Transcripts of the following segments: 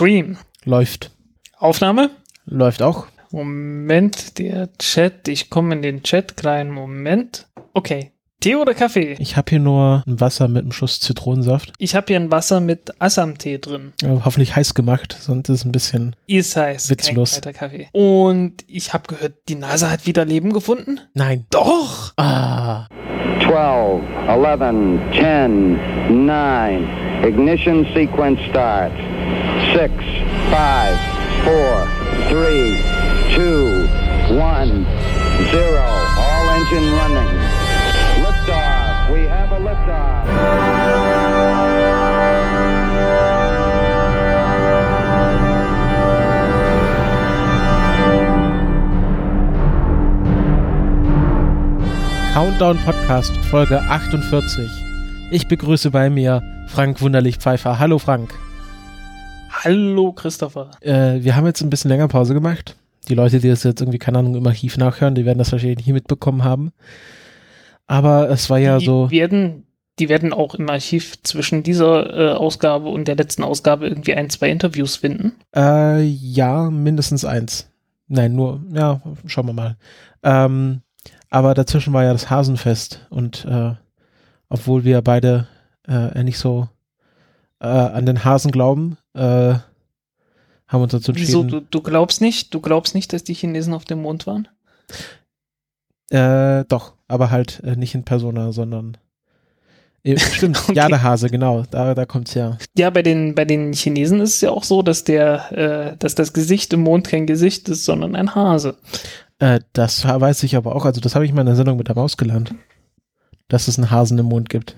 Stream. Läuft. Aufnahme? Läuft auch. Moment, der Chat. Ich komme in den Chat. Kleinen Moment. Okay. Tee oder Kaffee? Ich habe hier nur ein Wasser mit einem Schuss Zitronensaft. Ich habe hier ein Wasser mit Assam-Tee drin. Ja, hoffentlich heiß gemacht, sonst ist es ein bisschen Ist heiß. Witzlos. Kein Kaffee. Und ich habe gehört, die NASA hat wieder Leben gefunden? Nein. Doch! Ah. 12, 11, 10, 9. Ignition sequence start. 6, 5, 4, 3, 2, 1, 0. All engine running. Liftoff. We have a liftoff. Countdown Podcast, Folge 48. Ich begrüße bei mir Frank Wunderlich Pfeiffer. Hallo Frank. Hallo, Christopher. Äh, wir haben jetzt ein bisschen länger Pause gemacht. Die Leute, die das jetzt irgendwie, keine Ahnung, im Archiv nachhören, die werden das wahrscheinlich nicht mitbekommen haben. Aber es war ja die so. Werden, die werden auch im Archiv zwischen dieser äh, Ausgabe und der letzten Ausgabe irgendwie ein, zwei Interviews finden. Äh, ja, mindestens eins. Nein, nur, ja, schauen wir mal. Ähm, aber dazwischen war ja das Hasenfest und äh, obwohl wir beide äh, nicht so äh, an den Hasen glauben, äh, haben uns dazu Wieso? entschieden. Du, du glaubst nicht? Du glaubst nicht, dass die Chinesen auf dem Mond waren? Äh, doch, aber halt äh, nicht in Persona, sondern äh, stimmt, Okay. ja, der Hase, genau, da, da kommt's ja. Ja, bei den, bei den Chinesen ist es ja auch so, dass der, äh, dass das Gesicht im Mond kein Gesicht ist, sondern ein Hase. Äh, das weiß ich aber auch, also das habe ich mal in der Sendung mit der Maus gelernt, dass es einen Hasen im Mond gibt.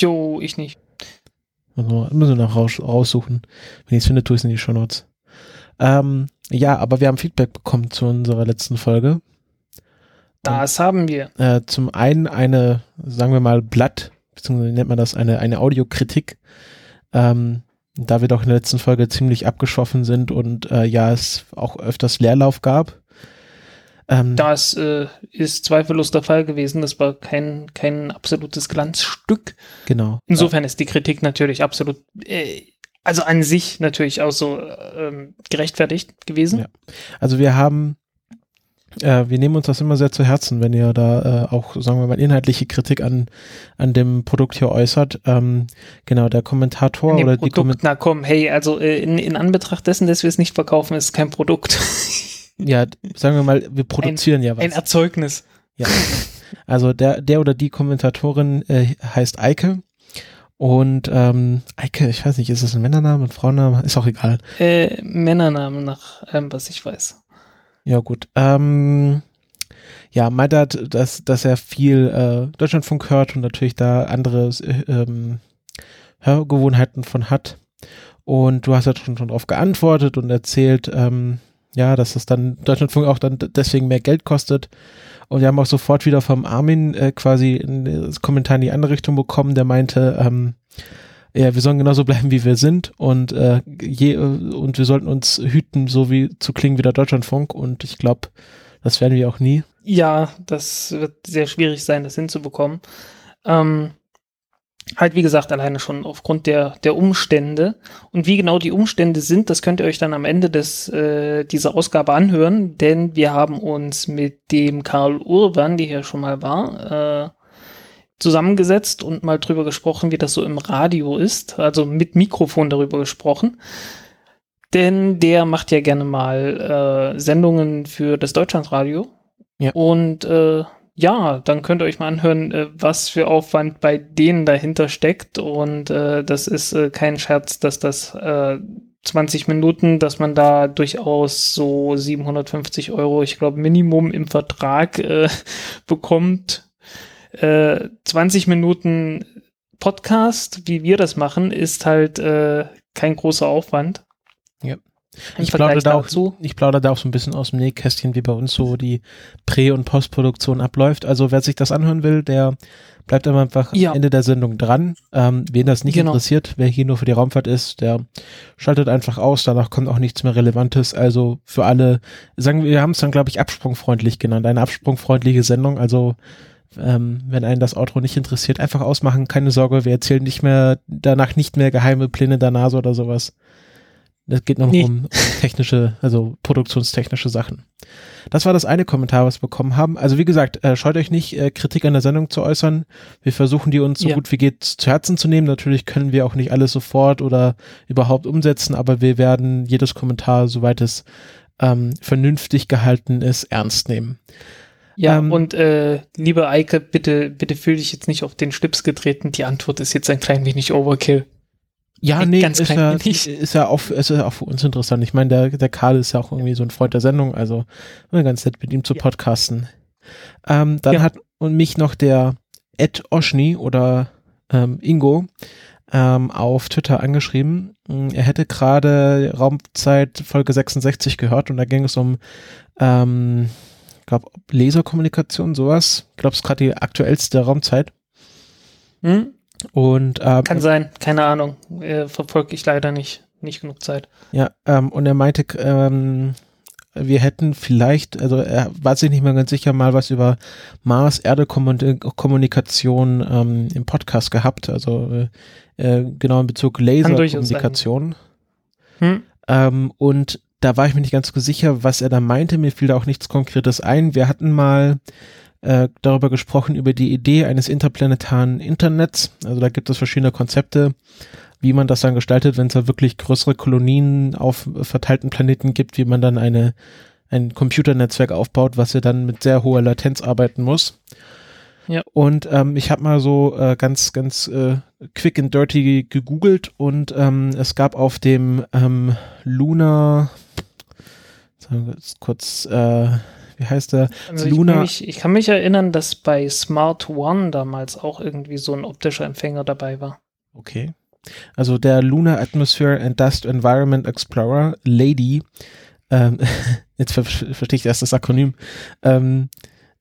Jo, ich nicht. Also, müssen wir noch raus, raussuchen. Wenn ich es finde, tue ich es in die Shownotes. Ähm, ja, aber wir haben Feedback bekommen zu unserer letzten Folge. Das haben wir. Äh, zum einen eine, sagen wir mal, Blatt, beziehungsweise nennt man das eine, eine Audiokritik. Ähm, da wir doch in der letzten Folge ziemlich abgeschoffen sind und äh, ja, es auch öfters Leerlauf gab. Ähm, Das äh, ist zweifellos der Fall gewesen. Das war kein, kein absolutes Glanzstück. genau. Insofern ist die Kritik natürlich absolut, äh, also an sich natürlich auch so ähm, gerechtfertigt gewesen. Ja. Also wir haben, äh, wir nehmen uns das immer sehr zu Herzen, wenn ihr da äh, auch, sagen wir mal, inhaltliche Kritik an, an dem Produkt hier äußert. Ähm, genau, der Kommentator dem oder die Produkt, Kommentatorin, na komm, hey, also äh, in, in Anbetracht dessen, dass wir es nicht verkaufen, ist es kein Produkt. ja, sagen wir mal, wir produzieren ja was. Ein Erzeugnis. Ja. Also der, der oder die Kommentatorin äh, heißt Eike. Und ähm, Eike, ich weiß nicht, ist es ein Männername, ein Frauenname? Ist auch egal. Äh, Männernamen nach allem, was ich weiß. Ja, gut. Ähm, ja, meint er, dass, dass er viel äh, Deutschlandfunk hört und natürlich da andere äh, ähm, Hörgewohnheiten von hat. Und du hast ja schon, schon darauf geantwortet und erzählt, ähm, ja, dass das dann Deutschlandfunk auch dann deswegen mehr Geld kostet. Und wir haben auch sofort wieder vom Armin äh, quasi einen Kommentar in die andere Richtung bekommen, der meinte, ähm, ja, wir sollen genauso bleiben, wie wir sind und äh, je, äh, und wir sollten uns hüten, so wie zu klingen wie der Deutschlandfunk. Und ich glaube, das werden wir auch nie. Ja, das wird sehr schwierig sein, das hinzubekommen. Ähm, halt, wie gesagt, alleine schon aufgrund der, der Umstände. Und wie genau die Umstände sind, das könnt ihr euch dann am Ende des, äh, dieser Ausgabe anhören, denn wir haben uns mit dem Karl Urban, der hier schon mal war, äh, zusammengesetzt und mal drüber gesprochen, wie das so im Radio ist, also mit Mikrofon darüber gesprochen. Denn der macht ja gerne mal äh, Sendungen für das Deutschlandradio. Ja. Und äh, ja, dann könnt ihr euch mal anhören, äh, was für Aufwand bei denen dahinter steckt. Und äh, das ist äh, kein Scherz, dass das äh, 20 Minuten, dass man da durchaus so 750 Euro, ich glaube, Minimum im Vertrag äh, bekommt. Äh, 20 Minuten Podcast, wie wir das machen, ist halt äh, kein großer Aufwand. Ja. Ich plaudere, da auch, dazu. ich plaudere da auch so ein bisschen aus dem Nähkästchen, wie bei uns so die Prä- und Postproduktion abläuft. Also wer sich das anhören will, der bleibt immer einfach Ja. am Ende der Sendung dran. Ähm, wen das nicht Genau. interessiert, wer hier nur für die Raumfahrt ist, der schaltet einfach aus. Danach kommt auch nichts mehr Relevantes. Also für alle, sagen wir, wir haben es dann, glaube ich, absprungfreundlich genannt. Eine absprungfreundliche Sendung. Also ähm, wenn einen das Outro nicht interessiert, einfach ausmachen. Keine Sorge, wir erzählen nicht mehr, danach nicht mehr geheime Pläne der NASA oder sowas. Es geht noch nee. um technische, also produktionstechnische Sachen. Das war das eine Kommentar, was wir bekommen haben. Also wie gesagt, äh, scheut euch nicht, äh, Kritik an der Sendung zu äußern. Wir versuchen die uns so ja. gut wie geht zu Herzen zu nehmen. Natürlich können wir auch nicht alles sofort oder überhaupt umsetzen, aber wir werden jedes Kommentar, soweit es ähm, vernünftig gehalten ist, ernst nehmen. Ja, ähm, und äh, liebe Eike, bitte, bitte fühl dich jetzt nicht auf den Schlips getreten. Die Antwort ist jetzt ein klein wenig Overkill. Ja, nee, ganz ist, ja, ist ja auch, ist ja auch für uns interessant. Ich meine, der, der Karl ist ja auch irgendwie so ein Freund der Sendung, also ganz nett mit ihm zu podcasten. Ja. Ähm, dann ja. hat mich noch der Ed Oshni oder ähm, Ingo ähm, auf Twitter angeschrieben. Er hätte gerade Raumzeit Folge 66 gehört und da ging es um ähm, glaube Laserkommunikation, sowas. Ich glaube, es ist gerade die aktuellste Raumzeit. Hm? Und ähm, kann sein, keine Ahnung. Äh, verfolge ich leider nicht, nicht genug Zeit. Ja, ähm, und er meinte, ähm, wir hätten vielleicht, also er war sich nicht mehr ganz sicher, mal was über Mars-Erde-Kommunikation ähm, im Podcast gehabt, also äh, äh genau in Bezug Laserkommunikation. Hm? Ähm, und da war ich mir nicht ganz so sicher, was er da meinte. Mir fiel da auch nichts Konkretes ein. Wir hatten mal äh, darüber gesprochen, über die Idee eines interplanetaren Internets. Also da gibt es verschiedene Konzepte, wie man das dann gestaltet, wenn es da wirklich größere Kolonien auf verteilten Planeten gibt, wie man dann eine, ein Computernetzwerk aufbaut, was ja dann mit sehr hoher Latenz arbeiten muss. Ja. Und ähm, ich habe mal so äh, ganz, ganz äh, quick and dirty gegoogelt und ähm, es gab auf dem ähm, Luna, sagen wir jetzt kurz, äh, wie heißt der? Also ich Luna. Kann mich, ich kann mich erinnern, dass bei Smart One damals auch irgendwie so ein optischer Empfänger dabei war. Okay. Also der Lunar Atmosphere and Dust Environment Explorer, Lady, ähm, jetzt ver verstehe ich erst das Akronym, ähm,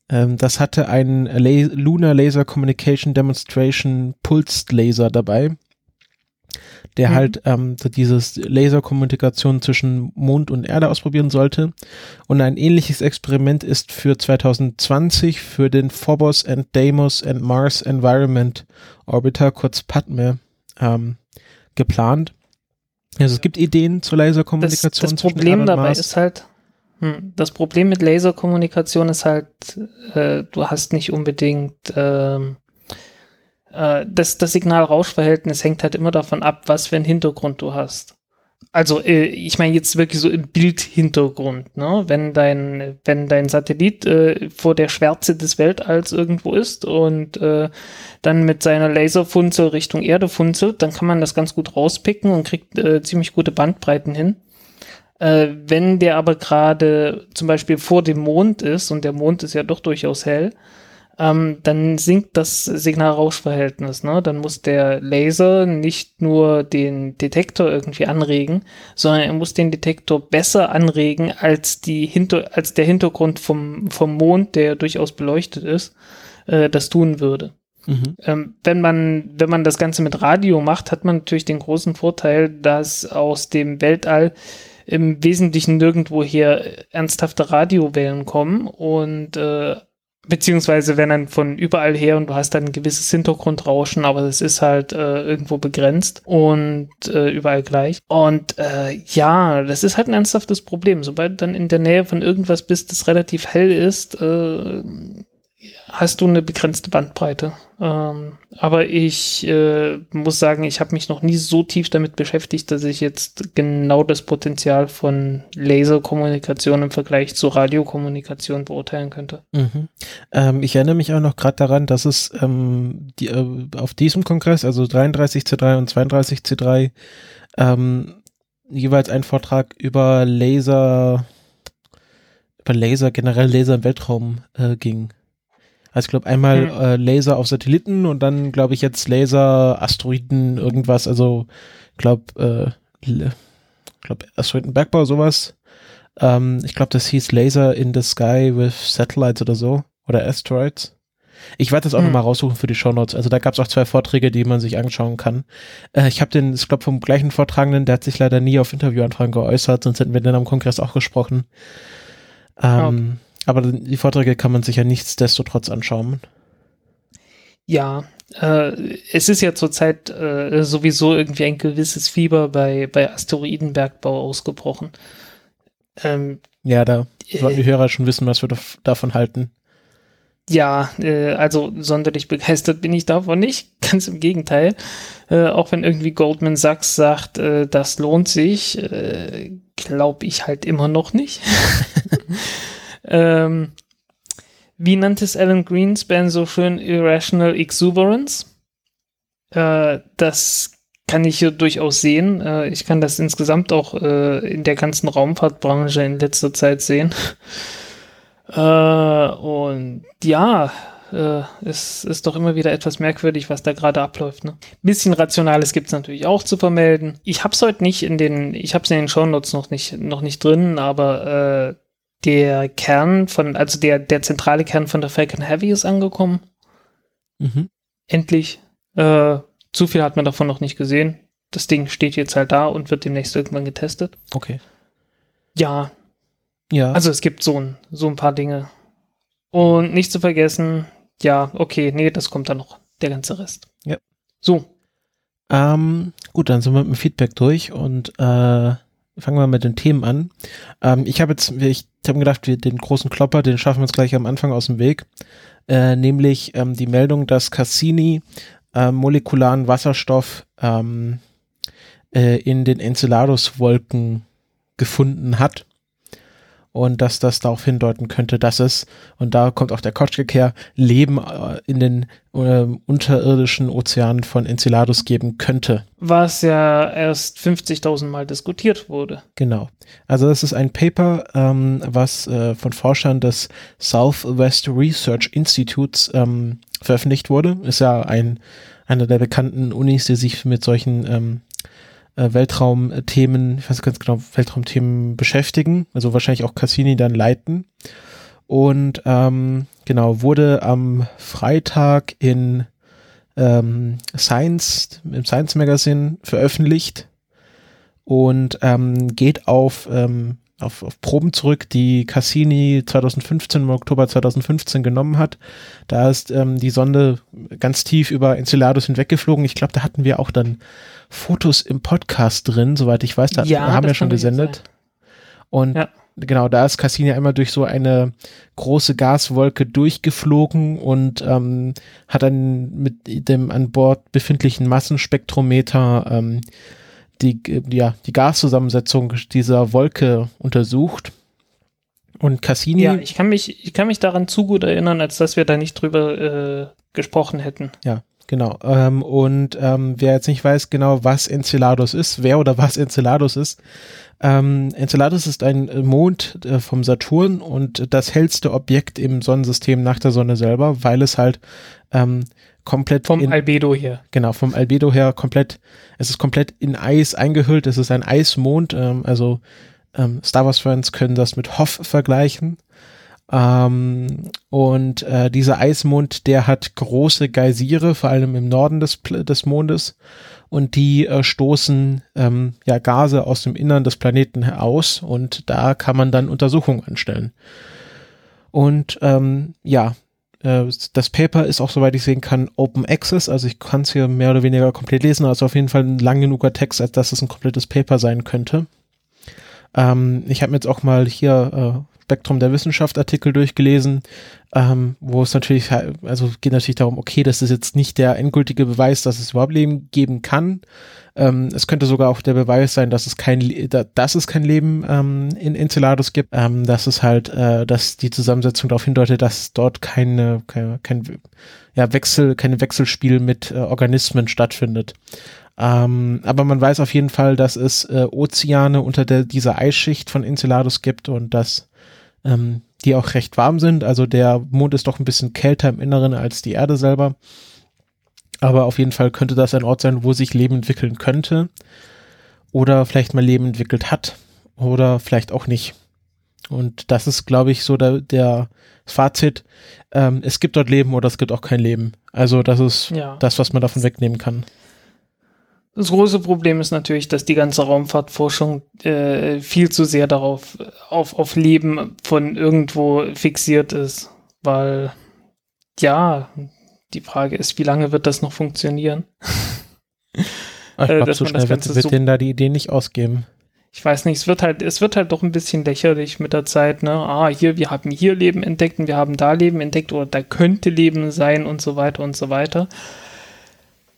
ähm, das hatte einen La Lunar Laser Communication Demonstration Pulsed Laser dabei der mhm. halt ähm, dieses Laserkommunikation zwischen Mond und Erde ausprobieren sollte. Und ein ähnliches Experiment ist für 2020 für den Phobos and Deimos and Mars Environment Orbiter, kurz PADME, ähm, geplant. Also es gibt Ideen zur Laserkommunikation. Das, das Problem dabei ist halt, hm, das Problem mit Laserkommunikation ist halt, äh, du hast nicht unbedingt ähm, äh, das, das Signal-Rausch-Verhältnis hängt halt immer davon ab, was für einen Hintergrund du hast. Also äh, ich meine jetzt wirklich so im Bildhintergrund, ne? Wenn dein, wenn dein Satellit äh, vor der Schwärze des Weltalls irgendwo ist und äh, dann mit seiner Laserfunzel Richtung Erde funzelt, dann kann man das ganz gut rauspicken und kriegt äh, ziemlich gute Bandbreiten hin. Äh, wenn der aber gerade zum Beispiel vor dem Mond ist und der Mond ist ja doch durchaus hell, ähm, dann sinkt das Signal-Rausch-Verhältnis. Ne? Dann muss der Laser nicht nur den Detektor irgendwie anregen, sondern er muss den Detektor besser anregen als, die Hinter als der Hintergrund vom, vom Mond, der durchaus beleuchtet ist, äh, das tun würde. Mhm. Ähm, wenn man, wenn man das Ganze mit Radio macht, hat man natürlich den großen Vorteil, dass aus dem Weltall im Wesentlichen nirgendwoher ernsthafte Radiowellen kommen und äh, beziehungsweise wenn dann von überall her und du hast dann ein gewisses Hintergrundrauschen, aber das ist halt äh, irgendwo begrenzt und äh, überall gleich. Und äh, ja, das ist halt ein ernsthaftes Problem. Sobald du dann in der Nähe von irgendwas bist, das relativ hell ist, äh, hast du eine begrenzte Bandbreite. Ähm, aber ich äh, muss sagen, ich habe mich noch nie so tief damit beschäftigt, dass ich jetzt genau das Potenzial von Laserkommunikation im Vergleich zu Radiokommunikation beurteilen könnte. Mhm. Ähm, ich erinnere mich auch noch gerade daran, dass es ähm, die, äh, auf diesem Kongress, also 33C3 und 32C3, ähm, jeweils ein Vortrag über Laser, über Laser, generell Laser im Weltraum äh, ging. Also ich glaube einmal mhm. äh, Laser auf Satelliten und dann glaube ich jetzt Laser, Asteroiden, irgendwas, also glaube, äh, glaube Asteroidenbergbau, sowas. Ähm, ich glaube, das hieß Laser in the Sky with Satellites oder so. Oder Asteroids. Ich werde das auch mhm. nochmal raussuchen für die Shownotes. Also da gab es auch zwei Vorträge, die man sich anschauen kann. Äh, ich habe den, ich glaube, vom gleichen Vortragenden, der hat sich leider nie auf Interviewanfragen geäußert, sonst hätten wir dann am Kongress auch gesprochen. Ähm, okay. Aber die Vorträge kann man sich ja nichtsdestotrotz anschauen. Ja, äh, es ist ja zurzeit äh, sowieso irgendwie ein gewisses Fieber bei, bei Asteroidenbergbau ausgebrochen. Ähm, ja, da sollten die Hörer schon wissen, was wir davon halten. Ja, äh, also sonderlich begeistert bin ich davon nicht. Ganz im Gegenteil. Äh, auch wenn irgendwie Goldman Sachs sagt, äh, das lohnt sich, äh, glaube ich halt immer noch nicht. ähm, wie nannte es Alan Greenspan so schön Irrational Exuberance? Äh, das kann ich hier durchaus sehen. Äh, ich kann das insgesamt auch äh, in der ganzen Raumfahrtbranche in letzter Zeit sehen. Äh, und ja, äh, es ist doch immer wieder etwas merkwürdig, was da gerade abläuft. Ne? Bisschen Rationales gibt es natürlich auch zu vermelden. Ich habe es heute nicht in den, ich habe es in den Shownotes noch nicht, noch nicht drin, aber äh, der Kern von, also der, der zentrale Kern von der Falcon Heavy ist angekommen. Mhm. Endlich. Äh, zu viel hat man davon noch nicht gesehen. Das Ding steht jetzt halt da und wird demnächst irgendwann getestet. Okay. Ja. Ja. Also es gibt so ein, so ein paar Dinge. Und nicht zu vergessen, ja, okay, nee, das kommt dann noch, der ganze Rest. Ja. So. Ähm, gut, dann sind wir mit dem Feedback durch und äh, fangen wir mit den Themen an. Ähm, ich habe jetzt, ich habe gedacht, wir den großen Klopper, den schaffen wir uns gleich am Anfang aus dem Weg. Äh, nämlich ähm, die Meldung, dass Cassini äh, molekularen Wasserstoff ähm, äh, in den Enceladus-Wolken gefunden hat und dass das darauf hindeuten könnte, dass es, und da kommt auch der Kotschek her, Leben äh, in den äh, unterirdischen Ozeanen von Enceladus geben könnte. Was ja erst 50.000 Mal diskutiert wurde. Genau. Also das ist ein Paper, ähm, was äh, von Forschern des Southwest Research Institutes ähm, veröffentlicht wurde. Ist ja ein einer der bekannten Unis, die sich mit solchen ähm, äh, Weltraumthemen, ich weiß ganz genau, Weltraumthemen beschäftigen, also wahrscheinlich auch Cassini dann leiten. Und ähm, genau, wurde am Freitag in ähm, Science, im Science Magazine veröffentlicht und ähm, geht auf, ähm, auf, auf Proben zurück, die Cassini 2015, im Oktober 2015 genommen hat. Da ist ähm, die Sonde ganz tief über Enceladus hinweggeflogen. Ich glaube, da hatten wir auch dann Fotos im Podcast drin, soweit ich weiß. Da ja, haben wir schon gesendet. Und ja. genau, da ist Cassini einmal durch so eine große Gaswolke durchgeflogen und ähm, hat dann mit dem an Bord befindlichen Massenspektrometer ähm, die, ja, die Gaszusammensetzung dieser Wolke untersucht. Und Cassini. Ja, ich kann mich, ich kann mich daran zu gut erinnern, als dass wir da nicht drüber äh, gesprochen hätten. Ja, Genau. Ähm, und ähm, wer jetzt nicht weiß genau, was Enceladus ist, wer oder was Enceladus ist, ähm, Enceladus ist ein Mond äh, vom Saturn und das hellste Objekt im Sonnensystem nach der Sonne selber, weil es halt ähm, komplett vom in, Albedo her. Genau, vom Albedo her komplett, es ist komplett in Eis eingehüllt, es ist ein Eismond, ähm, also ähm, Star Wars Fans können das mit Hoff vergleichen. Ähm, und äh, dieser Eismond, der hat große Geysire, vor allem im Norden des, des Mondes. Und die äh, stoßen ähm, ja Gase aus dem Innern des Planeten heraus und da kann man dann Untersuchungen anstellen. Und ähm, ja, das Paper ist auch, soweit ich sehen kann, Open Access. Also ich kann es hier mehr oder weniger komplett lesen, also auf jeden Fall ein lang genuger Text, als dass es ein komplettes Paper sein könnte. Ähm, ich habe mir jetzt auch mal hier äh, Spektrum der Wissenschaft Artikel durchgelesen, ähm, wo es natürlich, also geht natürlich darum, okay, das ist jetzt nicht der endgültige Beweis, dass es überhaupt Leben geben kann. Ähm, es könnte sogar auch der Beweis sein, dass es kein, dass es kein Leben ähm, in Enceladus gibt, ähm, dass es halt, äh, dass die Zusammensetzung darauf hindeutet, dass dort keine, keine, kein ja, Wechsel, keine Wechselspiel mit äh, Organismen stattfindet. Ähm, aber man weiß auf jeden Fall, dass es äh, Ozeane unter der, dieser Eisschicht von Enceladus gibt und dass ähm, die auch recht warm sind. Also der Mond ist doch ein bisschen kälter im Inneren als die Erde selber. Aber auf jeden Fall könnte das ein Ort sein, wo sich Leben entwickeln könnte. Oder vielleicht mal Leben entwickelt hat. Oder vielleicht auch nicht. Und das ist, glaube ich, so der, der Fazit. Ähm, es gibt dort Leben oder es gibt auch kein Leben. Also das ist ja. das, was man davon wegnehmen kann. Das große Problem ist natürlich, dass die ganze Raumfahrtforschung äh, viel zu sehr darauf auf, auf Leben von irgendwo fixiert ist, weil ja, Die Frage ist, wie lange wird das noch funktionieren? Ich Äh, glaube, dass so schnell wird, wird so- denen da die Idee nicht ausgeben. Ich weiß nicht, es wird halt, es wird halt doch ein bisschen lächerlich mit der Zeit, ne? Ah, hier, wir haben hier Leben entdeckt und wir haben da Leben entdeckt oder da könnte Leben sein und so weiter und so weiter.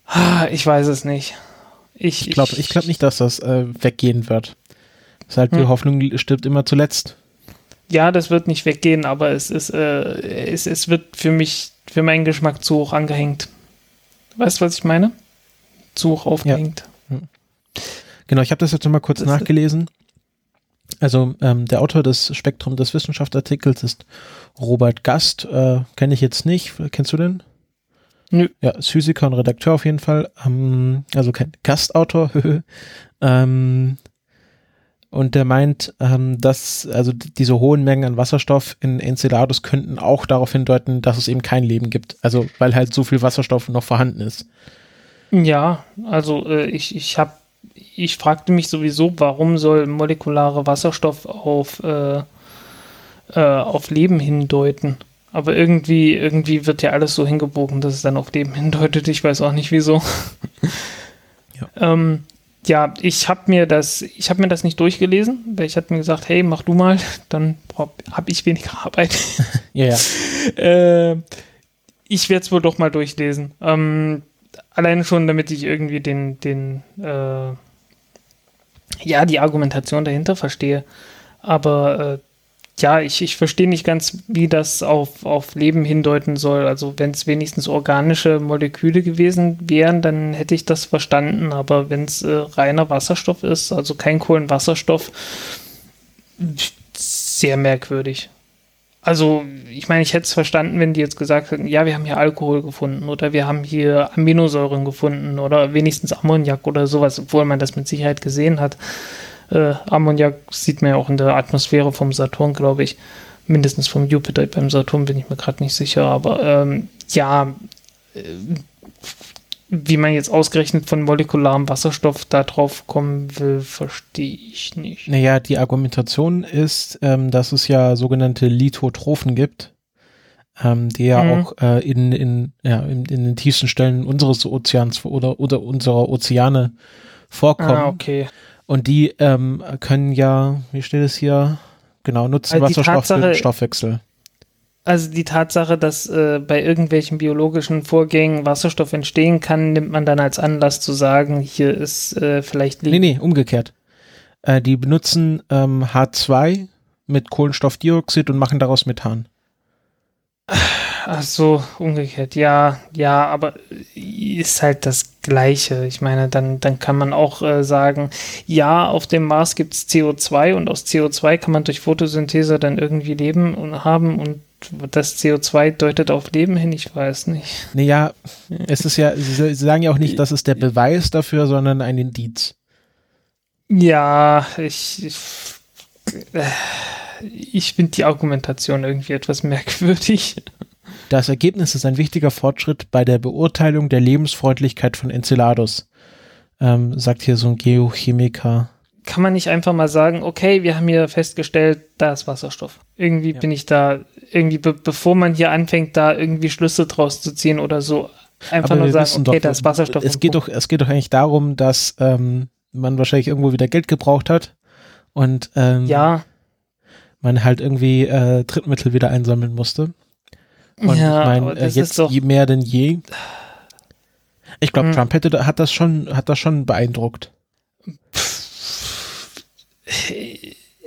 Ah, ich weiß es nicht. Ich, Ich glaube ich glaub nicht, dass das äh, weggehen wird. Das ist halt die Hm. Hoffnung stirbt immer zuletzt. Ja, das wird nicht weggehen, aber es ist, äh, es, es wird für mich, für meinen Geschmack zu hoch angehängt. Weißt du, was ich meine? Zu hoch aufgehängt. Genau, ich habe das jetzt nochmal kurz Das nachgelesen. Also ähm, der Autor des Spektrum des Wissenschaftsartikels ist Robert Gast. Äh, Kenne ich jetzt nicht. Kennst du den? Nö. Ja, ist Physiker und Redakteur auf jeden Fall. Ähm, also kein Gastautor. ähm, und der meint, ähm, dass also diese hohen Mengen an Wasserstoff in Enceladus könnten auch darauf hindeuten, dass es eben kein Leben gibt. Also weil halt so viel Wasserstoff noch vorhanden ist. Ja, also äh, ich, ich habe, ich fragte mich sowieso, warum soll molekulare Wasserstoff auf, äh, äh, auf Leben hindeuten? Aber irgendwie, irgendwie wird ja alles so hingebogen, dass es dann auf Leben hindeutet. Ich weiß auch nicht wieso. Ja. ähm, ja, ich habe mir das, ich habe mir das nicht durchgelesen, weil ich hatte mir gesagt, hey, mach du mal, dann habe ich weniger Arbeit. Ja, ja. Äh, ich werde es wohl doch mal durchlesen. Ähm, alleine schon, damit ich irgendwie den, den, äh, ja, die Argumentation dahinter verstehe. Aber äh, ja, ich, ich verstehe nicht ganz, wie das auf, auf Leben hindeuten soll. Also wenn es wenigstens organische Moleküle gewesen wären, dann hätte ich das verstanden. Aber wenn es äh, reiner Wasserstoff ist, also kein Kohlenwasserstoff, sehr merkwürdig. Also, ich meine, ich hätte es verstanden, wenn die jetzt gesagt hätten, ja, wir haben hier Alkohol gefunden oder wir haben hier Aminosäuren gefunden oder wenigstens Ammoniak oder sowas, obwohl man das mit Sicherheit gesehen hat. Äh, Ammoniak sieht man ja auch in der Atmosphäre vom Saturn, glaube ich. Mindestens vom Jupiter. Beim Saturn bin ich mir gerade nicht sicher, aber ähm, ja, äh, wie man jetzt ausgerechnet von molekularem Wasserstoff da drauf kommen will, verstehe ich nicht. Naja, die Argumentation ist, ähm, dass es ja sogenannte Lithotrophen gibt, ähm, die ja Mhm. auch äh, in, in, ja, in, in den tiefsten Stellen unseres Ozeans oder, oder unserer Ozeane vorkommen. Ah, okay. Und die ähm, können ja, wie steht es hier? Genau, nutzen Also die Wasserstoff für den Tatsache- Stoffwechsel. Also die Tatsache, dass äh, bei irgendwelchen biologischen Vorgängen Wasserstoff entstehen kann, nimmt man dann als Anlass zu sagen, hier ist äh, vielleicht Nee, nee, umgekehrt. Äh, die benutzen ähm, H2 mit Kohlenstoffdioxid und machen daraus Methan. Ach so, umgekehrt. Ja, ja, aber ist halt das Gleiche. Ich meine, dann, dann kann man auch äh, sagen, ja, auf dem Mars gibt es CO2 und aus CO2 kann man durch Photosynthese dann irgendwie Leben und haben und das CO2 deutet auf Leben hin, ich weiß nicht. Naja, es ist ja, sie, sagen ja auch nicht, das ist der Beweis dafür, sondern ein Indiz. Ja, ich, ich, äh, ich finde die Argumentation irgendwie etwas merkwürdig. Das Ergebnis ist ein wichtiger Fortschritt bei der Beurteilung der Lebensfreundlichkeit von Enceladus, ähm, sagt hier so ein Geochemiker. Kann man nicht einfach mal sagen, okay, wir haben hier festgestellt, da ist Wasserstoff. Irgendwie Ja. bin ich da, irgendwie be bevor man hier anfängt, da irgendwie Schlüsse draus zu ziehen oder so, einfach Aber nur sagen, okay, doch, da ist Wasserstoff. Es geht doch, es geht doch eigentlich darum, dass ähm, man wahrscheinlich irgendwo wieder Geld gebraucht hat und ähm, Ja, man halt irgendwie äh, Drittmittel wieder einsammeln musste. Und ja, ich meine, äh, jetzt doch, je mehr denn je. Ich glaube, Hm. Trump hätte, hat das schon, hat das schon beeindruckt.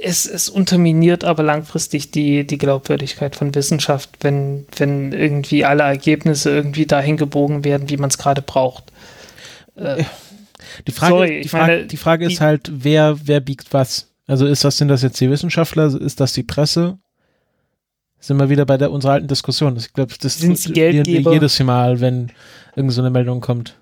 es, es unterminiert aber langfristig die, die Glaubwürdigkeit von Wissenschaft, wenn, wenn irgendwie alle Ergebnisse irgendwie dahin gebogen werden, wie man es gerade braucht. Äh, Die Frage, Sorry, die Frage, meine, die Frage ist die- halt, wer, wer biegt was? Also ist das, sind das jetzt die Wissenschaftler? Ist das die Presse? Sind wir wieder bei der unserer alten Diskussion. Ich glaube, das diskutieren wir Geldgeber? jedes Mal, wenn irgend so eine Meldung kommt.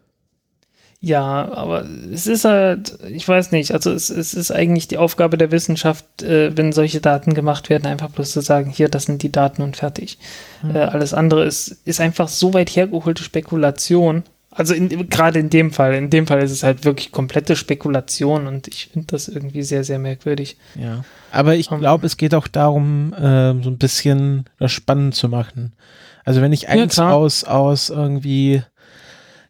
Ja, aber es ist halt, ich weiß nicht, also es, es ist eigentlich die Aufgabe der Wissenschaft, äh, wenn solche Daten gemacht werden, einfach bloß zu sagen, hier, das sind die Daten und fertig. Hm. Äh, alles andere ist, ist einfach so weit hergeholte Spekulation. Also in, gerade in dem Fall, in dem Fall ist es halt wirklich komplette Spekulation und ich finde das irgendwie sehr, sehr merkwürdig. Ja. Aber ich glaube, es geht auch darum, ähm, so ein bisschen das spannend zu machen. Also wenn ich eins klar. aus, aus irgendwie,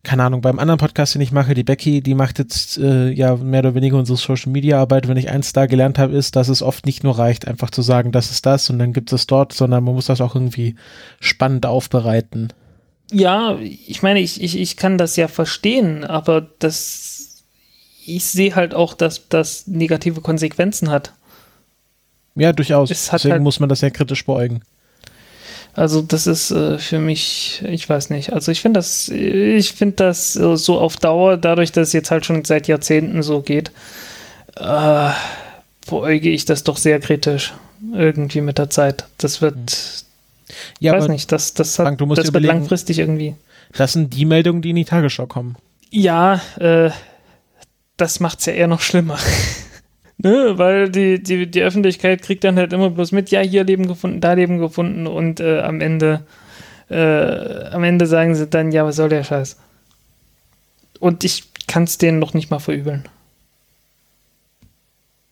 keine Ahnung, beim anderen Podcast, den ich mache, die Becky, die macht jetzt äh, ja mehr oder weniger unsere Social Media Arbeit. Wenn ich eins da gelernt habe, ist, dass es oft nicht nur reicht, einfach zu sagen, das ist das und dann gibt es dort, sondern man muss das auch irgendwie spannend aufbereiten. Ja, ich meine, ich, ich, ich kann das ja verstehen, aber das, ich sehe halt auch, dass das negative Konsequenzen hat. Ja, durchaus. Es Deswegen halt- muss man das ja kritisch beäugen. Also das ist äh, für mich, ich weiß nicht. Also ich finde das, ich finde das äh, so auf Dauer, dadurch, dass es jetzt halt schon seit Jahrzehnten so geht, äh, beäuge ich das doch sehr kritisch irgendwie mit der Zeit. Das wird, Ja, weiß nicht, das, das, hat, Frank, das wird langfristig irgendwie. das sind die Meldungen, die in die Tagesschau kommen. Ja, äh, das macht's ja eher noch schlimmer. ne? Weil die, die, die Öffentlichkeit kriegt dann halt immer bloß mit, ja, hier Leben gefunden, da Leben gefunden und äh, am Ende äh, am Ende sagen sie dann, ja, was soll der Scheiß? Und ich kann es denen noch nicht mal verübeln.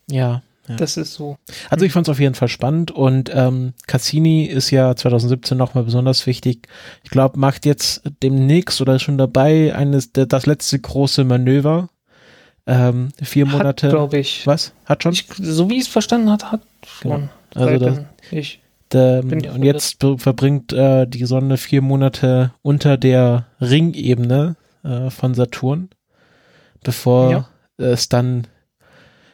Ja. ja. Das ist so. Also ich fand es auf jeden Fall spannend und ähm, Cassini ist ja 2017 nochmal besonders wichtig. Ich glaube, macht jetzt demnächst oder ist schon dabei eines der, das letzte große Manöver. Ähm, vier Monate. glaube ich. Was? Hat schon? ich. So wie ich es verstanden hat, hat schon. Also das- ich. Ähm, bin ich und jetzt verbringt äh, die Sonne vier Monate unter der Ringebene äh, von Saturn, bevor Ja. es dann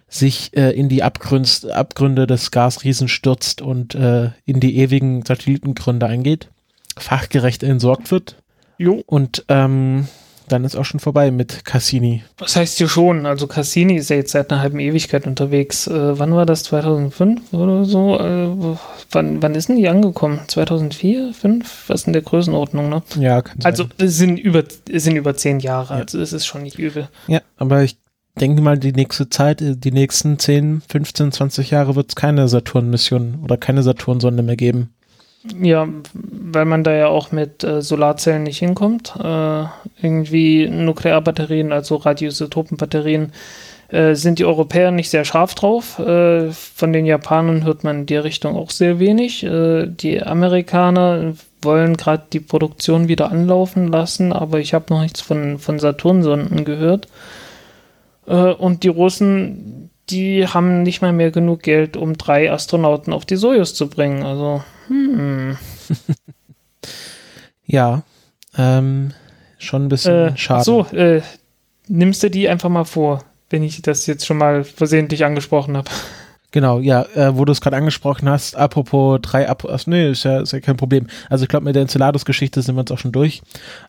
sich äh, in die Abgrünst, Abgründe des Gasriesen stürzt und äh, in die ewigen Satellitengründe eingeht, fachgerecht entsorgt wird Jo. und ähm, dann ist auch schon vorbei mit Cassini. Was heißt hier schon? Also Cassini ist ja jetzt seit einer halben Ewigkeit unterwegs. Äh, wann war das? 2005 oder so? Äh, wann, wann ist denn die angekommen? 2004, 2005? Was in der Größenordnung, ne? Ja, kann sein. Also es sind über, es sind über zehn Jahre, Ja. also es ist schon nicht übel. Ja, aber ich denke mal, die nächste Zeit, äh, die nächsten 10, 15, 20 Jahre wird es keine Saturn-Mission oder keine Saturn-Sonde mehr geben. Ja, weil man da ja auch mit äh, Solarzellen nicht hinkommt. Äh, irgendwie Nuklearbatterien, also Radioisotopenbatterien, äh, sind die Europäer nicht sehr scharf drauf. Äh, von den Japanern hört man in der Richtung auch sehr wenig. Äh, die Amerikaner wollen gerade die Produktion wieder anlaufen lassen, aber ich habe noch nichts von, von Saturnsonden gehört. Äh, und die Russen, die haben nicht mal mehr genug Geld, um drei Astronauten auf die Sojus zu bringen. Also, hm. Ja, ähm, schon ein bisschen Äh, schade. so, äh, nimmst du die einfach mal vor, wenn ich das jetzt schon mal versehentlich angesprochen habe. Genau, ja, äh, wo du es gerade angesprochen hast, apropos drei Ap ach, nee, ist ja, ist ja kein Problem. Also ich glaube, mit der Enceladus-Geschichte sind wir uns auch schon durch.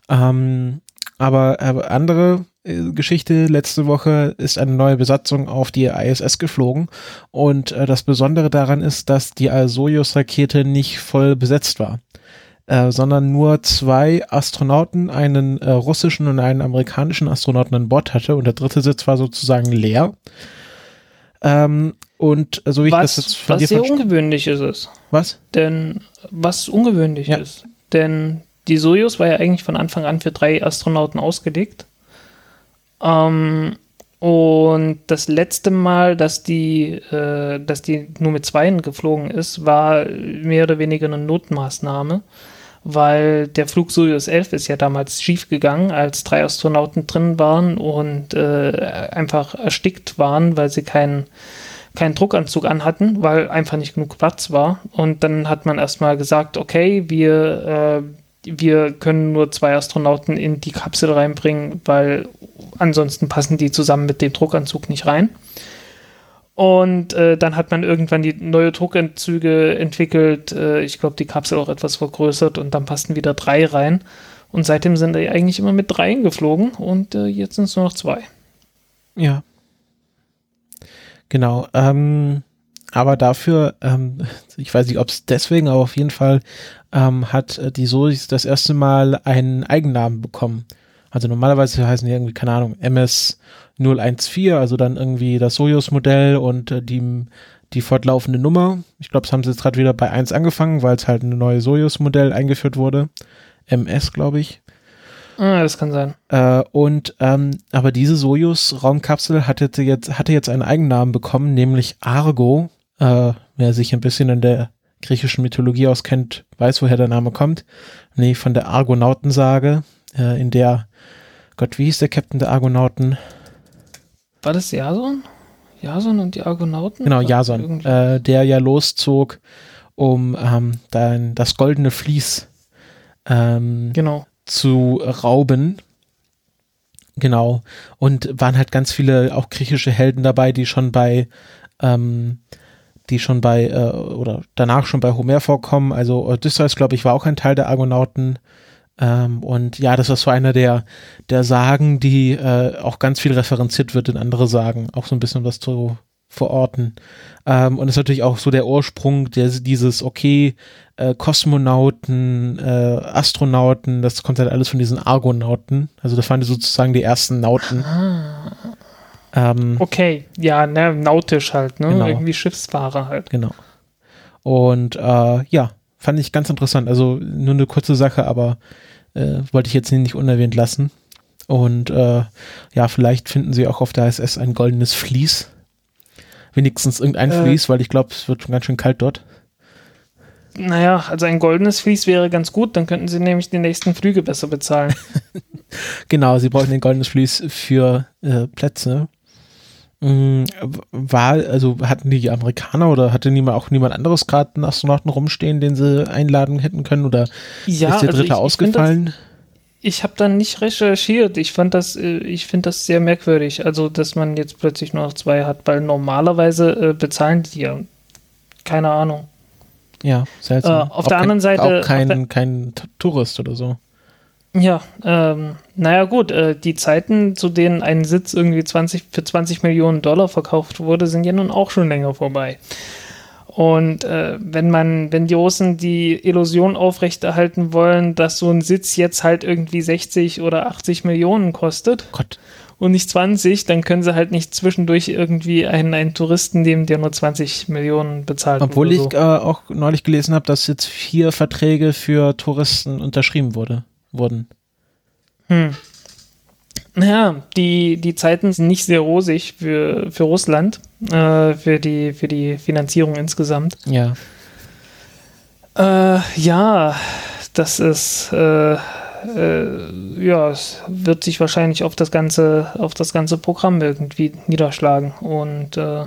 Ähm, aber äh, andere Geschichte, letzte Woche ist eine neue Besatzung auf die ISS geflogen und äh, das Besondere daran ist, dass die Soyuz-Rakete nicht voll besetzt war. Äh, sondern nur zwei Astronauten, einen äh, russischen und einen amerikanischen Astronauten an Bord hatte und der dritte Sitz war sozusagen leer. Ähm, und äh, so wie ich das jetzt Was, von was sehr ungewöhnlich ist es. Was? Denn, was ungewöhnlich Ja. ist. Denn die Sojus war ja eigentlich von Anfang an für drei Astronauten ausgelegt. Ähm, und das letzte Mal, dass die, äh, dass die nur mit Zweien geflogen ist, war mehr oder weniger eine Notmaßnahme, weil der Flug Soyuz 11 ist ja damals schief gegangen, als drei Astronauten drin waren und äh, einfach erstickt waren, weil sie keinen keinen Druckanzug anhatten, weil einfach nicht genug Platz war. Und dann hat man erstmal gesagt, okay, wir, äh, wir können nur zwei Astronauten in die Kapsel reinbringen, weil ansonsten passen die zusammen mit dem Druckanzug nicht rein. Und äh, dann hat man irgendwann die neue Druckanzüge entwickelt. Äh, ich glaube, die Kapsel auch etwas vergrößert und dann passten wieder drei rein. Und seitdem sind die eigentlich immer mit dreien geflogen und äh, jetzt sind es nur noch zwei. Ja. Genau. Ähm, aber dafür, ähm, ich weiß nicht, ob es deswegen, aber auf jeden Fall ähm, hat äh, die Solis das erste Mal einen Eigennamen bekommen. Also normalerweise heißen die irgendwie, keine Ahnung, MS 014, also dann irgendwie das Soyuz-Modell und äh, die, die fortlaufende Nummer. Ich glaube, es haben sie jetzt gerade wieder bei 1 angefangen, weil es halt ein neues Soyuz-Modell eingeführt wurde. MS, glaube ich. Ah, das kann sein. Äh, und ähm, aber diese Sojus-Raumkapsel hatte jetzt, hatte jetzt einen Eigennamen bekommen, nämlich Argo. Äh, wer sich ein bisschen in der griechischen Mythologie auskennt, weiß, woher der Name kommt. Nee, von der Argonautensage, äh, in der, Gott, wie hieß der Captain der Argonauten? War das Jason? Jason und die Argonauten? Genau, Jason, äh, der ja loszog, um ähm, dann das goldene Vlies ähm, genau. zu rauben. Genau. Und waren halt ganz viele auch griechische Helden dabei, die schon bei ähm, die schon bei äh, oder danach schon bei Homer vorkommen. Also Odysseus, glaube ich, war auch ein Teil der Argonauten. Ähm, und ja, das ist so einer der, der Sagen, die äh, auch ganz viel referenziert wird in andere Sagen, auch so ein bisschen was zu verorten. Ähm, und ist natürlich auch so der Ursprung der, dieses, okay, äh, Kosmonauten, äh, Astronauten, das kommt halt alles von diesen Argonauten. Also das waren sozusagen die ersten Nauten. Ah. Ähm, okay, ja, ne, nautisch halt, ne? Genau. Irgendwie Schiffsfahrer halt. Genau. Und äh, ja, fand ich ganz interessant. Also nur eine kurze Sache, aber äh, wollte ich jetzt nicht unerwähnt lassen. Und äh, ja, vielleicht finden sie auch auf der ISS ein goldenes Vlies. Wenigstens irgendein äh, Vlies, weil ich glaube, es wird schon ganz schön kalt dort. Naja, also ein goldenes Vlies wäre ganz gut, dann könnten sie nämlich die nächsten Flüge besser bezahlen. genau, sie brauchen ein goldenes Vlies für äh, Plätze. Mm, war, also hatten die Amerikaner oder hatte niemand, auch niemand anderes gerade einen Astronauten rumstehen, den sie einladen hätten können oder ja, ist der also dritte ich, ausgefallen? Ich, ich habe dann nicht recherchiert. Ich fand das, äh, ich finde das sehr merkwürdig, also dass man jetzt plötzlich nur noch zwei hat, weil normalerweise äh, bezahlen die ja keine Ahnung. Ja, seltsam. Äh, auf auch der anderen Seite. Auch kein, kein Tourist oder so. Ja, ähm, naja gut, äh, die Zeiten, zu denen ein Sitz irgendwie 20, für 20 Millionen Dollar verkauft wurde, sind ja nun auch schon länger vorbei. Und äh, wenn man, wenn die Russen die Illusion aufrechterhalten wollen, dass so ein Sitz jetzt halt irgendwie 60 oder 80 Millionen kostet Gott. und nicht 20, dann können sie halt nicht zwischendurch irgendwie einen, einen Touristen nehmen, der nur 20 Millionen bezahlt. Obwohl ich so. äh, auch neulich gelesen habe, dass jetzt vier Verträge für Touristen unterschrieben wurde wurden. Hm. Naja, die, die Zeiten sind nicht sehr rosig für, für Russland, äh, für, die, für die Finanzierung insgesamt. Ja. Äh, ja, das ist, äh, äh, ja, es wird sich wahrscheinlich auf das ganze, auf das ganze Programm irgendwie niederschlagen. Und äh,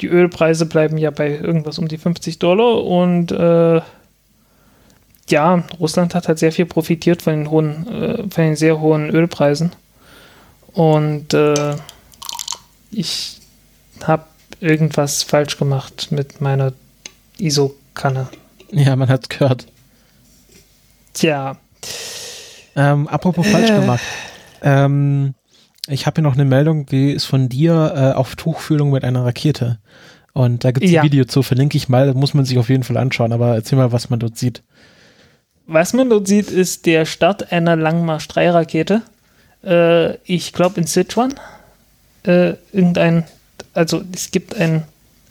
die Ölpreise bleiben ja bei irgendwas um die 50 Dollar und äh, ja, Russland hat halt sehr viel profitiert von den hohen, äh, von den sehr hohen Ölpreisen. Und äh, ich habe irgendwas falsch gemacht mit meiner ISO-Kanne. Ja, man hat gehört. Tja. Ähm, apropos äh. falsch gemacht. Ähm, ich habe hier noch eine Meldung, die ist von dir äh, auf Tuchfühlung mit einer Rakete. Und da gibt es ja. ein Video zu, verlinke ich mal, das muss man sich auf jeden Fall anschauen, aber erzähl mal, was man dort sieht. Was man dort sieht, ist der Start einer Langmarsch-3-Rakete. Äh, ich glaube in Sichuan. Äh, irgendein, also es gibt einen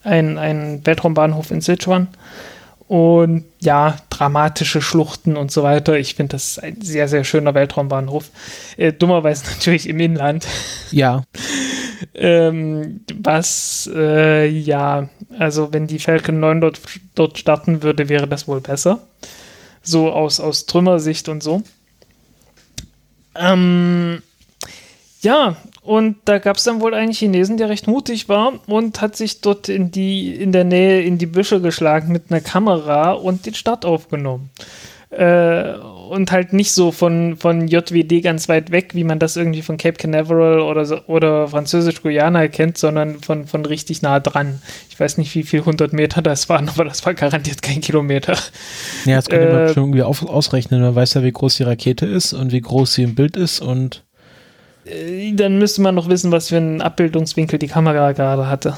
ein Weltraumbahnhof in Sichuan. Und ja, dramatische Schluchten und so weiter. Ich finde, das ist ein sehr, sehr schöner Weltraumbahnhof. Äh, dummerweise natürlich im Inland. Ja. ähm, was, äh, ja, also wenn die Falcon 9 dort, dort starten würde, wäre das wohl besser so aus, aus Trümmersicht und so. Ähm, ja, und da gab es dann wohl einen Chinesen, der recht mutig war und hat sich dort in die in der Nähe in die Büsche geschlagen mit einer Kamera und den Start aufgenommen. Äh, und halt nicht so von, von JWD ganz weit weg, wie man das irgendwie von Cape Canaveral oder, so, oder Französisch-Guyana kennt, sondern von, von richtig nah dran. Ich weiß nicht, wie viel 100 Meter das waren, aber das war garantiert kein Kilometer. Ja, das kann äh, man schon irgendwie auf, ausrechnen. Man weiß ja, wie groß die Rakete ist und wie groß sie im Bild ist und äh, dann müsste man noch wissen, was für einen Abbildungswinkel die Kamera gerade hatte.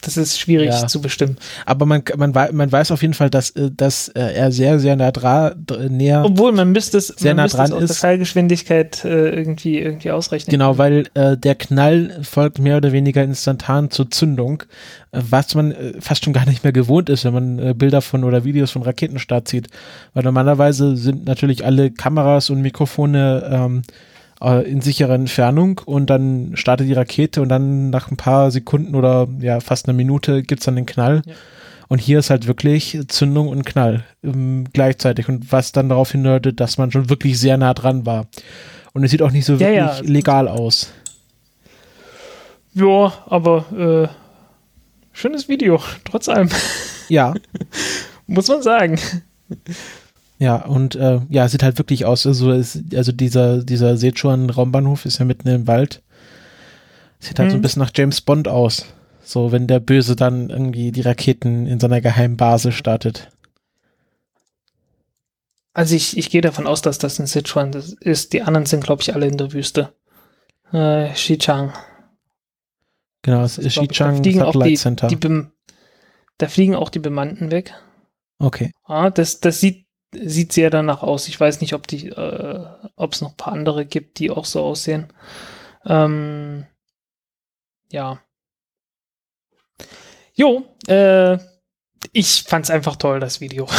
Das ist schwierig ja. zu bestimmen. Aber man, man, man weiß auf jeden Fall, dass, äh, dass äh, er sehr, sehr nah dran, näher. Obwohl, man müsste es, sehr man nah dran es ist. Fallgeschwindigkeit äh, irgendwie, irgendwie ausrechnen. Genau, weil äh, der Knall folgt mehr oder weniger instantan zur Zündung, was man äh, fast schon gar nicht mehr gewohnt ist, wenn man äh, Bilder von oder Videos von Raketenstart sieht. Weil normalerweise sind natürlich alle Kameras und Mikrofone ähm, äh, in sicherer Entfernung und dann startet die Rakete und dann nach ein paar Sekunden oder ja fast einer Minute gibt es dann den Knall. Ja. Und hier ist halt wirklich Zündung und Knall ähm, gleichzeitig. Und was dann darauf hindeutet, dass man schon wirklich sehr nah dran war. Und es sieht auch nicht so wirklich Ja, ja. legal aus. Ja, aber äh, schönes Video, trotz allem, Ja, muss man sagen. Ja, und äh, ja, es sieht halt wirklich aus. Also, es, also dieser, dieser Sichuan-Raumbahnhof ist ja mitten im Wald. Sieht halt so ein Mhm. bisschen nach James Bond aus. So, wenn der Böse dann irgendwie die Raketen in seiner geheimen Basis startet. Also ich, ich gehe davon aus, dass das in Sichuan ist. Die anderen sind, glaube ich, alle in der Wüste. Äh, Xichang. Genau, es Das ist ich, da Xichang fliegen auch Satellite die, Center. Die da fliegen auch die Bemannten weg. okay. Ah, das, das sieht, sieht sehr danach aus. Ich weiß nicht, ob die, äh, ob es noch ein paar andere gibt, die auch so aussehen. Ähm, ja. Jo, äh, ich fand's einfach toll, das Video.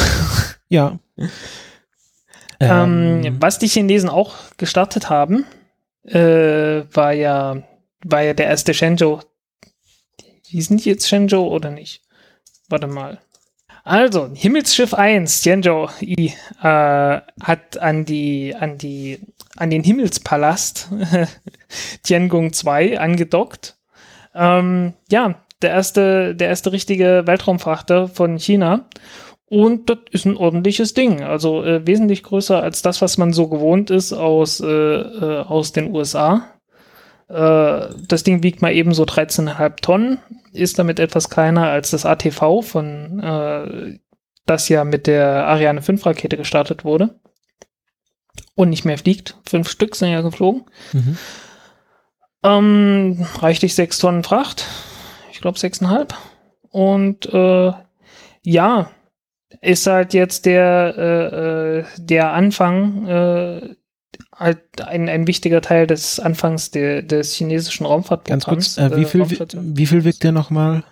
Ja. Ähm, was die Chinesen auch gestartet haben, äh, war ja, war ja der erste Shenzhou. Hießen die jetzt Shenzhou oder nicht? Warte mal. Also, Himmelsschiff 1, Tianzhou I, äh, hat an die, an die, an den Himmelspalast Tiangong 2 angedockt. Ähm, ja, der erste, der erste richtige Weltraumfrachter von China. Und das ist ein ordentliches Ding. Also äh, wesentlich größer als das, was man so gewohnt ist aus, äh, äh, aus den USA. Äh, das Ding wiegt mal eben so 13,5 Tonnen, ist damit etwas kleiner als das ATV von, äh, das ja mit der Ariane 5 Rakete gestartet wurde. Und nicht mehr fliegt. Fünf Stück sind ja geflogen. Mhm. Ähm, reichlich sechs Tonnen Fracht. Ich glaube sechseinhalb. Und äh, ja, ist halt jetzt der, äh, äh, der Anfang, äh, halt ein, ein wichtiger Teil des Anfangs der, des chinesischen Ganz Raumfahrtprogramms. kurz, äh, wie, viel, wie viel wiegt der nochmal?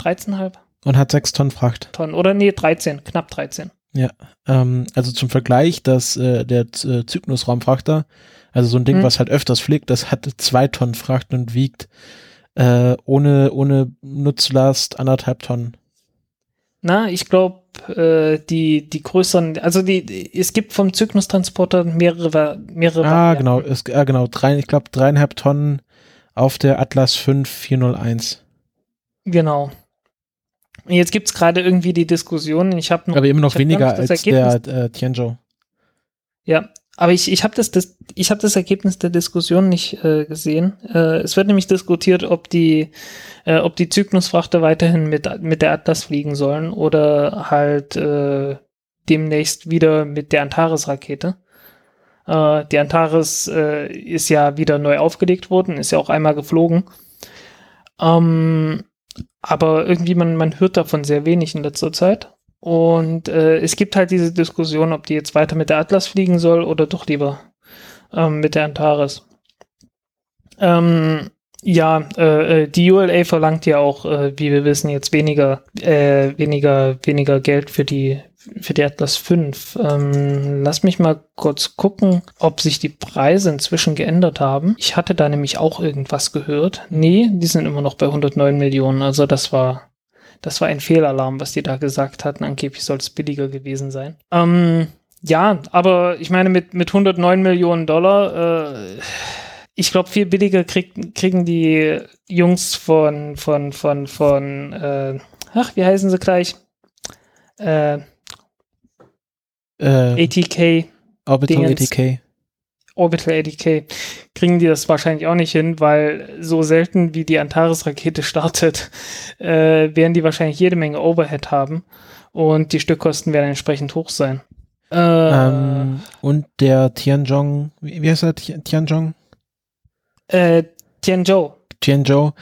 13,5 Und hat sechs Tonnen Fracht. Tonnen. Oder nee, 13, knapp 13. Ähm, also zum Vergleich, dass äh, der äh, Cygnus-Raumfrachter, also so ein Ding, Hm. was halt öfters fliegt, das hat zwei Tonnen Fracht und wiegt äh, ohne, ohne Nutzlast anderthalb Tonnen. Na, ich glaube, äh, die, die größeren, also die, die, es gibt vom Cygnus-Transporter mehrere, mehrere Ah, genau, es, ah, genau, drei, ich glaube dreieinhalb Tonnen auf der Atlas 5401. Genau. Jetzt gibt's gerade irgendwie die Diskussion, ich habe noch Aber immer noch weniger als Ergebnis- der äh, Tianzhou. Ja, aber ich, ich habe das, das, ich hab das Ergebnis der Diskussion nicht äh, gesehen. Äh, es wird nämlich diskutiert, ob die, äh, ob die Cygnus-Frachter weiterhin mit, mit der Atlas fliegen sollen oder halt äh, demnächst wieder mit der Antares-Rakete. Äh, die Antares äh, ist ja wieder neu aufgelegt worden, ist ja auch einmal geflogen. Ähm, aber irgendwie, man, man hört davon sehr wenig in letzter Zeit. Und äh, es gibt halt diese Diskussion, ob die jetzt weiter mit der Atlas fliegen soll oder doch lieber ähm, mit der Antares. Ähm, ja, äh, äh, die ULA verlangt ja auch, äh, wie wir wissen, jetzt weniger, äh, weniger, weniger Geld für die, für die Atlas 5. Ähm, lass mich mal kurz gucken, ob sich die Preise inzwischen geändert haben. Ich hatte da nämlich auch irgendwas gehört. Nee, die sind immer noch bei 109 Millionen. Also das war, das war ein Fehlalarm, was die da gesagt hatten. Angeblich soll es billiger gewesen sein. Ähm, ja, aber ich meine, mit, mit 109 Millionen Dollar, äh, ich glaube, viel billiger krieg, kriegen die Jungs von, von, von, von, äh, ach, wie heißen sie gleich? Äh, Äh, ATK, Orbital Dingens. ATK. Orbital ATK, kriegen die das wahrscheinlich auch nicht hin, weil so selten wie die Antares-Rakete startet, äh, werden die wahrscheinlich jede Menge Overhead haben und die Stückkosten werden entsprechend hoch sein. Äh, Ähm, und der Tianzhong, wie, wie heißt er? Ti- Tianzhong? äh, Tianzhou. Tianzhou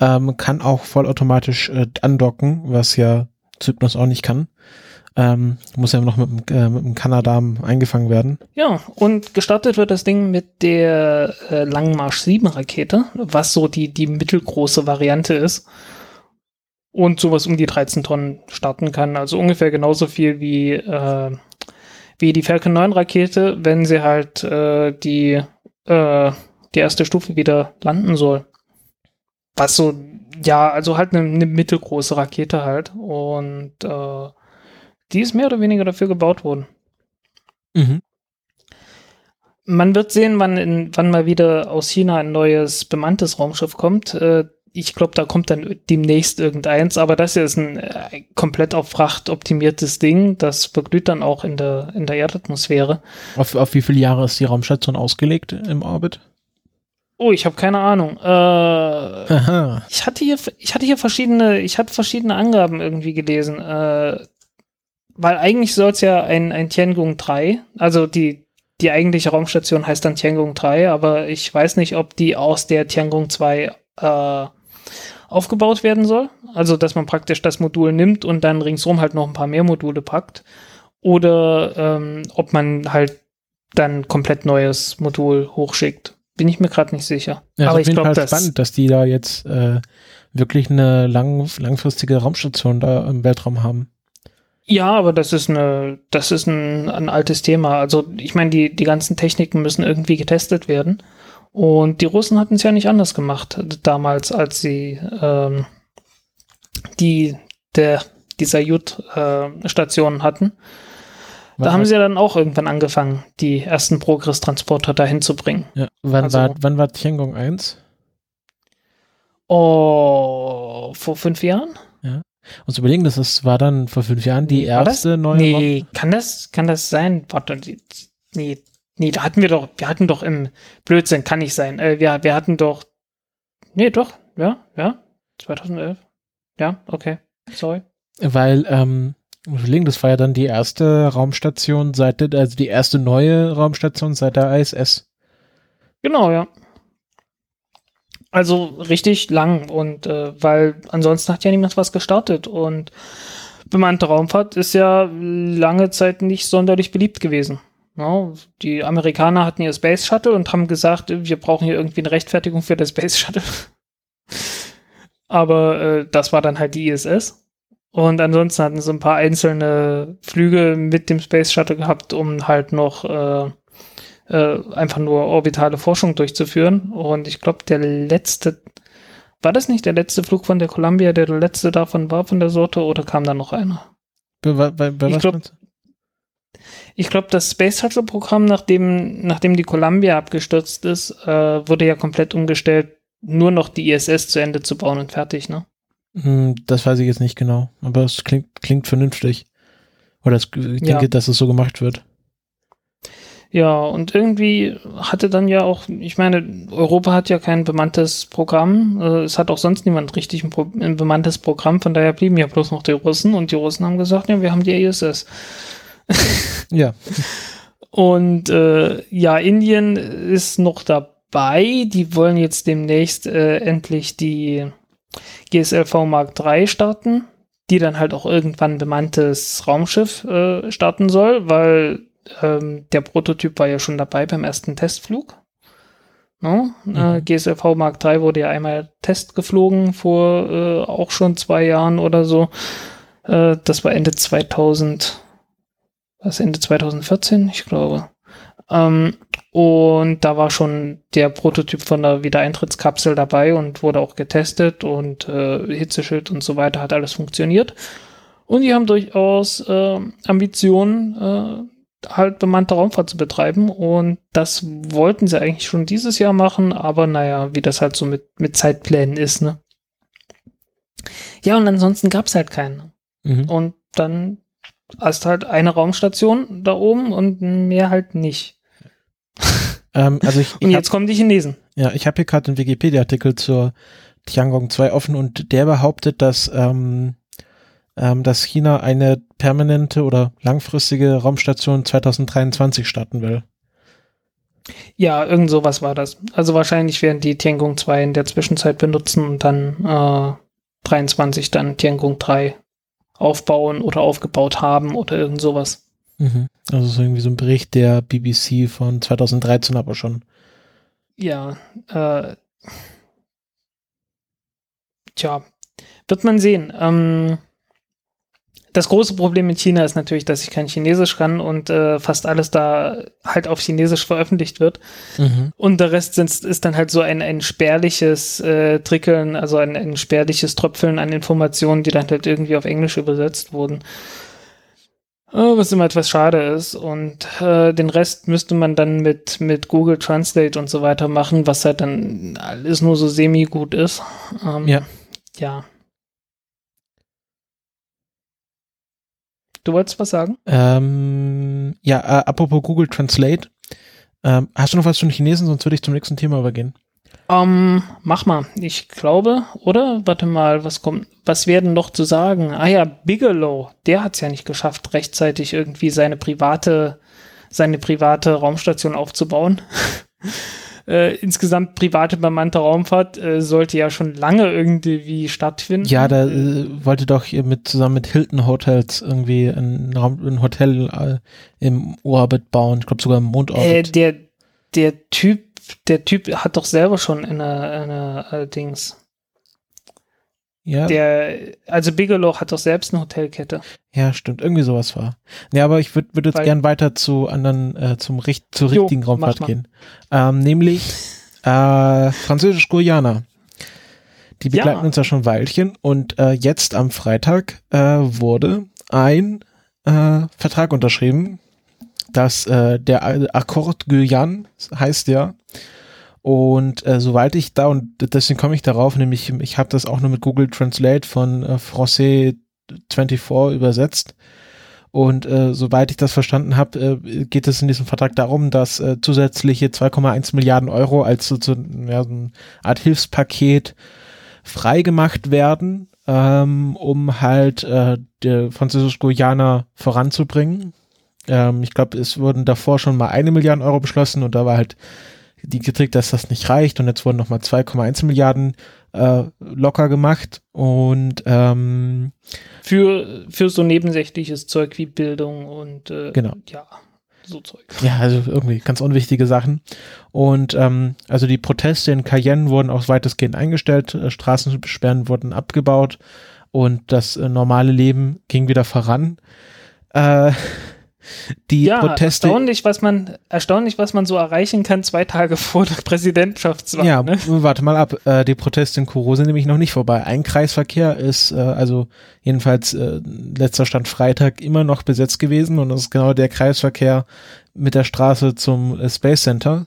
ähm, kann auch vollautomatisch äh, andocken, was ja Cygnus auch nicht kann. Ähm, muss ja noch mit, dem, äh, mit dem Kanadam eingefangen werden. Ja, und gestartet wird das Ding mit der äh, Langmarsch 7 Rakete, was so die, die mittelgroße Variante ist. Und sowas um die 13 Tonnen starten kann. Also ungefähr genauso viel wie, äh, wie die Falcon 9 Rakete, wenn sie halt äh, die, äh, die erste Stufe wieder landen soll. was so, ja, also halt eine, eine mittelgroße Rakete halt. Und äh, die ist mehr oder weniger dafür gebaut worden. Mhm. Man wird sehen, wann, in, wann mal wieder aus China ein neues bemanntes Raumschiff kommt. Äh, ich glaube, da kommt dann demnächst irgendeins, aber das hier ist ein äh, komplett auf Fracht optimiertes Ding. Das verglüht dann auch in der, in der Erdatmosphäre. Auf, auf wie viele Jahre ist die Raumstation ausgelegt im Orbit? Oh, ich habe keine Ahnung. Äh, ich hatte hier, ich hatte hier verschiedene, ich hatte verschiedene Angaben irgendwie gelesen. Äh, weil eigentlich soll es ja ein, ein Tiangong 3, also die, die eigentliche Raumstation heißt dann Tiangong 3, aber ich weiß nicht, ob die aus der Tiangong 2 äh, aufgebaut werden soll. Also, dass man praktisch das Modul nimmt und dann ringsrum halt noch ein paar mehr Module packt. Oder ähm, ob man halt dann komplett neues Modul hochschickt. Bin ich mir gerade nicht sicher. Ja, Aber ich glaube, Fall das spannend, dass die da jetzt äh, wirklich eine lang, langfristige Raumstation da im Weltraum haben. Ja, aber das ist eine, das ist ein, ein altes Thema. Also ich meine, die, die ganzen Techniken müssen irgendwie getestet werden. Und die Russen hatten es ja nicht anders gemacht damals, als sie ähm, die der die Sayut-Stationen hatten. Da Wann haben war- sie ja dann auch irgendwann angefangen, die ersten Progress-Transporter dahin zu bringen. Ja, wann, Also- war, wann war Tiangong 1? Oh, vor fünf Jahren? Uns überlegen, das ist, war dann vor fünf Jahren die erste neue Nee, kann das, kann das sein? Warte, nee, nee, da hatten wir doch, wir hatten doch im Blödsinn, kann nicht sein. Äh, wir, wir hatten doch, nee, doch, ja, ja, 2011. Ja, okay, sorry. Weil, ähm, überlegen, das war ja dann die erste Raumstation seit also die erste neue Raumstation seit der ISS. Genau, ja. Also richtig lang und äh, weil ansonsten hat ja niemand was gestartet und bemannte Raumfahrt ist ja lange Zeit nicht sonderlich beliebt gewesen. Ja, die Amerikaner hatten ihr Space Shuttle und haben gesagt, wir brauchen hier irgendwie eine Rechtfertigung für das Space Shuttle. Aber äh, das war dann halt die ISS. Und ansonsten hatten sie ein paar einzelne Flüge mit dem Space Shuttle gehabt, um halt noch äh, äh, einfach nur orbitale Forschung durchzuführen. Und ich glaube, der letzte, war das nicht der letzte Flug von der Columbia, der letzte davon war von der Sorte, oder kam da noch einer? Bei, bei, bei, Ich was glaub- glaube, das Space Shuttle Programm, nachdem, nachdem die Columbia abgestürzt ist, äh, wurde ja komplett umgestellt, nur noch die ISS zu Ende zu bauen und fertig, ne? Hm, das weiß ich jetzt nicht genau, aber es klingt, klingt vernünftig. Oder es, ich Ja. denke, dass es so gemacht wird. Ja, und irgendwie hatte dann ja auch, ich meine, Europa hat ja kein bemanntes Programm. Äh, es hat auch sonst niemand richtig ein, Pro ein bemanntes Programm, von daher blieben ja bloß noch die Russen und die Russen haben gesagt, ja, wir haben die ISS. Ja. Und äh, ja, Indien ist noch dabei. Die wollen jetzt demnächst äh, endlich die GSLV Mark III starten, die dann halt auch irgendwann ein bemanntes Raumschiff äh, starten soll, weil ähm, der Prototyp war ja schon dabei beim ersten Testflug. No? Äh, Mhm. GSLV Mark III wurde ja einmal Test geflogen vor äh, auch schon zwei Jahren oder so. Äh, das war Ende 2000 was Ende 2014, ich glaube. Ähm, und da war schon der Prototyp von der Wiedereintrittskapsel dabei und wurde auch getestet und äh, Hitzeschild und so weiter hat alles funktioniert. Und die haben durchaus äh, Ambitionen, äh, halt bemannte Raumfahrt zu betreiben. Und das wollten sie eigentlich schon dieses Jahr machen, aber naja, wie das halt so mit, mit Zeitplänen ist, ne? Ja, und ansonsten gab's halt keinen. Mhm. Und dann hast halt eine Raumstation da oben und mehr halt nicht. Ähm, also ich, Und ich hab, jetzt kommen die Chinesen. ja, ich habe hier gerade einen Wikipedia-Artikel zur Tiangong 2 offen und der behauptet, dass, ähm, ähm, dass China eine permanente oder langfristige Raumstation 2023 starten will. Ja, irgend sowas war das. Also wahrscheinlich werden die Tiangong 2 in der Zwischenzeit benutzen und dann äh, 23 dann Tiangong 3 aufbauen oder aufgebaut haben oder irgend sowas. Mhm. Also so irgendwie so ein Bericht der BBC von 2013 aber schon. Ja, äh, tja, wird man sehen. Ähm, das große Problem in China ist natürlich, dass ich kein Chinesisch kann und äh, fast alles da halt auf Chinesisch veröffentlicht wird. Mhm. Und der Rest sind, ist dann halt so ein, ein spärliches äh, Trickeln, also ein, ein spärliches Tröpfeln an Informationen, die dann halt irgendwie auf Englisch übersetzt wurden. Äh, was immer etwas schade ist. Und äh, den Rest müsste man dann mit, mit Google Translate und so weiter machen, was halt dann alles nur so semi-gut ist. Ähm, Ja. Ja. Du wolltest was sagen? Ähm, ja, äh, apropos Google Translate. Ähm, hast du noch was zum Chinesen, sonst würde ich zum nächsten Thema übergehen. Ähm, mach mal. Ich glaube, oder? Warte mal, was kommt, was werden noch zu sagen? Ah ja, Bigelow, der hat es ja nicht geschafft, rechtzeitig irgendwie seine private, seine private Raumstation aufzubauen. äh, insgesamt private bemannte Raumfahrt äh, sollte ja schon lange irgendwie stattfinden. Ja, da äh, wollte doch hier mit zusammen mit Hilton Hotels irgendwie ein, Raum, ein Hotel äh, im Orbit bauen. Ich glaube sogar im äh, Mondorbit. der, der Typ, der Typ hat doch selber schon eine, eine äh, Dings. Ja, Der, also Bigelow hat doch selbst eine Hotelkette. ja, stimmt. Irgendwie sowas war. Nee, aber ich würde würd jetzt Weil- gern weiter zu anderen, äh, zum richt zur Jo, richtigen Raumfahrt gehen. Ähm, nämlich äh, Französisch-Guyana. Die Ja. begleiten uns ja schon ein Weilchen und äh, jetzt am Freitag äh, wurde ein äh, Vertrag unterschrieben, dass äh, der Akkord Guyane heißt ja. Und äh, soweit ich da, und deswegen komme ich darauf, nämlich ich habe das auch nur mit Google Translate von äh, Francais 24 übersetzt. Und äh, soweit ich das verstanden habe, äh, geht es in diesem Vertrag darum, dass äh, zusätzliche 2,1 Milliarden Euro als so, so, ja, so eine Art Hilfspaket freigemacht werden, ähm, um halt äh, der Französisch-Guyana voranzubringen. Ähm, ich glaube, es wurden davor schon mal eine Milliarde Euro beschlossen und da war halt die Kritik, dass das nicht reicht und jetzt wurden nochmal 2,1 Milliarden äh, locker gemacht und ähm, Für, für so nebensächliches Zeug wie Bildung und äh, Genau. ja, so Zeug. Ja, also irgendwie ganz unwichtige Sachen. Und ähm, also die Proteste in Cayenne wurden auch weitestgehend eingestellt, äh, Straßensperren wurden abgebaut und das äh, normale Leben ging wieder voran. Äh, die ja, Proteste. erstaunlich, was man, erstaunlich, was man so erreichen kann, zwei Tage vor der Präsidentschaftswahl. Ja, ne? warte mal ab. Äh, die Proteste in Kuro sind nämlich noch nicht vorbei. Ein Kreisverkehr ist, äh, also jedenfalls äh, letzter Stand Freitag, immer noch besetzt gewesen und das ist genau der Kreisverkehr mit der Straße zum äh, Space Center.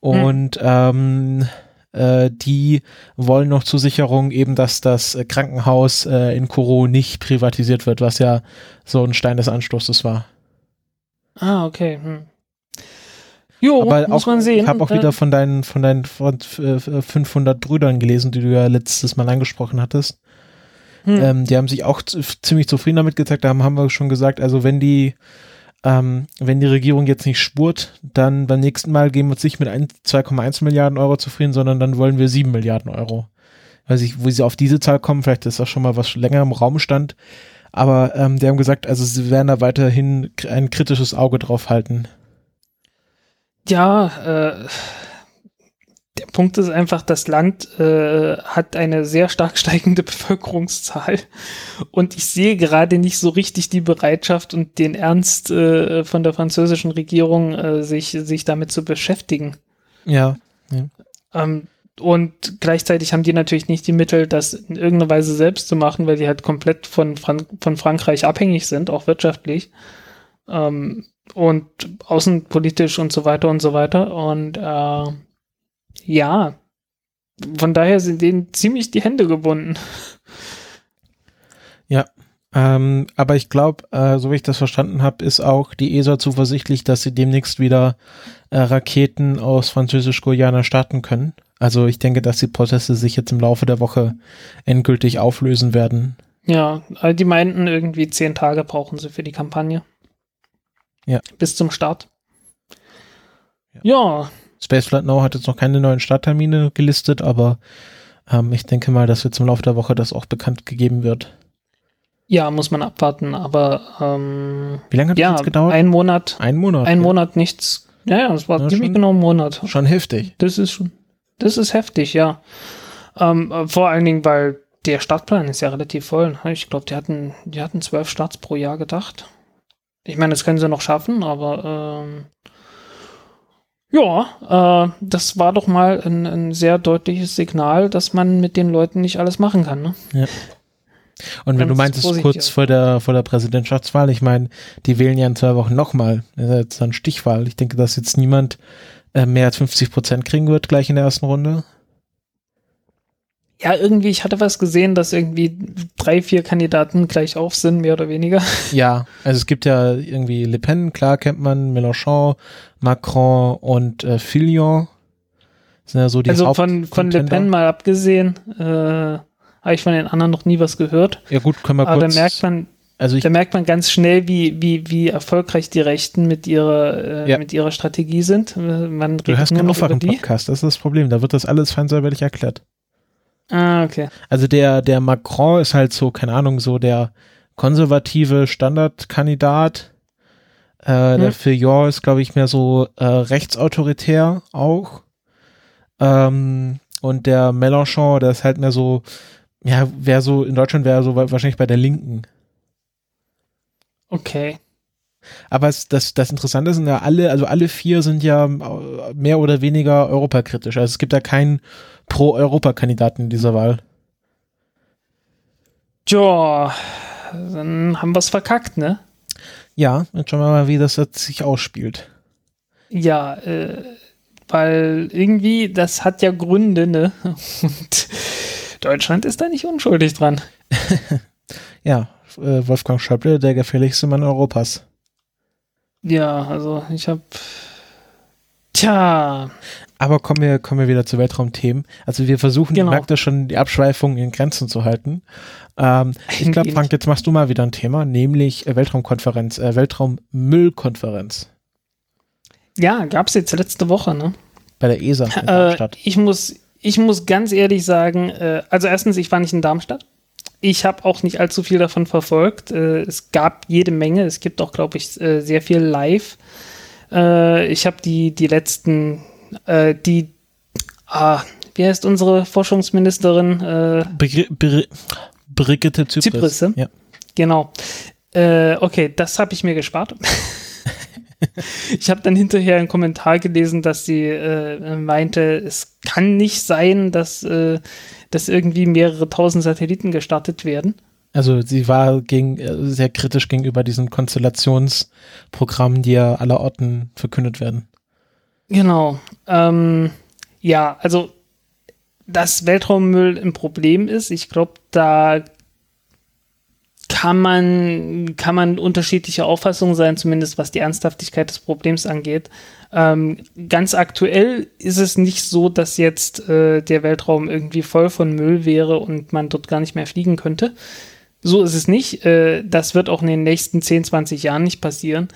Und ähm, äh, die wollen noch zur Sicherung eben, dass das äh, Krankenhaus äh, in Kuro nicht privatisiert wird, was ja so ein Stein des Anstoßes war. Ah, okay. Hm. Jo, Aber muss auch, man sehen. ich habe auch wieder von deinen, von deinen von, äh, 500 Brüdern gelesen, die du ja letztes Mal angesprochen hattest. hm. Ähm, die haben sich auch ziemlich zufrieden damit gezeigt. Da haben, haben wir schon gesagt, also wenn die, ähm, wenn die Regierung jetzt nicht spurt, dann beim nächsten Mal geben wir uns nicht mit ein- 2,1 Milliarden Euro zufrieden, sondern dann wollen wir 7 Milliarden Euro. Weiß ich, wo sie auf diese Zahl kommen, vielleicht ist das schon mal was länger im Raum stand. Aber ähm, die haben gesagt, also sie werden da weiterhin ein kritisches Auge drauf halten. Ja, äh, der Punkt ist einfach, das Land äh, hat eine sehr stark steigende Bevölkerungszahl und ich sehe gerade nicht so richtig die Bereitschaft und den Ernst äh, von der französischen Regierung, äh, sich, sich damit zu beschäftigen. Ja. Ähm, und gleichzeitig haben die natürlich nicht die Mittel, das in irgendeiner Weise selbst zu machen, weil die halt komplett von, Fran von Frankreich abhängig sind, auch wirtschaftlich. Ähm, und außenpolitisch und so weiter und so weiter. Und äh, ja, von daher sind denen ziemlich die Hände gebunden. Ähm, aber ich glaube, äh, so wie ich das verstanden habe, ist auch die ESA zuversichtlich, dass sie demnächst wieder äh, Raketen aus Französisch-Guyana starten können. Also ich denke, dass die Prozesse sich jetzt im Laufe der Woche endgültig auflösen werden. Ja, also die meinten irgendwie zehn Tage brauchen sie für die Kampagne. Ja. Bis zum Start. Ja. Ja, Spaceflight Now hat jetzt noch keine neuen Starttermine gelistet, aber ähm, ich denke mal, dass jetzt im Laufe der Woche das auch bekannt gegeben wird. ja, muss man abwarten, aber ähm, Wie lange hat ja, das jetzt gedauert? ein Monat, Ein Monat. ein ja. Monat nichts. Ja, ja, es war Ja, ziemlich schon. genau ein Monat. Schon heftig. Das ist schon, das ist heftig, ja. Ähm, äh, vor allen Dingen, weil der Startplan ist ja relativ voll. Ne? Ich glaube, die hatten, die hatten zwölf Starts pro Jahr gedacht. Ich meine, das können sie noch schaffen, aber ähm, ja, äh, das war doch mal ein, ein, sehr deutliches Signal, dass man mit den Leuten nicht alles machen kann. Ne? Ja. Und wenn du meintest, kurz vor der, vor der Präsidentschaftswahl, ich meine, die wählen ja in zwei Wochen nochmal. Das ist jetzt eine Stichwahl. Ich denke, dass jetzt niemand äh, mehr als 50 Prozent kriegen wird gleich in der ersten Runde. Ja, irgendwie, ich hatte was gesehen, dass irgendwie drei, vier Kandidaten gleich auf sind, mehr oder weniger. Ja, also es gibt ja irgendwie Le Pen, klar kennt man, Mélenchon, Macron und äh, Fillon. Sind ja so die Also von, von Le Pen mal abgesehen, äh, habe ich von den anderen noch nie was gehört. Ja gut, können wir Aber kurz. da merkt man, also ich, da merkt man ganz schnell, wie, wie, wie erfolgreich die Rechten mit ihrer, äh, ja. mit ihrer Strategie sind. Man du hast keinen Aufwachen-Podcast, das ist das Problem. Da wird das alles feinsäuberlich erklärt. Ah, okay. Also der, der Macron ist halt so, keine Ahnung, so der konservative Standardkandidat. Äh, hm. Der Fillon ist, glaube ich, mehr so äh, rechtsautoritär auch. Ähm, und der Mélenchon, der ist halt mehr so, ja, wäre so, in Deutschland wäre er so wahrscheinlich bei der Linken. Okay. Aber es, das, das Interessante sind ja alle, also alle vier sind ja mehr oder weniger europakritisch. Also es gibt ja keinen Pro-Europa-Kandidaten in dieser Wahl. Tja, dann haben wir es verkackt, ne? Ja, jetzt schauen wir mal, wie das jetzt sich ausspielt. Ja, äh, weil irgendwie, das hat ja Gründe, ne? Und Deutschland ist da nicht unschuldig dran. ja, äh, Wolfgang Schäuble, der gefährlichste Mann Europas. Ja, also ich habe. Tja. Aber kommen wir, kommen wir wieder zu Weltraumthemen. Also wir versuchen, genau. merkt ihr schon, die Abschweifung in Grenzen zu halten. Ähm, ich glaube, Frank, jetzt machst du mal wieder ein Thema, nämlich äh, Weltraumkonferenz, äh, Weltraummüllkonferenz. Ja, gab es jetzt letzte Woche, ne? Bei der ESA. Äh, ich, muss, ich muss ganz ehrlich sagen, äh, also erstens, ich war nicht in Darmstadt. Ich habe auch nicht allzu viel davon verfolgt. Äh, es gab jede Menge. Es gibt auch, glaube ich, äh, sehr viel live. Äh, ich habe die, die letzten, äh, die, ah, wie heißt unsere Forschungsministerin? Äh, Bri Bri Brigitte Zypris. Zypris ja. Genau. Okay, das habe ich mir gespart. ich habe dann hinterher einen Kommentar gelesen, dass sie äh, meinte, es kann nicht sein, dass äh, dass irgendwie mehrere tausend Satelliten gestartet werden. Also sie war gegen, äh, sehr kritisch gegenüber diesen Konstellationsprogrammen, die ja allerorten verkündet werden. Genau. Ähm, ja, also dass Weltraummüll ein Problem ist, ich glaube, da kann man, kann man unterschiedlicher Auffassung sein, zumindest was die Ernsthaftigkeit des Problems angeht. Ähm, ganz aktuell ist es nicht so, dass jetzt äh, der Weltraum irgendwie voll von Müll wäre und man dort gar nicht mehr fliegen könnte. So ist es nicht. Äh, das wird auch in den nächsten 10, 20 Jahren nicht passieren.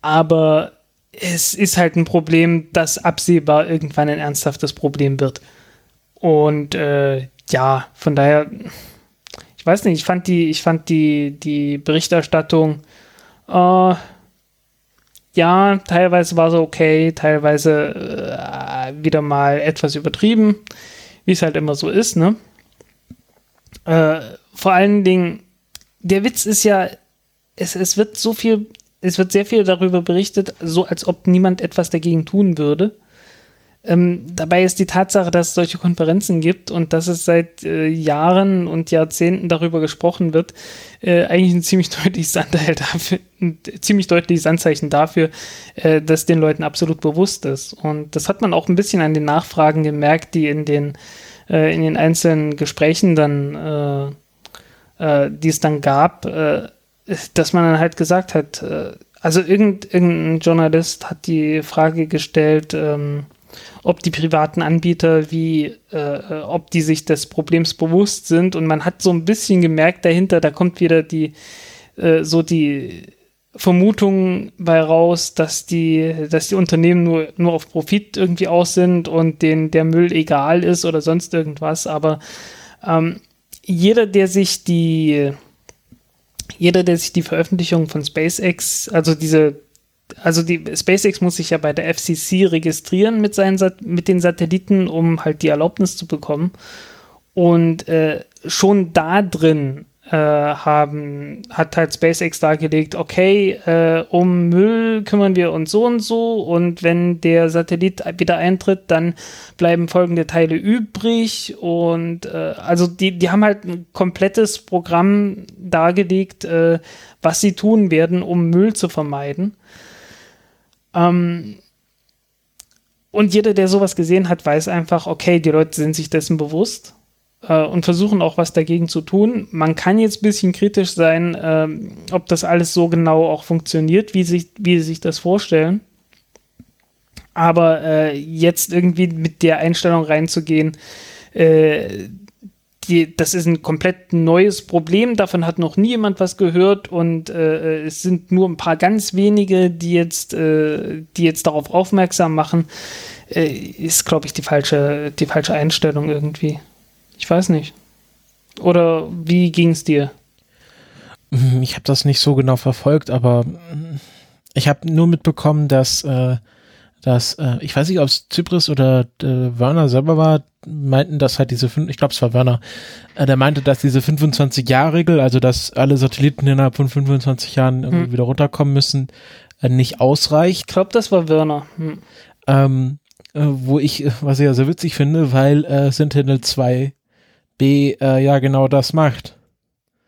Aber es ist halt ein Problem, das absehbar irgendwann ein ernsthaftes Problem wird. Und äh, ja, von daher, weiß nicht, ich fand die, ich fand die, die Berichterstattung äh, ja, teilweise war sie okay, teilweise äh, wieder mal etwas übertrieben, wie es halt immer so ist, ne? Äh, vor allen Dingen, der Witz ist ja, es, es wird so viel, es wird sehr viel darüber berichtet, so als ob niemand etwas dagegen tun würde. Ähm, dabei ist die Tatsache, dass es solche Konferenzen gibt und dass es seit äh, Jahren und Jahrzehnten darüber gesprochen wird, äh, eigentlich ein ziemlich deutliches dafür, ein ziemlich deutliches Anzeichen dafür, äh, dass den Leuten absolut bewusst ist. Und das hat man auch ein bisschen an den Nachfragen gemerkt, die in den, äh, in den einzelnen Gesprächen dann, äh, äh, die es dann gab, dass man dann halt gesagt hat, also irgend, irgendein Journalist hat die Frage gestellt, ähm, ob die privaten Anbieter wie, äh, ob die sich des Problems bewusst sind. Und man hat so ein bisschen gemerkt dahinter, da kommt wieder die, äh, so die Vermutung bei raus, dass die, dass die Unternehmen nur, nur auf Profit irgendwie aus sind und denen der Müll egal ist oder sonst irgendwas. Aber ähm, jeder, der sich die, jeder, der sich die Veröffentlichung von SpaceX, also diese also die SpaceX muss sich ja bei der FCC registrieren mit, seinen, mit den Satelliten, um halt die Erlaubnis zu bekommen. Und äh, schon da drin äh, haben, hat halt SpaceX dargelegt, okay, äh, um Müll kümmern wir uns so und so und wenn der Satellit wieder eintritt, dann bleiben folgende Teile übrig und äh, also die, die haben halt ein komplettes Programm dargelegt, äh, was sie tun werden, um Müll zu vermeiden. Ähm, und jeder, der sowas gesehen hat, weiß einfach, okay, die Leute sind sich dessen bewusst äh, und versuchen auch was dagegen zu tun. Man kann jetzt ein bisschen kritisch sein, äh, ob das alles so genau auch funktioniert, wie sich, wie sie sich das vorstellen. Aber äh, jetzt irgendwie mit der Einstellung reinzugehen, äh, die, das ist ein komplett neues Problem, davon hat noch nie jemand was gehört und äh, es sind nur ein paar ganz wenige, die jetzt, äh, die jetzt darauf aufmerksam machen, äh, ist, glaube ich, die falsche, die falsche Einstellung irgendwie. Ich weiß nicht. Oder wie ging es dir? Ich habe das nicht so genau verfolgt, aber ich habe nur mitbekommen, dass, äh, dass äh, ich weiß nicht, ob es Zypris oder äh, Werner selber war, meinten, dass halt diese, ich glaube, es war Werner, äh, der meinte, dass diese 25-Jahr-Regel, also dass alle Satelliten innerhalb von 25 Jahren irgendwie hm. wieder runterkommen müssen, äh, nicht ausreicht. Ich glaube, das war Werner. Hm. Ähm, äh, wo ich, was ich ja sehr witzig finde, weil äh, Sentinel 2 B äh, ja genau das macht.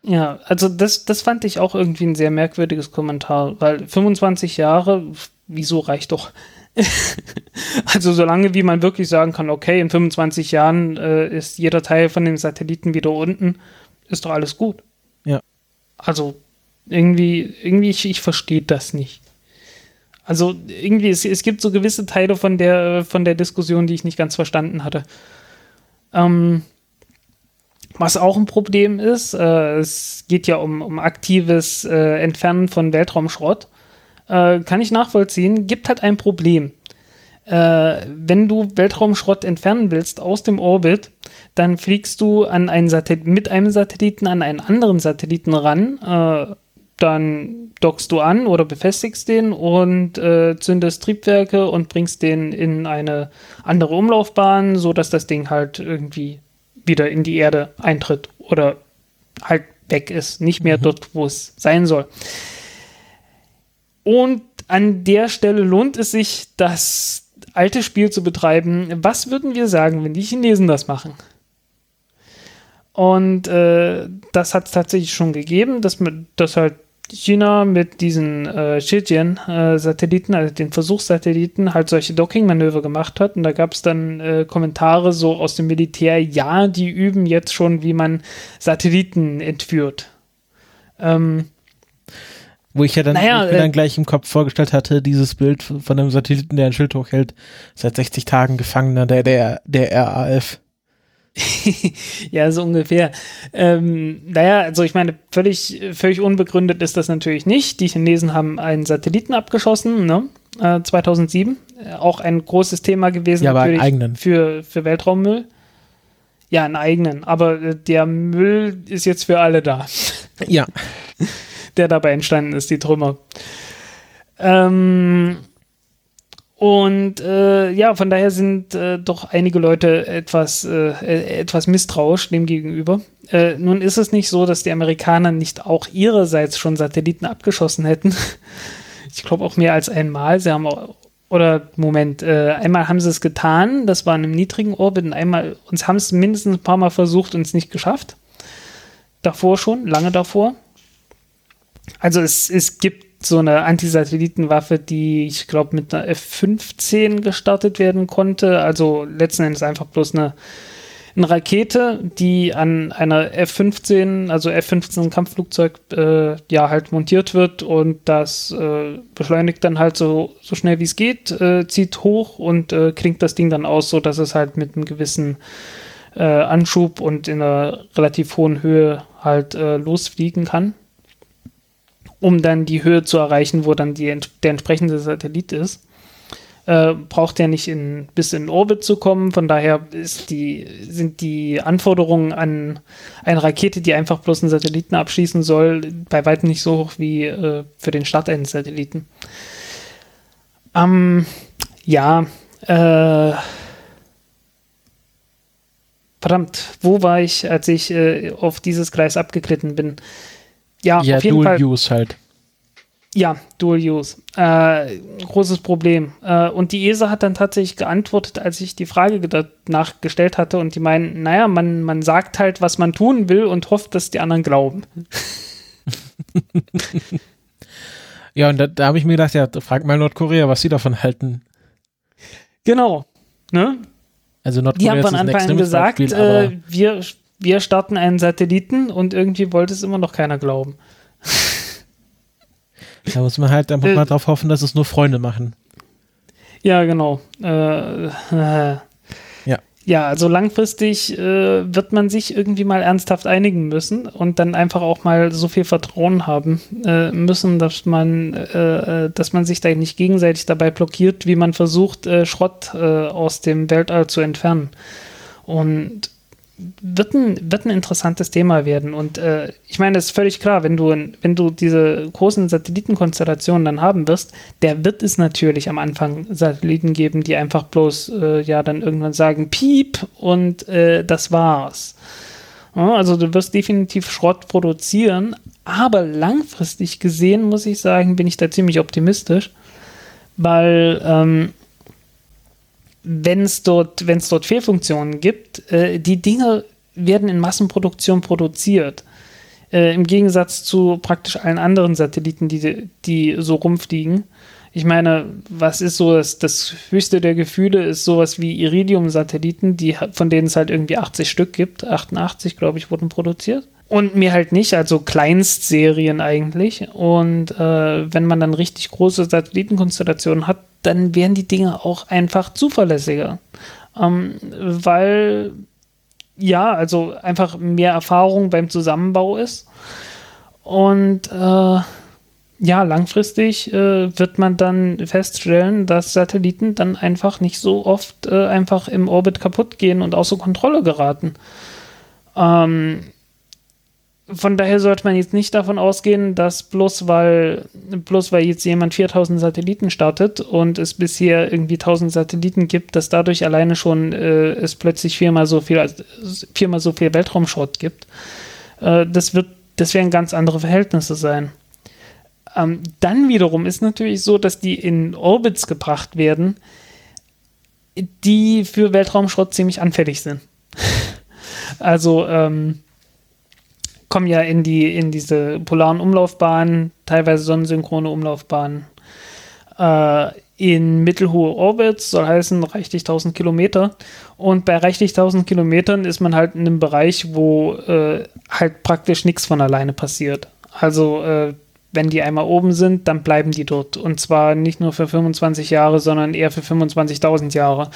Ja, also das, das fand ich auch irgendwie ein sehr merkwürdiges Kommentar, weil 25 Jahre, wieso reicht doch? also solange wie man wirklich sagen kann, okay, in 25 Jahren äh, ist jeder Teil von den Satelliten wieder unten, ist doch alles gut. Ja. Also irgendwie, irgendwie, ich, ich verstehe das nicht. Also irgendwie, es, es gibt so gewisse Teile von der, von der Diskussion, die ich nicht ganz verstanden hatte. Ähm, was auch ein Problem ist, äh, es geht ja um, um aktives äh, Entfernen von Weltraumschrott, äh, kann ich nachvollziehen, gibt halt ein Problem. Äh, wenn du Weltraumschrott entfernen willst aus dem Orbit, dann fliegst du an einen mit einem Satelliten an einen anderen Satelliten ran, äh, dann dockst du an oder befestigst den und äh, zündest Triebwerke und bringst den in eine andere Umlaufbahn, sodass das Ding halt irgendwie wieder in die Erde eintritt oder halt weg ist, nicht mehr mhm. dort, wo es sein soll. Und an der Stelle lohnt es sich, das alte Spiel zu betreiben. Was würden wir sagen, wenn die Chinesen das machen? Und äh, das hat es tatsächlich schon gegeben, dass, dass halt China mit diesen äh, Shijian-Satelliten, also den Versuchssatelliten, halt solche Docking-Manöver gemacht hat. Und da gab es dann äh, Kommentare so aus dem Militär, ja, die üben jetzt schon, wie man Satelliten entführt. Ähm, wo ich ja dann, naja, ich mir äh, dann gleich im Kopf vorgestellt hatte, dieses Bild von einem Satelliten, der ein Schild hochhält, seit 60 Tagen Gefangener der, der, der RAF. ja, so ungefähr. Ähm, naja, also ich meine, völlig, völlig unbegründet ist das natürlich nicht. Die Chinesen haben einen Satelliten abgeschossen, ne? Äh, 2007. Äh, auch ein großes Thema gewesen ja, aber einen eigenen. Für, für Weltraummüll. Ja, einen eigenen. Aber äh, der Müll ist jetzt für alle da. Ja. der dabei entstanden ist, die Trümmer. Ähm, und äh, ja, von daher sind äh, doch einige Leute etwas, äh, etwas misstrauisch dem gegenüber. Äh, nun ist es nicht so, dass die Amerikaner nicht auch ihrerseits schon Satelliten abgeschossen hätten. ich glaube auch mehr als einmal. Sie haben auch, oder Moment, äh, einmal haben sie es getan, das war in einem niedrigen Orbit, und einmal, uns haben es mindestens ein paar Mal versucht und es nicht geschafft. Davor schon, lange davor. Also es, es gibt so eine Antisatellitenwaffe, die ich glaube mit einer F-15 gestartet werden konnte. Also letzten Endes einfach bloß eine, eine Rakete, die an einer F-15, also F-15 Kampfflugzeug, äh, ja halt montiert wird und das äh, beschleunigt dann halt so, so schnell wie es geht, äh, zieht hoch und äh, klingt das Ding dann aus, so dass es halt mit einem gewissen äh, Anschub und in einer relativ hohen Höhe halt äh, losfliegen kann um dann die Höhe zu erreichen, wo dann die, der entsprechende Satellit ist. Äh, braucht er nicht in, bis in Orbit zu kommen. Von daher die, sind die Anforderungen an eine Rakete, die einfach bloß einen Satelliten abschießen soll, bei weitem nicht so hoch wie äh, für den Start eines Satelliten. Ähm, ja, äh, verdammt, wo war ich, als ich äh, auf dieses Gleis abgeglitten bin? Ja, Ja, auf jeden Dual Fall. Use halt. Ja, Dual Use. Äh, großes Problem. Äh, und die ESA hat dann tatsächlich geantwortet, als ich die Frage ge- danach gestellt hatte und die meinen, naja, man, man sagt halt, was man tun will und hofft, dass die anderen glauben. Ja, und da, da habe ich mir gedacht, ja, frag mal Nordkorea, was sie davon halten. Genau. Ne? Also Die Nordkorea haben ist von Anfang an gesagt, äh, wir, wir starten einen Satelliten und irgendwie wollte es immer noch keiner glauben. da muss man halt einfach äh, mal drauf hoffen, dass es nur Freunde machen. Ja, genau. Äh, äh, Ja. Ja, also langfristig äh, wird man sich irgendwie mal ernsthaft einigen müssen und dann einfach auch mal so viel Vertrauen haben äh, müssen, dass man, äh, dass man sich da nicht gegenseitig dabei blockiert, wie man versucht, Schrott aus dem Weltall zu entfernen. Und wird ein, wird ein interessantes Thema werden. Und äh, ich meine, es ist völlig klar, wenn du, wenn du diese großen Satellitenkonstellationen dann haben wirst, der wird es natürlich am Anfang Satelliten geben, die einfach bloß äh, ja dann irgendwann sagen, piep und äh, das war's. Ja, also du wirst definitiv Schrott produzieren, aber langfristig gesehen, muss ich sagen, bin ich da ziemlich optimistisch, weil ähm, wenn es dort, dort Fehlfunktionen gibt, äh, die Dinge werden in Massenproduktion produziert. Äh, Im Gegensatz zu praktisch allen anderen Satelliten, die, die so rumfliegen. Ich meine, was ist so das, das höchste der Gefühle, ist sowas wie Iridium-Satelliten, von denen es halt irgendwie 80 Stück gibt. 88, glaube ich, wurden produziert. Und mir halt nicht, also Kleinstserien eigentlich. Und äh, wenn man dann richtig große Satellitenkonstellationen hat, dann werden die Dinge auch einfach zuverlässiger. Ähm, weil, ja, also einfach mehr Erfahrung beim Zusammenbau ist. Und äh, ja, langfristig äh, wird man dann feststellen, dass Satelliten dann einfach nicht so oft äh, einfach im Orbit kaputt gehen und außer Kontrolle geraten. Ähm, von daher sollte man jetzt nicht davon ausgehen, dass bloß weil, bloß weil jetzt jemand 4000 Satelliten startet und es bisher irgendwie 1000 Satelliten gibt, dass dadurch alleine schon äh, es plötzlich viermal so viel, viermal so viel Weltraumschrott gibt. Äh, das wird, das werden ganz andere Verhältnisse sein. Ähm, dann wiederum ist natürlich so, dass die in Orbits gebracht werden, die für Weltraumschrott ziemlich anfällig sind. also, ähm, kommen ja in die in diese polaren Umlaufbahnen, teilweise sonnensynchrone Umlaufbahnen. Äh, in mittelhohe Orbits soll heißen reichlich 1000 Kilometer. Und bei reichlich 1000 Kilometern ist man halt in einem Bereich, wo äh, halt praktisch nichts von alleine passiert. Also äh, wenn die einmal oben sind, dann bleiben die dort. Und zwar nicht nur für 25 Jahre, sondern eher für 25.000 Jahre.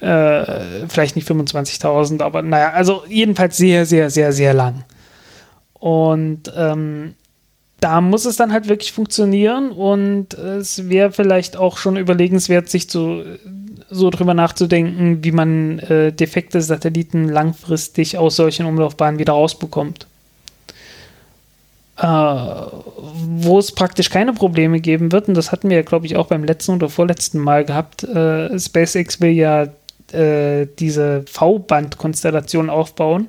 Äh, vielleicht nicht 25.000, aber naja, also jedenfalls sehr, sehr, sehr, sehr lang. Und ähm, da muss es dann halt wirklich funktionieren und es wäre vielleicht auch schon überlegenswert, sich zu, so drüber nachzudenken, wie man äh, defekte Satelliten langfristig aus solchen Umlaufbahnen wieder rausbekommt. Äh, wo es praktisch keine Probleme geben wird, und das hatten wir ja, glaube ich, auch beim letzten oder vorletzten Mal gehabt. Äh, SpaceX will ja äh, diese V-Band-Konstellation aufbauen.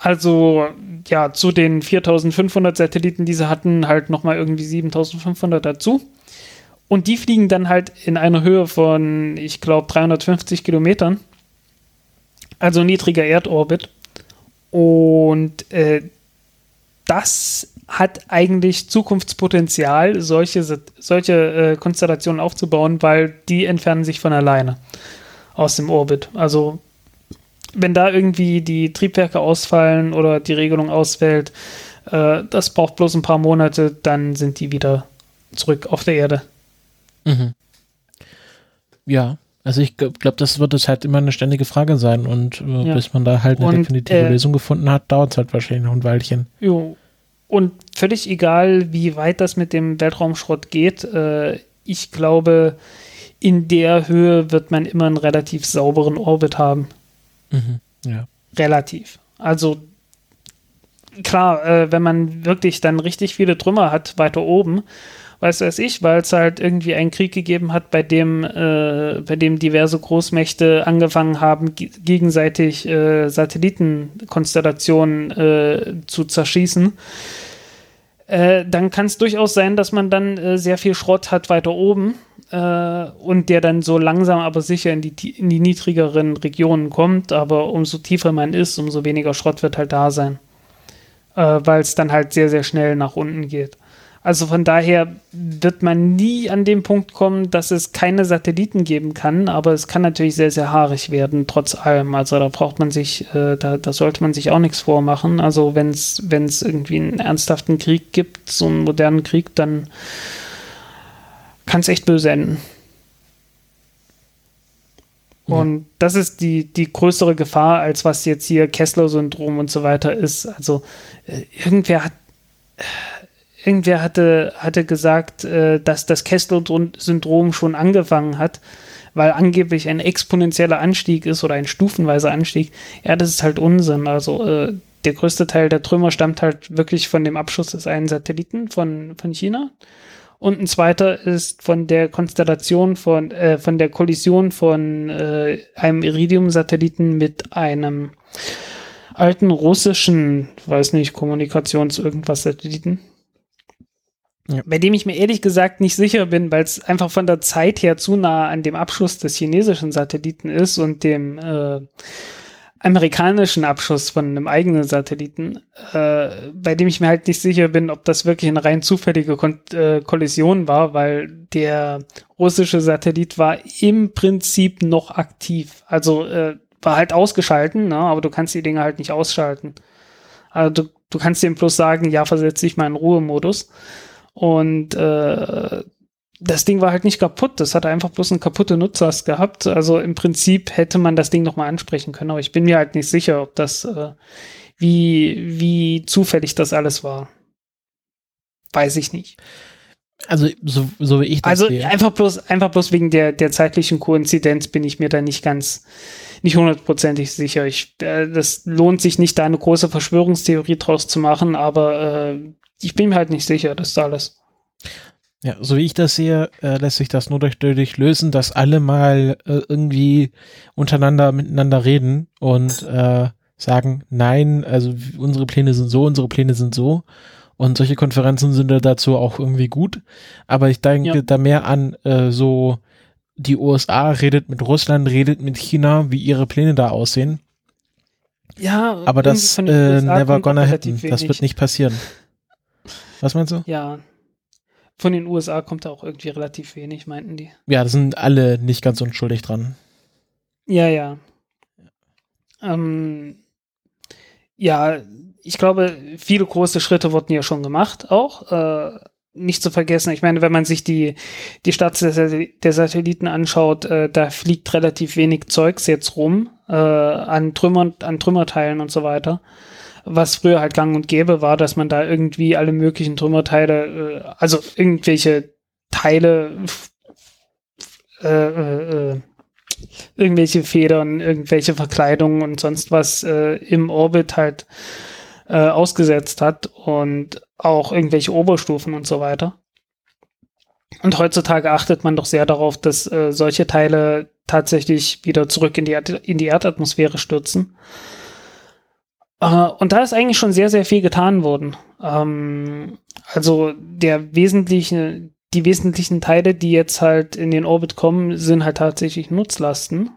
Also ja, zu den 4500 Satelliten, die sie hatten, halt nochmal irgendwie 7500 dazu. Und die fliegen dann halt in einer Höhe von, ich glaube, 350 Kilometern. Also niedriger Erdorbit. Und äh, das hat eigentlich Zukunftspotenzial, solche, solche äh, Konstellationen aufzubauen, weil die entfernen sich von alleine aus dem Orbit. Also wenn da irgendwie die Triebwerke ausfallen oder die Regelung ausfällt, äh, das braucht bloß ein paar Monate, dann sind die wieder zurück auf der Erde. Mhm. Ja, also ich glaube, das wird es halt immer eine ständige Frage sein und äh, Ja. bis man da halt eine Und, definitive äh, Lösung gefunden hat, dauert es halt wahrscheinlich noch ein Weilchen. Jo. Und völlig egal, wie weit das mit dem Weltraumschrott geht, äh, ich glaube, in der Höhe wird man immer einen relativ sauberen Orbit haben. Mhm. Ja. Relativ. Also klar, äh, wenn man wirklich dann richtig viele Trümmer hat weiter oben, weiß weiß ich, weil es halt irgendwie einen Krieg gegeben hat, bei dem, äh, bei dem diverse Großmächte angefangen haben, gegenseitig äh, Satellitenkonstellationen äh, zu zerschießen. Äh, dann kann es durchaus sein, dass man dann äh, sehr viel Schrott hat weiter oben äh, und der dann so langsam aber sicher in die, in die niedrigeren Regionen kommt. Aber umso tiefer man ist, umso weniger Schrott wird halt da sein, weil es dann halt sehr, sehr schnell nach unten geht. Also von daher wird man nie an den Punkt kommen, dass es keine Satelliten geben kann, aber es kann natürlich sehr, sehr haarig werden, trotz allem. Also da braucht man sich, äh, da, da sollte man sich auch nichts vormachen. Also wenn es irgendwie einen ernsthaften Krieg gibt, so einen modernen Krieg, dann kann es echt böse enden. Und das ist die, die größere Gefahr, als was jetzt hier Kessler-Syndrom und so weiter ist. Also äh, irgendwer hat irgendwer hatte, hatte gesagt, äh, dass das Kessler-Syndrom schon angefangen hat, weil angeblich ein exponentieller Anstieg ist oder ein stufenweiser Anstieg. Ja, das ist halt Unsinn. Also äh, der größte Teil der Trümmer stammt halt wirklich von dem Abschuss des einen Satelliten von, von China. Und ein zweiter ist von der Konstellation von, äh, von der Kollision von äh, einem Iridium-Satelliten mit einem alten russischen, weiß nicht, Kommunikations-Irgendwas-Satelliten. Ja. Bei dem ich mir ehrlich gesagt nicht sicher bin, weil es einfach von der Zeit her zu nah an dem Abschuss des chinesischen Satelliten ist und dem äh, amerikanischen Abschuss von einem eigenen Satelliten, äh, bei dem ich mir halt nicht sicher bin, ob das wirklich eine rein zufällige Kon äh, Kollision war, weil der russische Satellit war im Prinzip noch aktiv. Also äh, war halt ausgeschalten, ne? aber du kannst die Dinge halt nicht ausschalten. Also du, du kannst dem bloß sagen, ja, versetz dich mal in Ruhemodus. Und äh, das Ding war halt nicht kaputt. Das hatte einfach bloß eine kaputte Nutzlast gehabt. Also im Prinzip hätte man das Ding nochmal ansprechen können. Aber ich bin mir halt nicht sicher, ob das, äh, wie, wie zufällig das alles war. Weiß ich nicht. Also, so, so wie ich das Also sehe. einfach bloß, einfach bloß wegen der, der zeitlichen Koinzidenz bin ich mir da nicht ganz, nicht hundertprozentig sicher. Ich, äh, das lohnt sich nicht, da eine große Verschwörungstheorie draus zu machen, aber äh, ich bin mir halt nicht sicher, das ist alles. Ja, so wie ich das sehe, äh, lässt sich das nur durch, dadurch lösen, dass alle mal äh, irgendwie untereinander miteinander reden und äh, sagen, nein, also unsere Pläne sind so, unsere Pläne sind so. Und solche Konferenzen sind dazu auch irgendwie gut. Aber ich denke ja. da mehr an äh, so, die USA redet mit Russland, redet mit China, wie ihre Pläne da aussehen. Ja, aber das äh, never gonna happen. Das wird nicht passieren. Was meinst du? Ja. Von den USA kommt da auch irgendwie relativ wenig, meinten die. Ja, das sind alle nicht ganz unschuldig dran. Ja, ja. Ähm, ja, ich glaube, viele große Schritte wurden ja schon gemacht, auch. Äh, nicht zu vergessen, ich meine, wenn man sich die, die Stadt der, Satelliten anschaut, äh, da fliegt relativ wenig Zeugs jetzt rum, äh, an Trümmern, an Trümmerteilen und so weiter was früher halt gang und gäbe war, dass man da irgendwie alle möglichen Trümmerteile, äh, also irgendwelche Teile, äh, äh, äh, irgendwelche Federn, irgendwelche Verkleidungen und sonst was äh, im Orbit halt äh, ausgesetzt hat und auch irgendwelche Oberstufen und so weiter. Und heutzutage achtet man doch sehr darauf, dass äh, solche Teile tatsächlich wieder zurück in die, Erd in die Erdatmosphäre stürzen. Uh, und da ist eigentlich schon sehr, sehr viel getan worden. Ähm, also der wesentliche, die wesentlichen Teile, die jetzt halt in den Orbit kommen, sind halt tatsächlich Nutzlasten.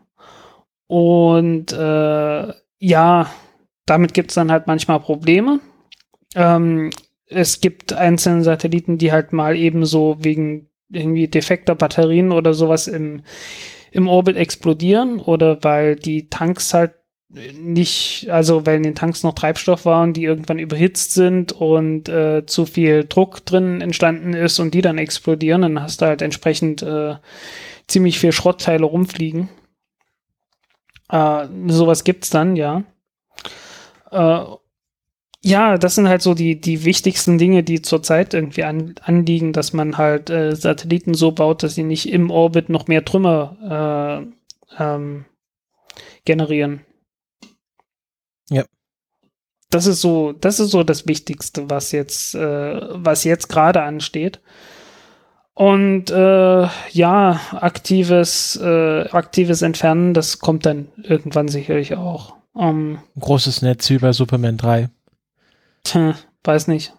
Und äh, ja, damit gibt es dann halt manchmal Probleme. Ähm, es gibt einzelne Satelliten, die halt mal eben so wegen irgendwie defekter Batterien oder sowas im, im Orbit explodieren oder weil die Tanks halt nicht, also weil in den Tanks noch Treibstoff waren, die irgendwann überhitzt sind und äh, zu viel Druck drin entstanden ist und die dann explodieren, dann hast du halt entsprechend äh, ziemlich viel Schrottteile rumfliegen. Äh, sowas gibt's dann, ja. Äh, ja, das sind halt so die, die wichtigsten Dinge, die zurzeit irgendwie an, anliegen, dass man halt äh, Satelliten so baut, dass sie nicht im Orbit noch mehr Trümmer äh, ähm, generieren. Ja. Das ist so, das ist so das Wichtigste, was jetzt, äh, was jetzt gerade ansteht. Und äh, ja, aktives, äh, aktives Entfernen, das kommt dann irgendwann sicherlich auch. Ähm, Großes Netz wie bei Superman 3. tja, weiß nicht.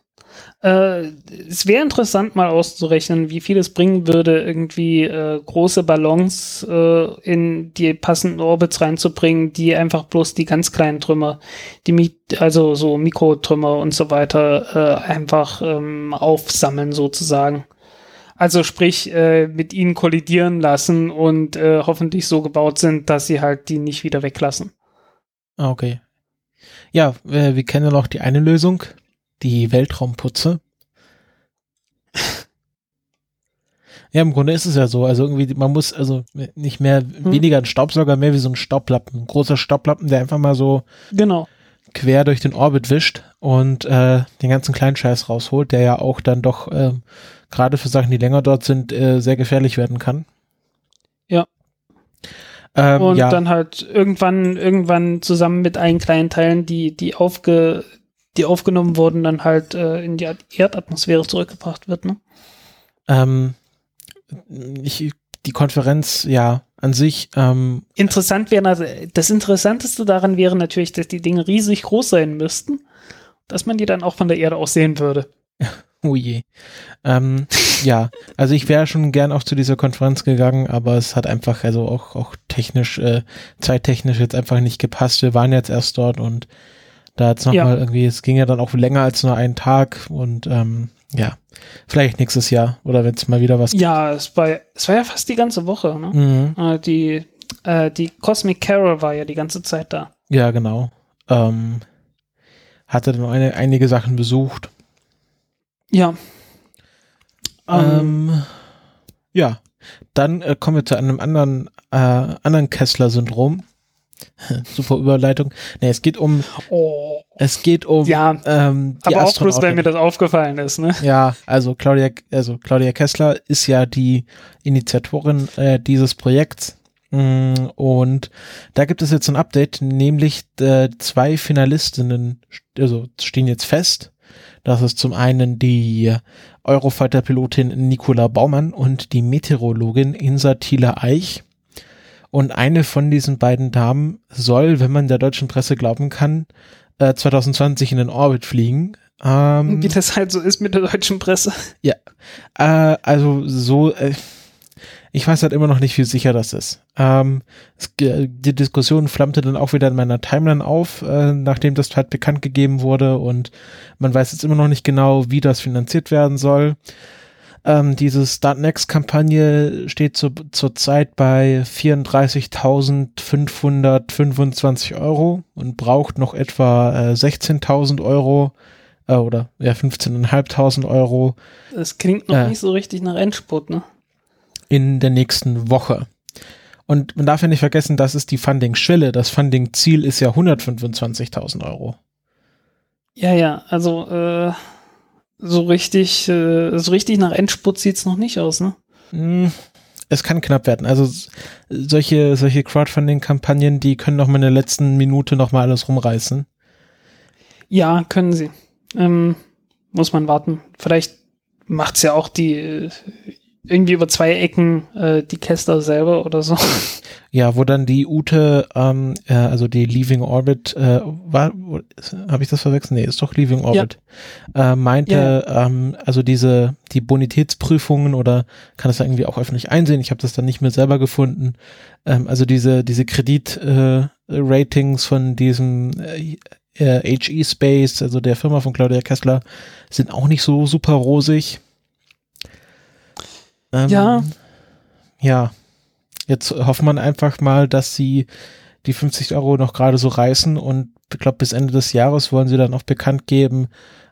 Äh, es wäre interessant mal auszurechnen, wie viel es bringen würde, irgendwie äh, große Ballons äh, in die passenden Orbits reinzubringen, die einfach bloß die ganz kleinen Trümmer, die Mi also so Mikrotrümmer und so weiter äh, einfach ähm, aufsammeln sozusagen. Also sprich, äh, mit ihnen kollidieren lassen und äh, hoffentlich so gebaut sind, dass sie halt die nicht wieder weglassen. Ah, Okay. Ja, wir, kennen ja noch die eine Lösung, die Weltraumputze. Ja, im Grunde ist es ja so. Also irgendwie, man muss also nicht mehr, weniger ein Staubsauger, mehr wie so ein Staublappen. Ein großer Staublappen, der einfach mal so Genau. quer durch den Orbit wischt und äh, den ganzen kleinen Scheiß rausholt, der ja auch dann doch ähm, gerade für Sachen, die länger dort sind, äh, sehr gefährlich werden kann. Ja. Ähm, und ja, dann halt irgendwann, irgendwann zusammen mit allen kleinen Teilen, die, die aufge, die aufgenommen wurden, dann halt äh, in die Erdatmosphäre zurückgebracht wird, ne? ähm, ich, die Konferenz, ja, an sich, ähm, Interessant wäre, also das Interessanteste daran wäre natürlich, dass die Dinge riesig groß sein müssten, dass man die dann auch von der Erde aus sehen würde. oh je. Ähm, ja, also ich wäre schon gern auch zu dieser Konferenz gegangen, aber es hat einfach, also auch, auch technisch, äh, zeittechnisch jetzt einfach nicht gepasst. Wir waren jetzt erst dort und da jetzt nochmal Ja. mal irgendwie, es ging ja dann auch länger als nur einen Tag und ähm, ja, vielleicht nächstes Jahr oder wenn es mal wieder was Ja, es war, es war ja fast die ganze Woche, ne? Mhm. Äh, die, äh, die Cosmic Carol war ja die ganze Zeit da. Ja, genau. Ähm, hatte dann eine, einige Sachen besucht. Ja. Ähm, Ähm, ja, dann äh, kommen wir zu einem anderen, äh, anderen Kessler-Syndrom. Super Überleitung. Nee, es geht um, oh. es geht um Ja, ähm, die aber auch bloß, weil mir das aufgefallen ist, ne? Ja, also Claudia, also Claudia Kessler ist ja die Initiatorin äh, dieses Projekts. Mm, Und da gibt es jetzt ein Update, nämlich äh, zwei Finalistinnen, also stehen jetzt fest. Das ist zum einen die Eurofighter-Pilotin Nicola Baumann und die Meteorologin Insa Thiele Eich. Und eine von diesen beiden Damen soll, wenn man der deutschen Presse glauben kann, äh, 2020 in den Orbit fliegen. Ähm, Wie das halt so ist mit der deutschen Presse. äh, also so, äh, ich weiß halt immer noch nicht, wie sicher das ist. Ähm, es, die Diskussion flammte dann auch wieder in meiner Timeline auf, äh, nachdem das halt bekannt gegeben wurde und man weiß jetzt immer noch nicht genau, wie das finanziert werden soll. Ähm, diese Start Next Kampagne steht zu, zurzeit bei 34.525 Euro und braucht noch etwa äh, 16.000 Euro äh, oder ja 15.500 Euro Das klingt noch Ja. nicht so richtig nach Endspurt, ne? in der nächsten Woche. Und man darf ja nicht vergessen, das ist die Funding-Schwelle. Das Funding-Ziel ist ja 125.000 Euro. Ja, ja, also äh, so richtig, äh, so richtig nach Endspurt sieht's noch nicht aus, ne? Hm, Es kann knapp werden. Also solche, solche Crowdfunding-Kampagnen, die können noch mal in der letzten Minute noch mal alles rumreißen. Ja, können sie. Ähm, muss man warten. Vielleicht macht's ja auch die äh, irgendwie über zwei Ecken äh, die Kester selber oder so. Ja, wo dann die Ute, ähm, äh, also die Leaving Orbit, äh, war, habe ich das verwechselt? Nee, ist doch Leaving Orbit. Äh, meinte, ähm, also diese, die Bonitätsprüfungen oder kann das irgendwie auch öffentlich einsehen. Ich habe das dann nicht mehr selber gefunden. Ähm, also diese, diese Kredit-Ratings äh, von diesem äh, HE Space, also der Firma von Claudia Kessler, sind auch nicht so super rosig. Ähm, Ja. Ja. Jetzt hofft man einfach mal, dass sie die 50 Euro noch gerade so reißen und ich glaube, bis Ende des Jahres wollen sie dann auch bekannt geben,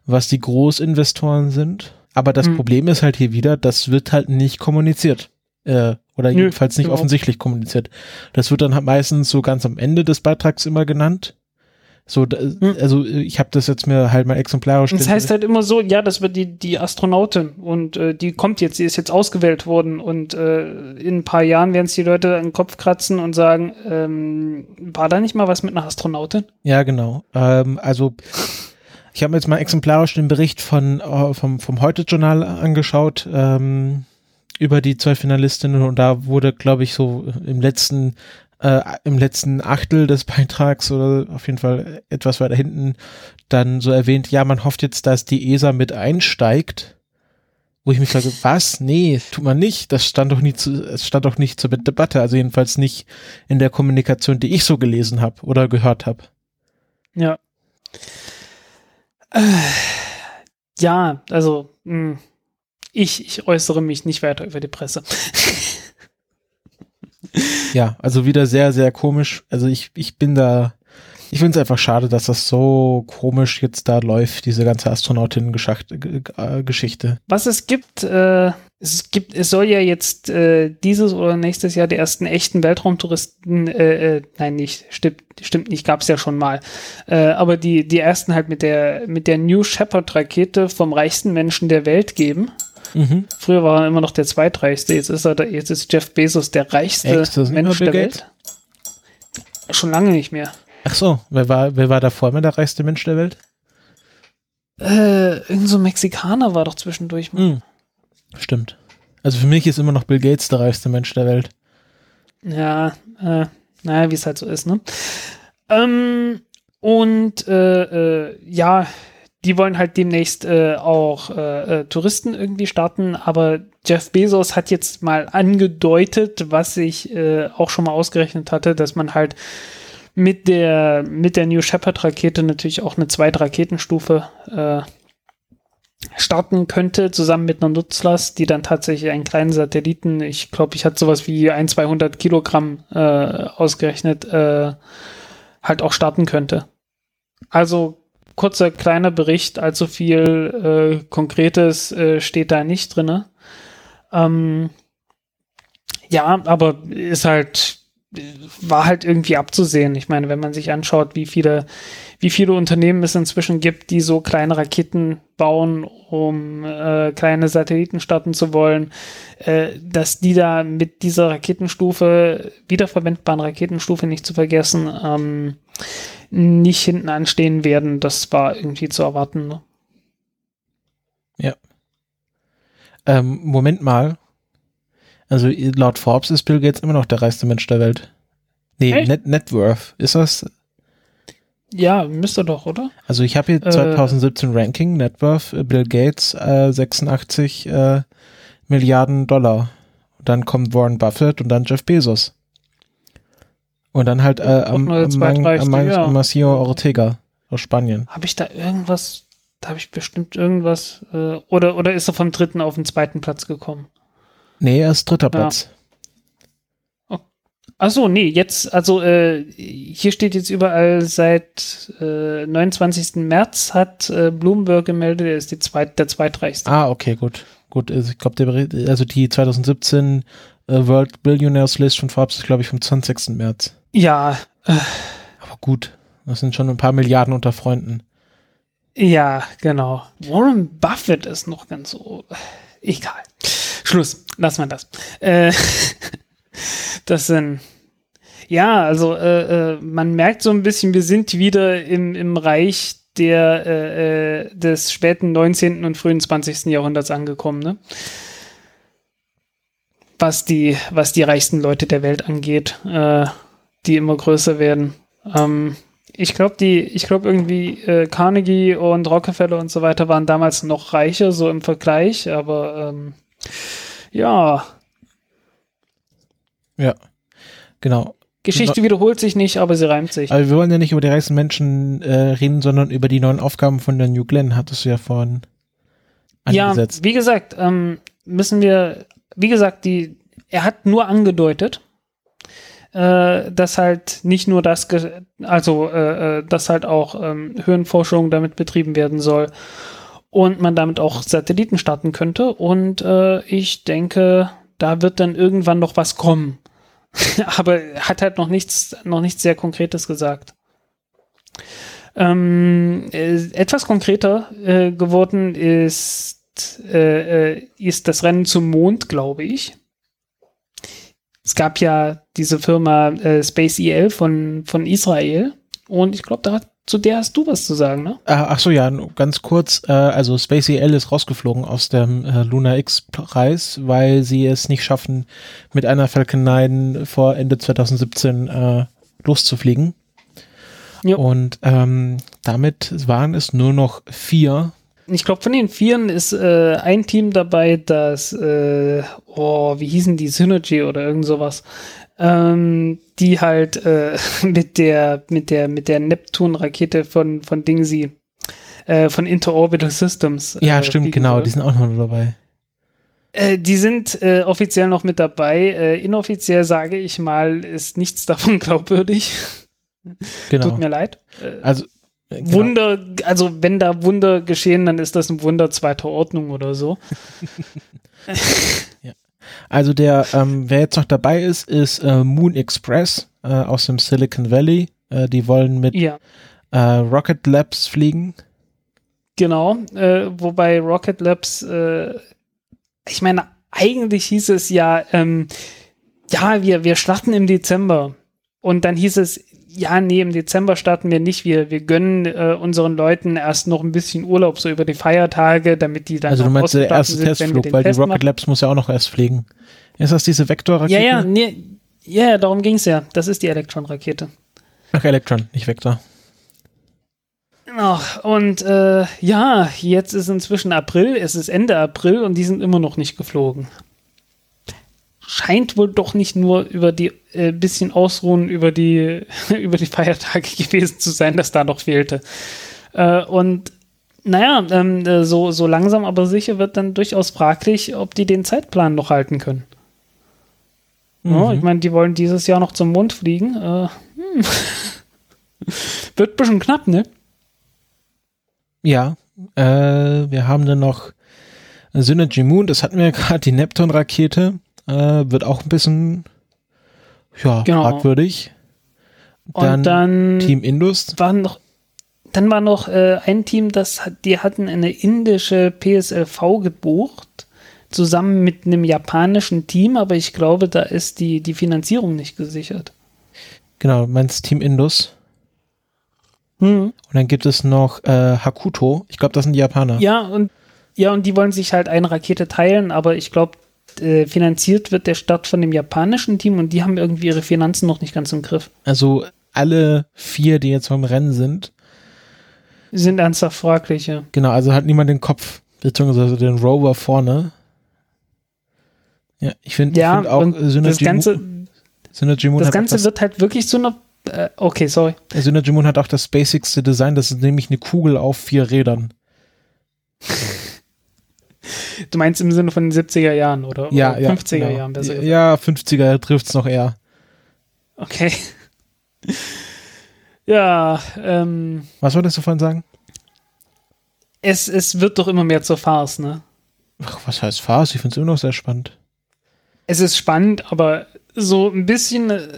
was die Großinvestoren sind. Aber das Hm. Problem ist halt hier wieder, das wird halt nicht kommuniziert. Äh, oder Nö, jedenfalls nicht überhaupt. offensichtlich kommuniziert. Das wird dann halt meistens so ganz am Ende des Beitrags immer genannt. So, da, also ich habe das jetzt mir halt mal exemplarisch. Das heißt halt immer so, ja, das wird die, die Astronautin und äh, die kommt jetzt, die ist jetzt ausgewählt worden und äh, in ein paar Jahren werden es die Leute an den Kopf kratzen und sagen, ähm, war da nicht mal was mit einer Astronautin? Ja, genau. Ähm, also ich habe mir jetzt mal exemplarisch den Bericht von äh, vom vom Heute Journal angeschaut. Ähm, über die zwei Finalistinnen und da wurde, glaube ich, so im letzten äh, im letzten Achtel des Beitrags oder auf jeden Fall etwas weiter hinten dann so erwähnt, ja, man hofft jetzt, dass die ESA mit einsteigt. Wo ich mich frage, was? Nee, tut man nicht. Das stand doch nie zu, es stand doch nicht zur Debatte, also jedenfalls nicht in der Kommunikation, die ich so gelesen habe oder gehört habe. Ja. Äh, ja, also mh, hm, ich, ich äußere mich nicht weiter über die Presse. ja, also wieder sehr, sehr komisch. Also ich, ich bin da, ich finde es einfach schade, dass das so komisch jetzt da läuft, diese ganze Astronautinnen-Geschichte. Was es gibt, äh, es gibt, es soll ja jetzt äh, dieses oder nächstes Jahr die ersten echten Weltraumtouristen, äh, äh, nein, nicht, stimmt, stimmt nicht, gab es ja schon mal. Äh, aber die, die ersten halt mit der, mit der New Shepard-Rakete vom reichsten Menschen der Welt geben. Mhm. Früher war er immer noch der zweitreichste, jetzt ist er da, jetzt ist Jeff Bezos der reichste Echt, Mensch der Welt. Schon lange nicht mehr. Ach so, wer war, wer war davor immer der reichste Mensch der Welt? Äh, irgend so ein Mexikaner war doch zwischendurch. Mhm. Stimmt. Also für mich ist immer noch Bill Gates der reichste Mensch der Welt. Ja, äh, naja, wie es halt so ist, ne? Ähm, und äh, äh, ja, die wollen halt demnächst äh, auch äh, äh, Touristen irgendwie starten, aber Jeff Bezos hat jetzt mal angedeutet, was ich äh, auch schon mal ausgerechnet hatte, dass man halt mit der mit der New Shepard Rakete natürlich auch eine zweite Raketenstufe äh, starten könnte, zusammen mit einer Nutzlast, die dann tatsächlich einen kleinen Satelliten, ich glaube, ich hatte sowas wie ein 200 Kilogramm äh, ausgerechnet, äh, halt auch starten könnte. Also kurzer kleiner Bericht, allzu viel äh, Konkretes äh, steht da nicht drin. Ähm, ja, aber ist halt, war halt irgendwie abzusehen. Ich meine, wenn man sich anschaut, wie viele, wie viele Unternehmen es inzwischen gibt, die so kleine Raketen bauen, um äh, kleine Satelliten starten zu wollen, äh, dass die da mit dieser Raketenstufe, wiederverwendbaren Raketenstufe nicht zu vergessen, ähm, nicht hinten anstehen werden, das war irgendwie zu erwarten. Ne? Ja. Ähm, Moment mal. Also laut Forbes ist Bill Gates immer noch der reichste Mensch der Welt. Nee, hey? Net, Net Worth. Ist das? Ja, müsste doch, oder? Also ich habe hier 2017 äh, Ranking, Net Worth, äh, Bill Gates, äh, 86 äh, Milliarden Dollar. dann kommt Warren Buffett und dann Jeff Bezos. Und dann halt äh, am, am, am, am ja. Macio Ortega aus Spanien. Habe ich da irgendwas, da habe ich bestimmt irgendwas, äh, oder, oder ist er vom dritten auf den zweiten Platz gekommen? Nee, er ist dritter Platz. Ja. Oh. Achso, nee, jetzt, also äh, hier steht jetzt überall seit äh, 29. März hat äh, Bloomberg gemeldet, er ist die zweit, der zweitreichste. Ah, okay, gut. Gut, also ich glaube, also die 2017 äh, World Billionaires List von Forbes ist, glaube ich, vom 20. März. Ja. Äh, Aber gut, das sind schon ein paar Milliarden unter Freunden. Ja, genau. Warren Buffett ist noch ganz so. Egal. Schluss. Lass mal das. Äh, das sind. Ja, also äh, äh, man merkt so ein bisschen, wir sind wieder im, im Reich der, äh, äh des späten 19. und frühen 20. Jahrhunderts angekommen. Ne? Was, die, was die reichsten Leute der Welt angeht. Äh, die immer größer werden. Ähm, ich glaube, die, ich glaube irgendwie äh, Carnegie und Rockefeller und so weiter waren damals noch reicher, so im Vergleich, aber ähm, ja. Ja, genau. Geschichte no wiederholt sich nicht, aber sie reimt sich. Aber wir wollen ja nicht über die reichsten Menschen äh, reden, sondern über die neuen Aufgaben von der New Glenn, hattest du ja vorhin angesetzt. Ja, wie gesagt, ähm, müssen wir, wie gesagt, die, er hat nur angedeutet, äh, dass halt nicht nur das, also äh, äh, dass halt auch ähm, Höhenforschung damit betrieben werden soll und man damit auch Satelliten starten könnte. Und äh, ich denke, da wird dann irgendwann noch was kommen. Aber hat halt noch nichts, noch nichts sehr Konkretes gesagt. Ähm, äh, etwas konkreter äh, geworden ist, äh, äh ist das Rennen zum Mond, glaube ich es gab ja diese Firma äh, Space EL von, von Israel und ich glaube, da hat zu der hast du was zu sagen, ne? Ah, ach so, ja, ganz kurz. Äh, also Space EL ist rausgeflogen aus dem äh, Luna X-Preis, weil sie es nicht schaffen, mit einer Falcon 9 vor Ende 2017 äh, loszufliegen. Ja. Und ähm, damit waren es nur noch vier. Ich glaube, von den Vieren ist äh, ein Team dabei, das, äh, oh, wie hießen die, Synergy oder irgend sowas, ähm, die halt äh, mit der, mit der, mit der Neptun-Rakete von, von Dingsy, äh, von Interorbital Systems. Ja, äh, stimmt, fliegen genau, soll. die sind auch noch dabei. Äh, die sind äh, offiziell noch mit dabei. Äh, inoffiziell sage ich mal, ist nichts davon glaubwürdig. Genau. Tut mir leid. Äh, Also genau. Wunder, also wenn da Wunder geschehen, dann ist das ein Wunder zweiter Ordnung oder so. Also der, ähm, wer jetzt noch dabei ist, ist äh, Moon Express äh, aus dem Silicon Valley. Äh, die wollen mit Ja, äh, Rocket Labs fliegen. genau. Äh, wobei Rocket Labs, äh, ich meine, eigentlich hieß es ja, ähm, ja, wir, wir starten im Dezember. Und dann hieß es, ja, nee, im Dezember starten wir nicht. Wir, wir gönnen äh, unseren Leuten erst noch ein bisschen Urlaub, so über die Feiertage, damit die dann Also du auch meinst der erste sind, Testflug, weil die Test Rocket machen. Labs muss ja auch noch erst fliegen. Ist das diese Vektorrakete? Ja, ja, nee, ja, darum ging's ja. Das ist die Elektron-Rakete. Ach, Electron, nicht Vektor. Genau. Und äh, ja, jetzt ist inzwischen April, es ist Ende April und die sind immer noch nicht geflogen. Scheint wohl doch nicht nur über die äh, bisschen Ausruhen über die über die Feiertage gewesen zu sein, dass da noch fehlte. Äh, und naja, ähm, äh, so, so langsam aber sicher wird dann durchaus fraglich, ob die den Zeitplan noch halten können. Ja, Mhm. ich meine, die wollen dieses Jahr noch zum Mond fliegen. Äh, hm. wird ein bisschen knapp, ne? Ja, äh, wir haben dann noch Synergy Moon, das hatten wir ja gerade, die Neptun-Rakete, äh, wird auch ein bisschen, ja, Genau. fragwürdig. Und dann Team Indus, war noch, dann war noch äh, ein Team, das die hatten eine indische PSLV gebucht, zusammen mit einem japanischen Team, aber ich glaube, da ist die, die Finanzierung nicht gesichert. genau, meinst Team Indus. Hm. Und dann gibt es noch äh, Hakuto, ich glaube, das sind die Japaner. Ja, und ja, und die wollen sich halt eine Rakete teilen, aber ich glaube, äh, finanziert wird der Start von dem japanischen Team und die haben irgendwie ihre Finanzen noch nicht ganz im Griff. Also alle vier, die jetzt vom Rennen sind, Sind ernsthaft fraglich, ja. genau, also hat niemand den Kopf, beziehungsweise den Rover vorne. Ja, ich finde Ja, find auch Synergy, das Ganze, Moon, Synergy Moon das Ganze wird halt wirklich zu einer. Äh, okay, sorry. Synergy Moon hat auch das basicste Design, das ist nämlich eine Kugel auf vier Rädern. Du meinst im Sinne von den 70er Jahren oder, Ja, oder ja. 50er genau. Jahren besser gesagt. Ja, 50er trifft's noch eher. Okay. Ja, ähm, Was wolltest du vorhin sagen? es, es wird doch immer mehr zur Farce, ne? Ach, was heißt Farce? Ich finde es immer noch sehr spannend. Es ist spannend, aber so ein bisschen äh,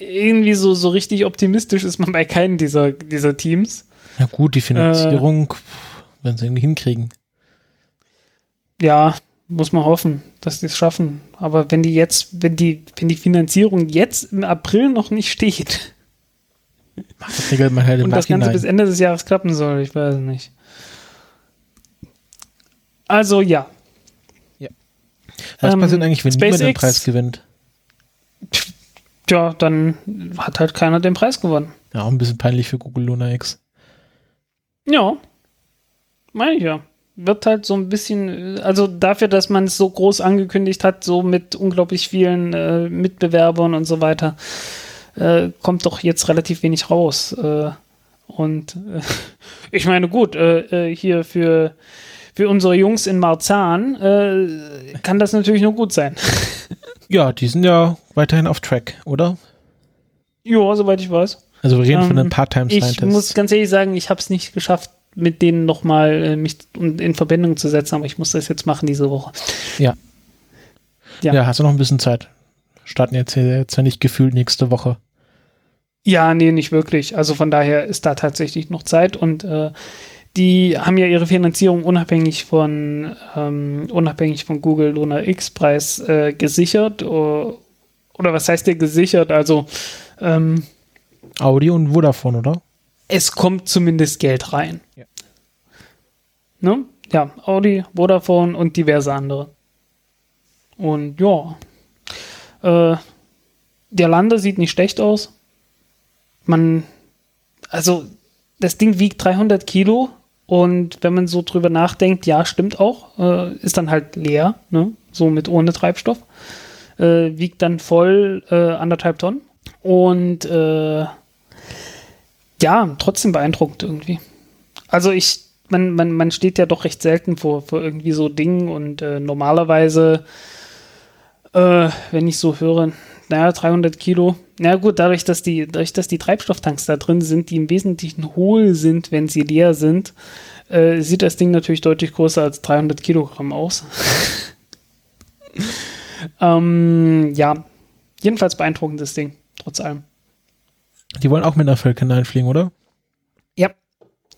irgendwie so, so richtig optimistisch ist man bei keinem dieser, dieser Teams. Ja gut, Äh. die Finanzierung, wenn sie irgendwie hinkriegen. Ja, muss man hoffen, dass die es schaffen. Aber wenn die jetzt, wenn die, wenn die Finanzierung jetzt im April noch nicht steht Das halt und das Ganze Nachhinein. bis Ende des Jahres klappen soll, ich weiß nicht. Also ja, Was ähm, passiert eigentlich, wenn niemand den SpaceX- Preis gewinnt? ja, dann hat halt keiner den Preis gewonnen. Ja, auch ein bisschen peinlich für Google Luna X. Ja, meine ich ja. Wird halt so ein bisschen, also dafür, dass man es so groß angekündigt hat, so mit unglaublich vielen äh, Mitbewerbern und so weiter, äh, kommt doch jetzt relativ wenig raus. Äh, und äh, ich meine, gut, äh, äh, hier für, für unsere Jungs in Marzahn kann das natürlich nur gut sein. Ja, die sind ja weiterhin auf Track, oder? ja, soweit ich weiß. Also wir reden von Ähm, den Part-Time Ich muss ganz ehrlich sagen, ich habe es nicht geschafft, mit denen nochmal äh, mich in in Verbindung zu setzen, aber ich muss das jetzt machen diese Woche. ja. ja. ja, hast du noch ein bisschen Zeit. Starten jetzt, hier- jetzt ja nicht gefühlt nächste Woche. Ja, nee, nicht wirklich. Also von daher ist da tatsächlich noch Zeit und äh, die haben ja ihre Finanzierung unabhängig von ähm, unabhängig von Google Luna X Preis äh, gesichert oder, oder was heißt der gesichert? Also ähm, Audi und Vodafone, oder? Es kommt zumindest Geld rein. Ja. Ne? Ja, Audi, Vodafone und diverse andere. Und ja, äh, der Lander sieht nicht schlecht aus. Man, also das Ding wiegt 300 Kilo und wenn man so drüber nachdenkt, ja, stimmt auch, äh, ist dann halt leer, ne? so mit ohne Treibstoff. Äh, wiegt dann voll äh, anderthalb Tonnen und äh, ja, trotzdem beeindruckend irgendwie. Also ich, man, man, man steht ja doch recht selten vor, vor irgendwie so Dingen und äh, normalerweise, äh, wenn ich so höre, naja, 300 Kilo. Na gut, dadurch, dass die, dadurch, dass die Treibstofftanks da drin sind, die im Wesentlichen hohl sind, wenn sie leer sind, äh, sieht das Ding natürlich deutlich größer als 300 Kilogramm aus. ähm, ja, jedenfalls beeindruckendes Ding, trotz allem. Die wollen auch mit einer Falcon 9 fliegen, oder? Ja.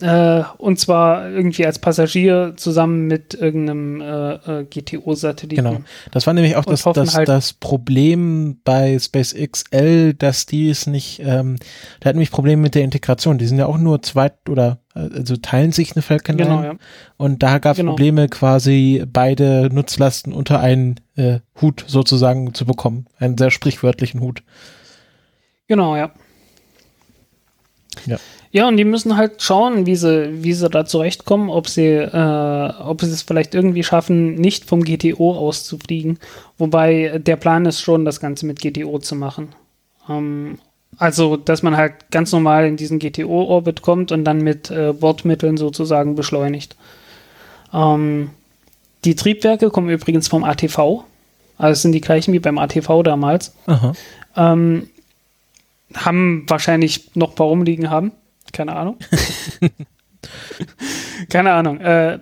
Äh, und zwar irgendwie als Passagier zusammen mit irgendeinem äh, äh, GTO-Satelliten. Genau. Das war nämlich auch das, das, halt das Problem bei SpaceX-L, dass die es nicht, ähm, da hatten nämlich Probleme mit der Integration. Die sind ja auch nur zweit oder also teilen sich eine Falcon 9. Genau, ja. Und da gab es genau. Probleme, quasi beide Nutzlasten unter einen äh, Hut sozusagen zu bekommen. Einen sehr sprichwörtlichen Hut. Genau, ja. Ja. Ja, und die müssen halt schauen, wie sie, wie sie da zurechtkommen, ob sie, äh, ob sie es vielleicht irgendwie schaffen, nicht vom GTO auszufliegen. Wobei der Plan ist schon, das Ganze mit GTO zu machen. Ähm, also, dass man halt ganz normal in diesen GTO-Orbit kommt und dann mit äh, Bordmitteln sozusagen beschleunigt. Ähm, die Triebwerke kommen übrigens vom ATV. Also es sind die gleichen wie beim ATV damals. Ähm, haben wahrscheinlich noch ein paar rumliegen haben. Keine Ahnung. Keine Ahnung. Äh,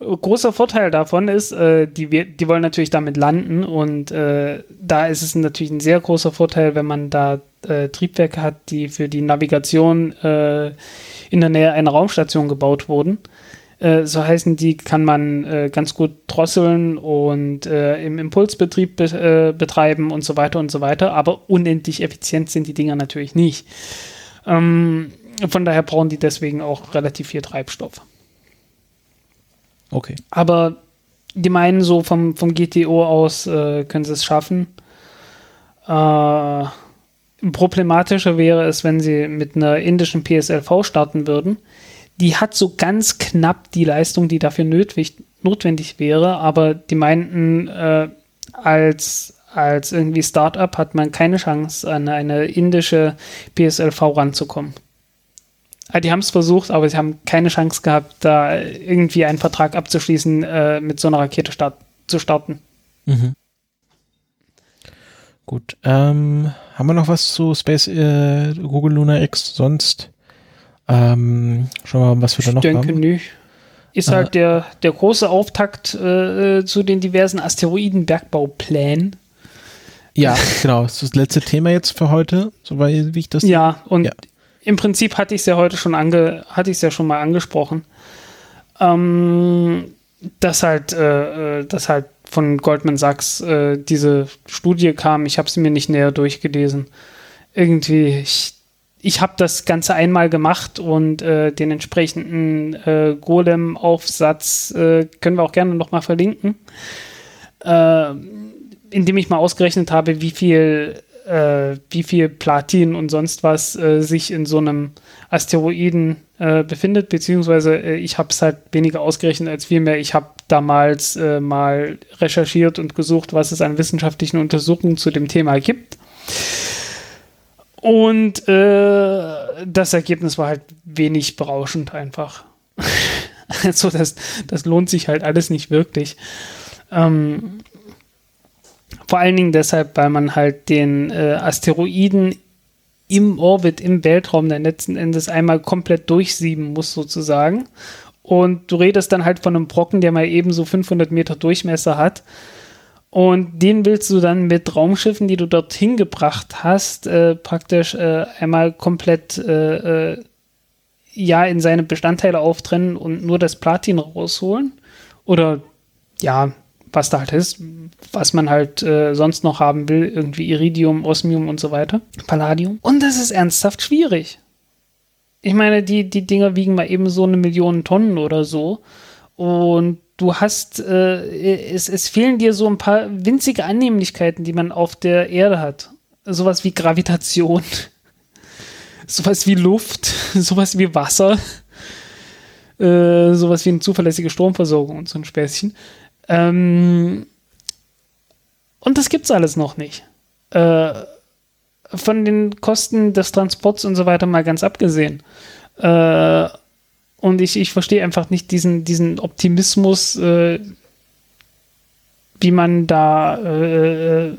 großer Vorteil davon ist, äh, die, die wollen natürlich damit landen und äh, da ist es natürlich ein sehr großer Vorteil, wenn man da äh, Triebwerke hat, die für die Navigation äh, in der Nähe einer Raumstation gebaut wurden. Äh, so heißen die, kann man äh, ganz gut drosseln und äh, im Impulsbetrieb be äh, betreiben und so weiter und so weiter. Aber unendlich effizient sind die Dinger natürlich nicht. Ähm, von daher brauchen die deswegen auch relativ viel Treibstoff. Okay. Aber die meinen so vom, vom GTO aus äh, können sie es schaffen. Äh, problematischer wäre es, wenn sie mit einer indischen PSLV starten würden die hat so ganz knapp die Leistung, die dafür nötig, notwendig wäre, aber die meinten, äh, als, als irgendwie Startup hat man keine Chance, an eine indische PSLV ranzukommen. Ah, die haben es versucht, aber sie haben keine Chance gehabt, da irgendwie einen Vertrag abzuschließen, äh, mit so einer Rakete start zu starten. Mhm. Gut. Ähm, haben wir noch was zu Space äh, Google Luna X sonst? Ähm, schauen wir mal, was wir da noch denke haben. Nicht. Ist äh, halt der, der große Auftakt äh, zu den diversen Asteroidenbergbauplänen. Ja, genau. Das ist das letzte Thema jetzt für heute, soweit wie ich das. Ja, und ja. im Prinzip hatte ich es ja heute schon ange, hatte ich es ja schon mal angesprochen. Ähm, dass halt, äh, äh dass halt von Goldman Sachs äh, diese Studie kam. Ich habe sie mir nicht näher durchgelesen. Irgendwie, ich ich habe das Ganze einmal gemacht und äh, den entsprechenden äh, Golem-Aufsatz äh, können wir auch gerne nochmal verlinken, äh, indem ich mal ausgerechnet habe, wie viel, äh, wie viel Platin und sonst was äh, sich in so einem Asteroiden äh, befindet, beziehungsweise äh, ich habe es halt weniger ausgerechnet als vielmehr. Ich habe damals äh, mal recherchiert und gesucht, was es an wissenschaftlichen Untersuchungen zu dem Thema gibt. Und äh, das Ergebnis war halt wenig berauschend einfach. also das, das lohnt sich halt alles nicht wirklich. Ähm, vor allen Dingen deshalb, weil man halt den äh, Asteroiden im Orbit, im Weltraum dann letzten Endes einmal komplett durchsieben muss sozusagen. Und du redest dann halt von einem Brocken, der mal eben so 500 Meter Durchmesser hat. Und den willst du dann mit Raumschiffen, die du dorthin gebracht hast, äh, praktisch äh, einmal komplett äh, äh, ja in seine Bestandteile auftrennen und nur das Platin rausholen. Oder ja, was da halt ist, was man halt äh, sonst noch haben will, irgendwie Iridium, Osmium und so weiter, Palladium. Und das ist ernsthaft schwierig. ich meine, die, die Dinger wiegen mal eben so eine Million Tonnen oder so. Und du hast, äh, es, es fehlen dir so ein paar winzige Annehmlichkeiten, die man auf der Erde hat. Sowas wie Gravitation, sowas wie Luft, sowas wie Wasser, äh, sowas wie eine zuverlässige Stromversorgung und so ein Späßchen. Ähm, und das gibt's alles noch nicht. Äh, von den Kosten des Transports und so weiter mal ganz abgesehen. Äh, und ich, ich verstehe einfach nicht diesen, diesen Optimismus, äh, wie man da äh,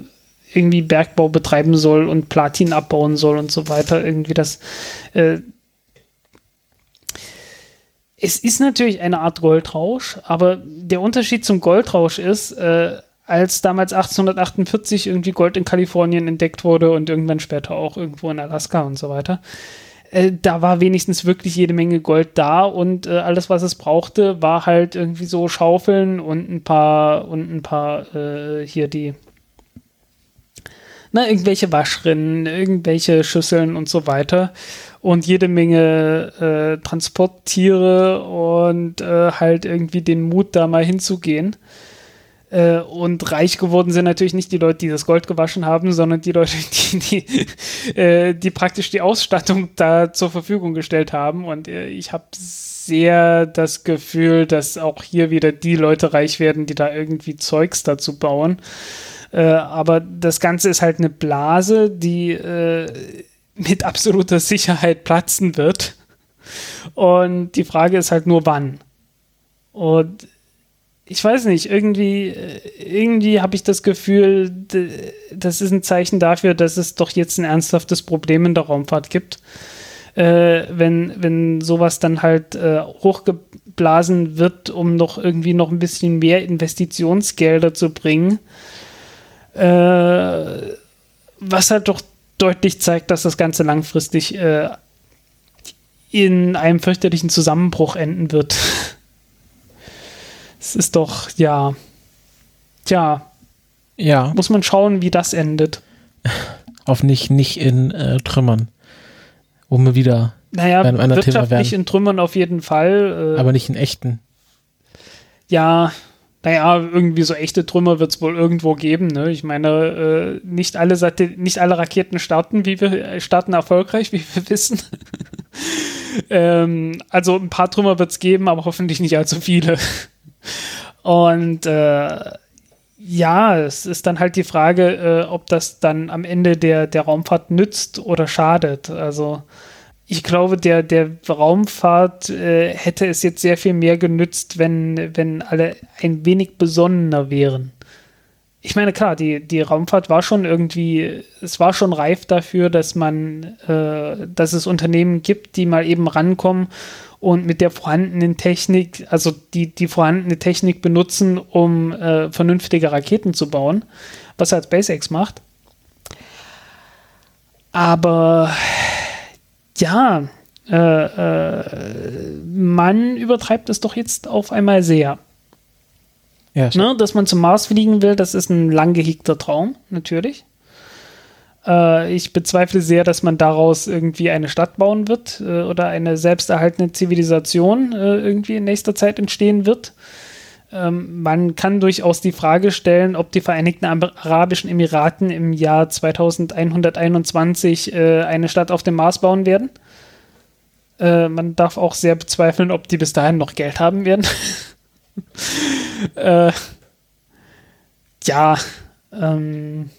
irgendwie Bergbau betreiben soll und Platin abbauen soll und so weiter. Irgendwie das. Äh, es ist natürlich eine Art Goldrausch, aber der Unterschied zum Goldrausch ist, äh, als damals 1848 irgendwie Gold in Kalifornien entdeckt wurde und irgendwann später auch irgendwo in Alaska und so weiter, äh, da war wenigstens wirklich jede Menge Gold da und äh, alles, was es brauchte, war halt irgendwie so Schaufeln und ein paar und ein paar äh, hier die na, irgendwelche Waschrinnen, irgendwelche Schüsseln und so weiter und jede Menge äh, Transporttiere und äh, halt irgendwie den Mut, da mal hinzugehen. Äh, und reich geworden sind natürlich nicht die Leute, die das Gold gewaschen haben, sondern die Leute, die, die, äh, die praktisch die Ausstattung da zur Verfügung gestellt haben. Und äh, ich habe sehr das Gefühl, dass auch hier wieder die Leute reich werden, die da irgendwie Zeugs dazu bauen. Äh, aber das Ganze ist halt eine Blase, die äh, mit absoluter Sicherheit platzen wird. Und die Frage ist halt nur wann. Und ich weiß nicht, irgendwie, äh, irgendwie habe ich das Gefühl, das ist ein Zeichen dafür, dass es doch jetzt ein ernsthaftes Problem in der Raumfahrt gibt. Äh, wenn, wenn sowas dann halt äh, hochgeblasen wird, um noch irgendwie noch ein bisschen mehr Investitionsgelder zu bringen. Äh, was halt doch deutlich zeigt, dass das Ganze langfristig äh, in einem fürchterlichen Zusammenbruch enden wird. Es ist doch, ja. Tja. Ja. Muss man schauen, wie das endet. Auf nicht, nicht in äh, Trümmern. Wo wir wieder naja, bei einem wirtschaftlich in Trümmern auf jeden Fall. Äh, aber nicht in echten. Ja, naja, irgendwie so echte Trümmer wird es wohl irgendwo geben. Ne? Ich meine, äh, nicht, alle nicht alle Raketen starten, wie wir äh, starten erfolgreich, wie wir wissen. ähm, also ein paar Trümmer wird es geben, aber hoffentlich nicht allzu viele. Und äh, ja, es ist dann halt die Frage, äh, ob das dann am Ende der, der Raumfahrt nützt oder schadet. Also ich glaube, der, der Raumfahrt äh, hätte es jetzt sehr viel mehr genützt, wenn, wenn alle ein wenig besonnener wären. Ich meine, klar, die, die Raumfahrt war schon irgendwie, es war schon reif dafür, dass man, äh, dass es Unternehmen gibt, die mal eben rankommen und mit der vorhandenen Technik, also die, die vorhandene Technik benutzen, um äh, vernünftige Raketen zu bauen, was halt SpaceX macht. Aber ja, äh, äh, man übertreibt es doch jetzt auf einmal sehr. Ja, ne, dass man zum Mars fliegen will, das ist ein lang gehegter Traum, natürlich. Äh, ich bezweifle sehr, dass man daraus irgendwie eine Stadt bauen wird äh, oder eine selbsterhaltende Zivilisation äh, irgendwie in nächster Zeit entstehen wird. Ähm, man kann durchaus die Frage stellen, ob die Vereinigten Arabischen Emiraten im Jahr 2121 äh, eine Stadt auf dem Mars bauen werden. Äh, man darf auch sehr bezweifeln, ob die bis dahin noch Geld haben werden. Äh, ja, ähm,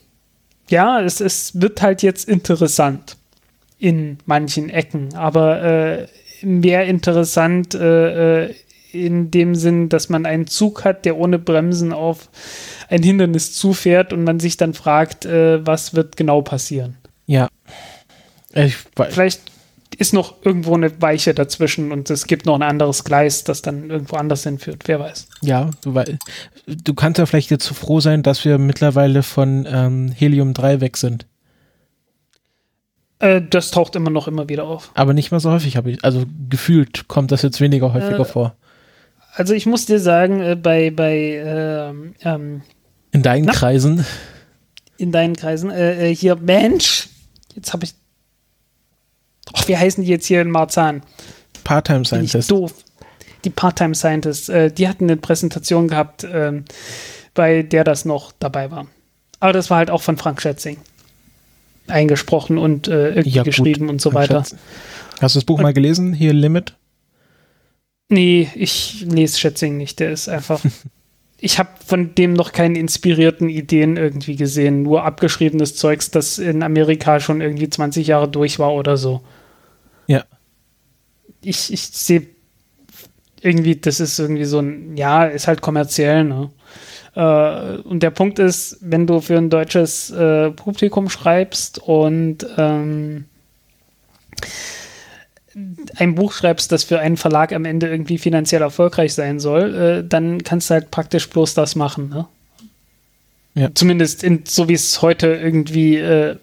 ja, es, es wird halt jetzt interessant in manchen Ecken, aber äh, mehr interessant äh, äh, in dem Sinn, dass man einen Zug hat, der ohne Bremsen auf ein Hindernis zufährt und man sich dann fragt, äh, was wird genau passieren. Ja. Ich, Vielleicht ist noch irgendwo eine Weiche dazwischen und es gibt noch ein anderes Gleis, das dann irgendwo anders hinführt. Wer weiß. Ja, du, du kannst ja vielleicht jetzt so froh sein, dass wir mittlerweile von ähm, Helium 3 weg sind. Äh, das taucht immer noch immer wieder auf. Aber nicht mehr so häufig, habe ich. Also gefühlt kommt das jetzt weniger häufiger äh, vor. Also ich muss dir sagen, äh, bei, bei ähm, ähm, in deinen na, Kreisen. In deinen Kreisen, äh, äh hier, Mensch, jetzt habe ich ach, wie heißen die jetzt hier in Marzahn? Part-Time Bin ich Scientist. doof. Die Part-Time Scientists, äh, die hatten eine Präsentation gehabt, ähm, bei der das noch dabei war. Aber das war halt auch von Frank Schätzing eingesprochen und äh, irgendwie Ja, gut. geschrieben und so weiter. Hast du das Buch mal gelesen? Hier Limit? Nee, ich lese Schätzing nicht. Der ist einfach. ich habe von dem noch keine inspirierten Ideen irgendwie gesehen. Nur abgeschriebenes Zeugs, das in Amerika schon irgendwie 20 Jahre durch war oder so. Ja. Ich, ich sehe irgendwie, das ist irgendwie so ein, ja, ist halt kommerziell, ne? Äh, und der Punkt ist, wenn du für ein deutsches äh, Publikum schreibst und ähm, ein Buch schreibst, das für einen Verlag am Ende irgendwie finanziell erfolgreich sein soll, äh, dann kannst du halt praktisch bloß das machen. Ne? Ja. Zumindest in, so wie es heute irgendwie äh,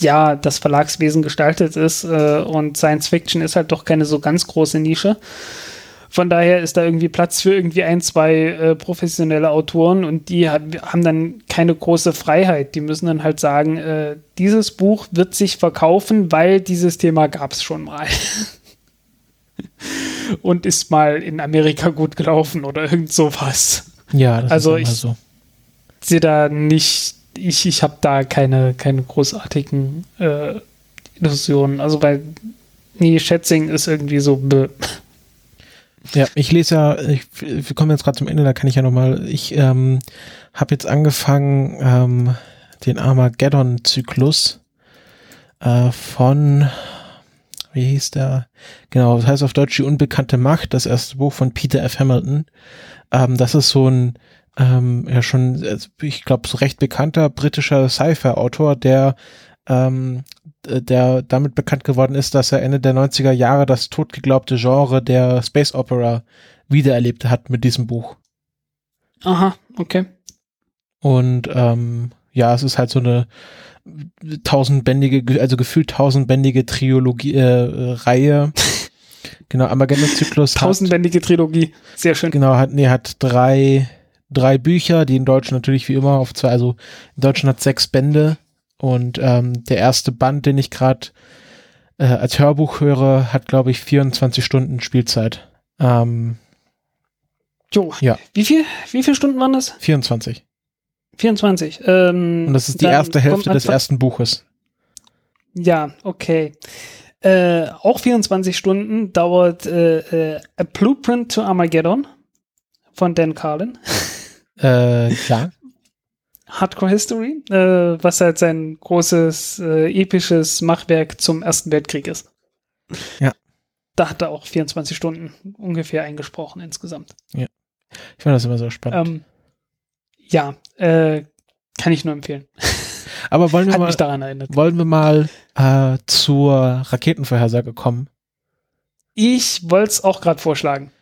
ja das Verlagswesen gestaltet ist äh, und Science Fiction ist halt doch keine so ganz große Nische. Von daher ist da irgendwie Platz für irgendwie ein, zwei äh, professionelle Autoren und die hat, haben dann keine große Freiheit. Die müssen dann halt sagen, äh, dieses Buch wird sich verkaufen, weil dieses Thema gab es schon mal. und ist mal in Amerika gut gelaufen oder irgend sowas. Ja, das Also ist immer ich- so. sehe da nicht, ich, ich habe da keine, keine großartigen äh, Illusionen. Also weil, nee, Schätzing ist irgendwie so, bäh. Ja, ich lese ja, ich, wir kommen jetzt gerade zum Ende, da kann ich ja nochmal, ich ähm, habe jetzt angefangen, ähm, den Armageddon-Zyklus äh, von, wie hieß der? Genau, das heißt auf Deutsch die unbekannte Macht, das erste Buch von Peter F. Hamilton. Ähm, das ist so ein, ähm, ja schon, äh, ich glaube, so recht bekannter britischer Sci-Fi-Autor, der ähm, der damit bekannt geworden ist, dass er Ende der 90er Jahre das totgeglaubte Genre der Space Opera wiedererlebt hat mit diesem Buch. Aha, okay. Und ähm, ja, es ist halt so eine tausendbändige, also gefühlt tausendbändige Triologie, äh, Reihe. genau, Armageddon-Zyklus. Tausendbändige Trilogie. Sehr schön. Genau, hat, nee, hat drei, drei Bücher, die in Deutsch natürlich wie immer auf zwei, also in Deutschen hat sechs Bände und ähm, der erste Band, den ich gerade äh, als Hörbuch höre, hat glaube ich 24 Stunden Spielzeit. Ähm, Jo. Ja. Wie viel, wie viele Stunden waren das? 24. 24. Ähm, Und das ist die erste Hälfte des ersten Buches. Ja, okay. Äh, auch 24 Stunden dauert äh, äh, A Blueprint to Armageddon von Dan Carlin. Äh, ja, Hardcore History, äh, was halt sein großes, äh, episches Machwerk zum Ersten Weltkrieg ist. Ja. Da hat er auch 24 Stunden ungefähr eingesprochen insgesamt. ich finde das immer so spannend. Ähm, ja, äh, kann ich nur empfehlen. Aber wollen wir Hat mal, mich daran erinnert. wollen wir mal äh, zur Raketenvorhersage kommen? Ich wollte es auch gerade vorschlagen.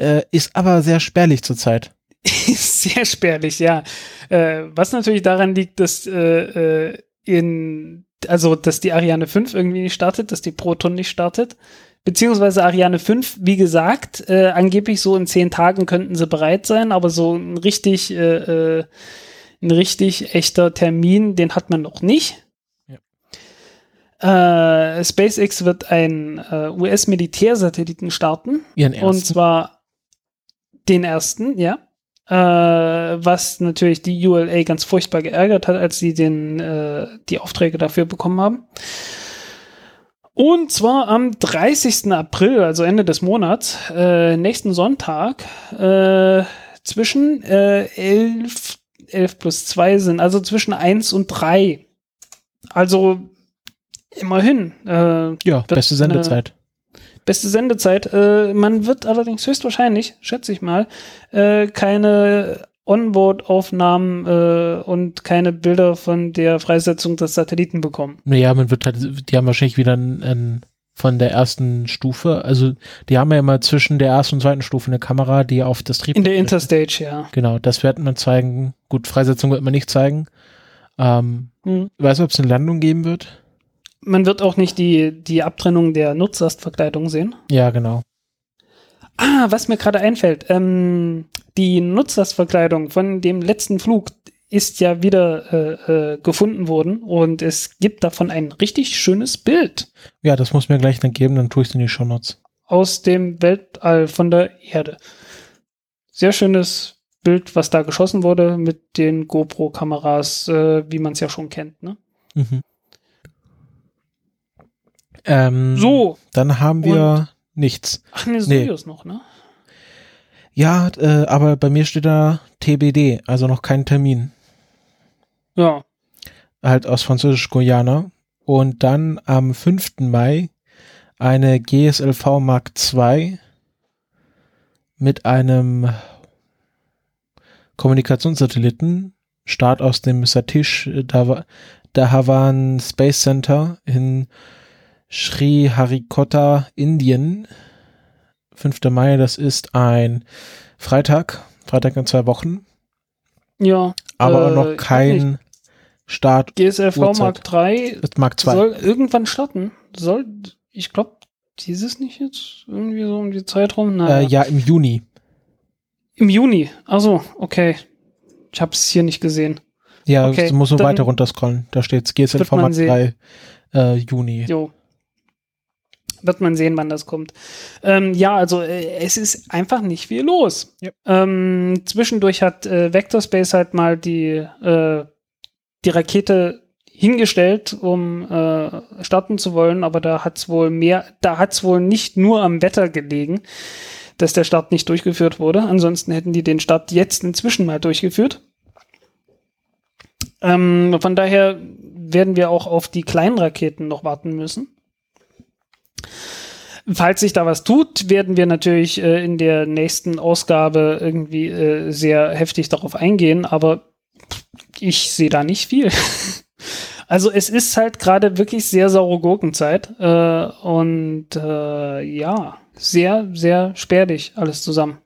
Äh, ist aber sehr spärlich zurzeit. Ist sehr spärlich, ja. Äh, was natürlich daran liegt, dass äh, äh, in, also dass die Ariane 5 irgendwie nicht startet, dass die Proton nicht startet. Beziehungsweise Ariane 5, wie gesagt, äh, angeblich so in zehn Tagen könnten sie bereit sein, aber so ein richtig, äh, äh, ein richtig echter Termin, den hat man noch nicht. Äh, SpaceX wird einen US-Militärsatelliten starten. Ihren Und ersten. zwar den ersten, ja. Äh, was natürlich die ULA ganz furchtbar geärgert hat, als sie den, äh, die Aufträge dafür bekommen haben. Und zwar am 30. April, also Ende des Monats, äh, nächsten Sonntag, äh, zwischen äh, 11, 11 plus 2 sind, also zwischen 1 und 3. Also immerhin. Äh, ja, beste Sendezeit. Beste Sendezeit. Äh, man wird allerdings höchstwahrscheinlich, schätze ich mal, äh, keine Onboard-Aufnahmen äh, und keine Bilder von der Freisetzung des Satelliten bekommen. Naja, man wird halt, die haben wahrscheinlich wieder ein, ein, von der ersten Stufe, also die haben ja immer zwischen der ersten und zweiten Stufe eine Kamera, die auf das Trieb. In der Interstage, ja. Genau, das wird man zeigen. Gut, Freisetzung wird man nicht zeigen. Ähm, Hm. weißt du, ob es eine Landung geben wird? Man wird auch nicht die, die Abtrennung der Nutzlastverkleidung sehen. Ja, genau. Ah, was mir gerade einfällt, ähm, die Nutzlastverkleidung von dem letzten Flug ist ja wieder äh, äh, gefunden worden und es gibt davon ein richtig schönes Bild Ja, das muss mir gleich dann geben, dann tue ich es in die Shownotes. aus dem Weltall von der Erde. Sehr schönes Bild, was da geschossen wurde mit den GoPro-Kameras, äh, wie man es ja schon kennt. Ne? Mhm. Ähm, So, Dann haben wir nichts. ach ne, Nee. Soyuz noch, ne? Ja, äh, aber bei mir steht da TBD, also noch kein Termin. Ja, Halt aus Französisch-Guyana. Und dann am 5. Mai eine GSLV Mark II mit einem Kommunikationssatelliten. Start aus dem Satish Dhawa- Dhawan Space Center in Sri Harikota, Indien. 5. Mai, das ist ein Freitag, Freitag in zwei Wochen, ja. aber Äh, noch kein Start GSLV Uhrzeit. Mark 3 ist Mark II. soll irgendwann starten. Soll, ich glaube, dieses nicht jetzt irgendwie so um die Zeit rum? Naja. äh, ja, im Juni. Im Juni. Also, okay. Ich habe es hier nicht gesehen. Ja, Okay, du musst nur dann weiter runterscrollen. Da steht GSLV Mark sehen. 3 äh, Juni. Jo. Wird man sehen, wann das kommt. Ähm, ja, also äh, es ist einfach nicht viel los. Ja. Ähm, zwischendurch hat äh, Vectorspace halt mal die, äh, die Rakete hingestellt, um äh, starten zu wollen, aber da hat's wohl mehr, da hat's wohl nicht nur am Wetter gelegen, dass der Start nicht durchgeführt wurde. Ansonsten hätten die den Start jetzt inzwischen mal durchgeführt. Ähm, von daher werden wir auch auf die kleinen Raketen noch warten müssen. Falls sich da was tut, werden wir natürlich äh, in der nächsten Ausgabe irgendwie äh, sehr heftig darauf eingehen, aber ich sehe da nicht viel. also es ist halt gerade wirklich sehr saure Gurkenzeit äh, und äh, ja, sehr, sehr spärlich alles zusammen.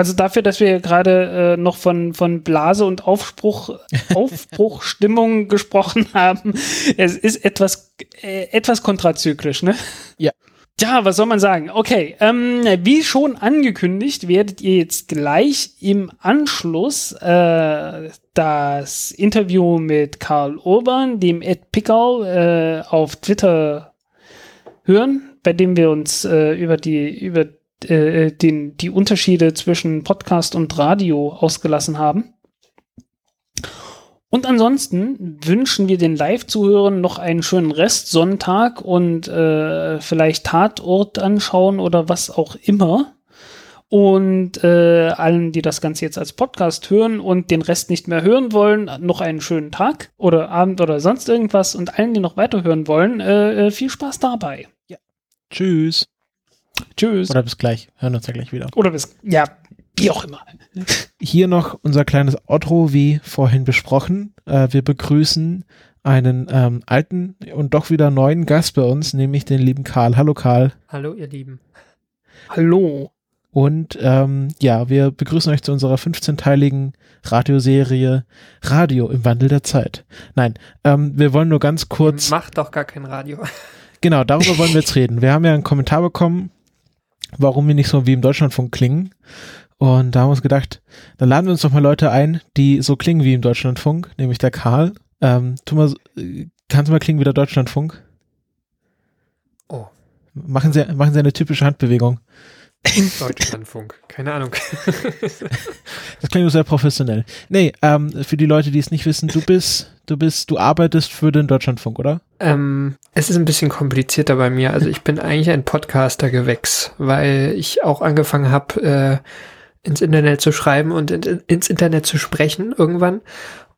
Also dafür, dass wir gerade äh, noch von, von Blase und Aufspruch, Aufbruchstimmung gesprochen haben, es ist etwas, äh, etwas kontrazyklisch, ne? Ja. Ja, was soll man sagen? Okay, ähm, wie schon angekündigt, werdet ihr jetzt gleich im Anschluss äh, das Interview mit Karl Urban, dem Ed Pickel, äh, auf Twitter hören, bei dem wir uns äh, über die über äh, den, die Unterschiede zwischen Podcast und Radio ausgelassen haben. Und ansonsten wünschen wir den Live-Zuhörern noch einen schönen Restsonntag und äh, vielleicht Tatort anschauen oder was auch immer. Und äh, allen, die das Ganze jetzt als Podcast hören und den Rest nicht mehr hören wollen, noch einen schönen Tag oder Abend oder sonst irgendwas. Und allen, die noch weiterhören wollen, äh, äh, viel Spaß dabei. Tschüss. Tschüss. Oder bis gleich. Hören uns ja gleich wieder. Oder bis, ja, wie auch immer. Hier noch unser kleines Outro, wie vorhin besprochen. Äh, wir begrüßen einen ähm, alten und doch wieder neuen Gast bei uns, nämlich den lieben Karl. Hallo Karl. Hallo, ihr Lieben. Hallo. Und ähm, ja, wir begrüßen euch zu unserer 15-teiligen Radioserie Radio im Wandel der Zeit. Nein, ähm, wir wollen nur ganz kurz. Macht doch gar kein Radio. Genau, darüber wollen wir jetzt reden. Wir haben ja einen Kommentar bekommen, warum wir nicht so wie im Deutschlandfunk klingen. Und da haben wir uns gedacht, dann laden wir uns doch mal Leute ein, die so klingen wie im Deutschlandfunk, nämlich der Karl. Ähm, tu mal, kannst du mal klingen wie der Deutschlandfunk? Oh, Machen Sie, machen Sie eine typische Handbewegung. Deutschlandfunk. Keine Ahnung. Das klingt sehr professionell. Nee, ähm, für die Leute, die es nicht wissen, du bist, du bist, du arbeitest für den Deutschlandfunk, oder? ähm, es ist ein bisschen komplizierter bei mir. Also ich bin eigentlich ein Podcaster-Gewächs, weil ich auch angefangen habe, äh, ins Internet zu schreiben und in, ins Internet zu sprechen irgendwann.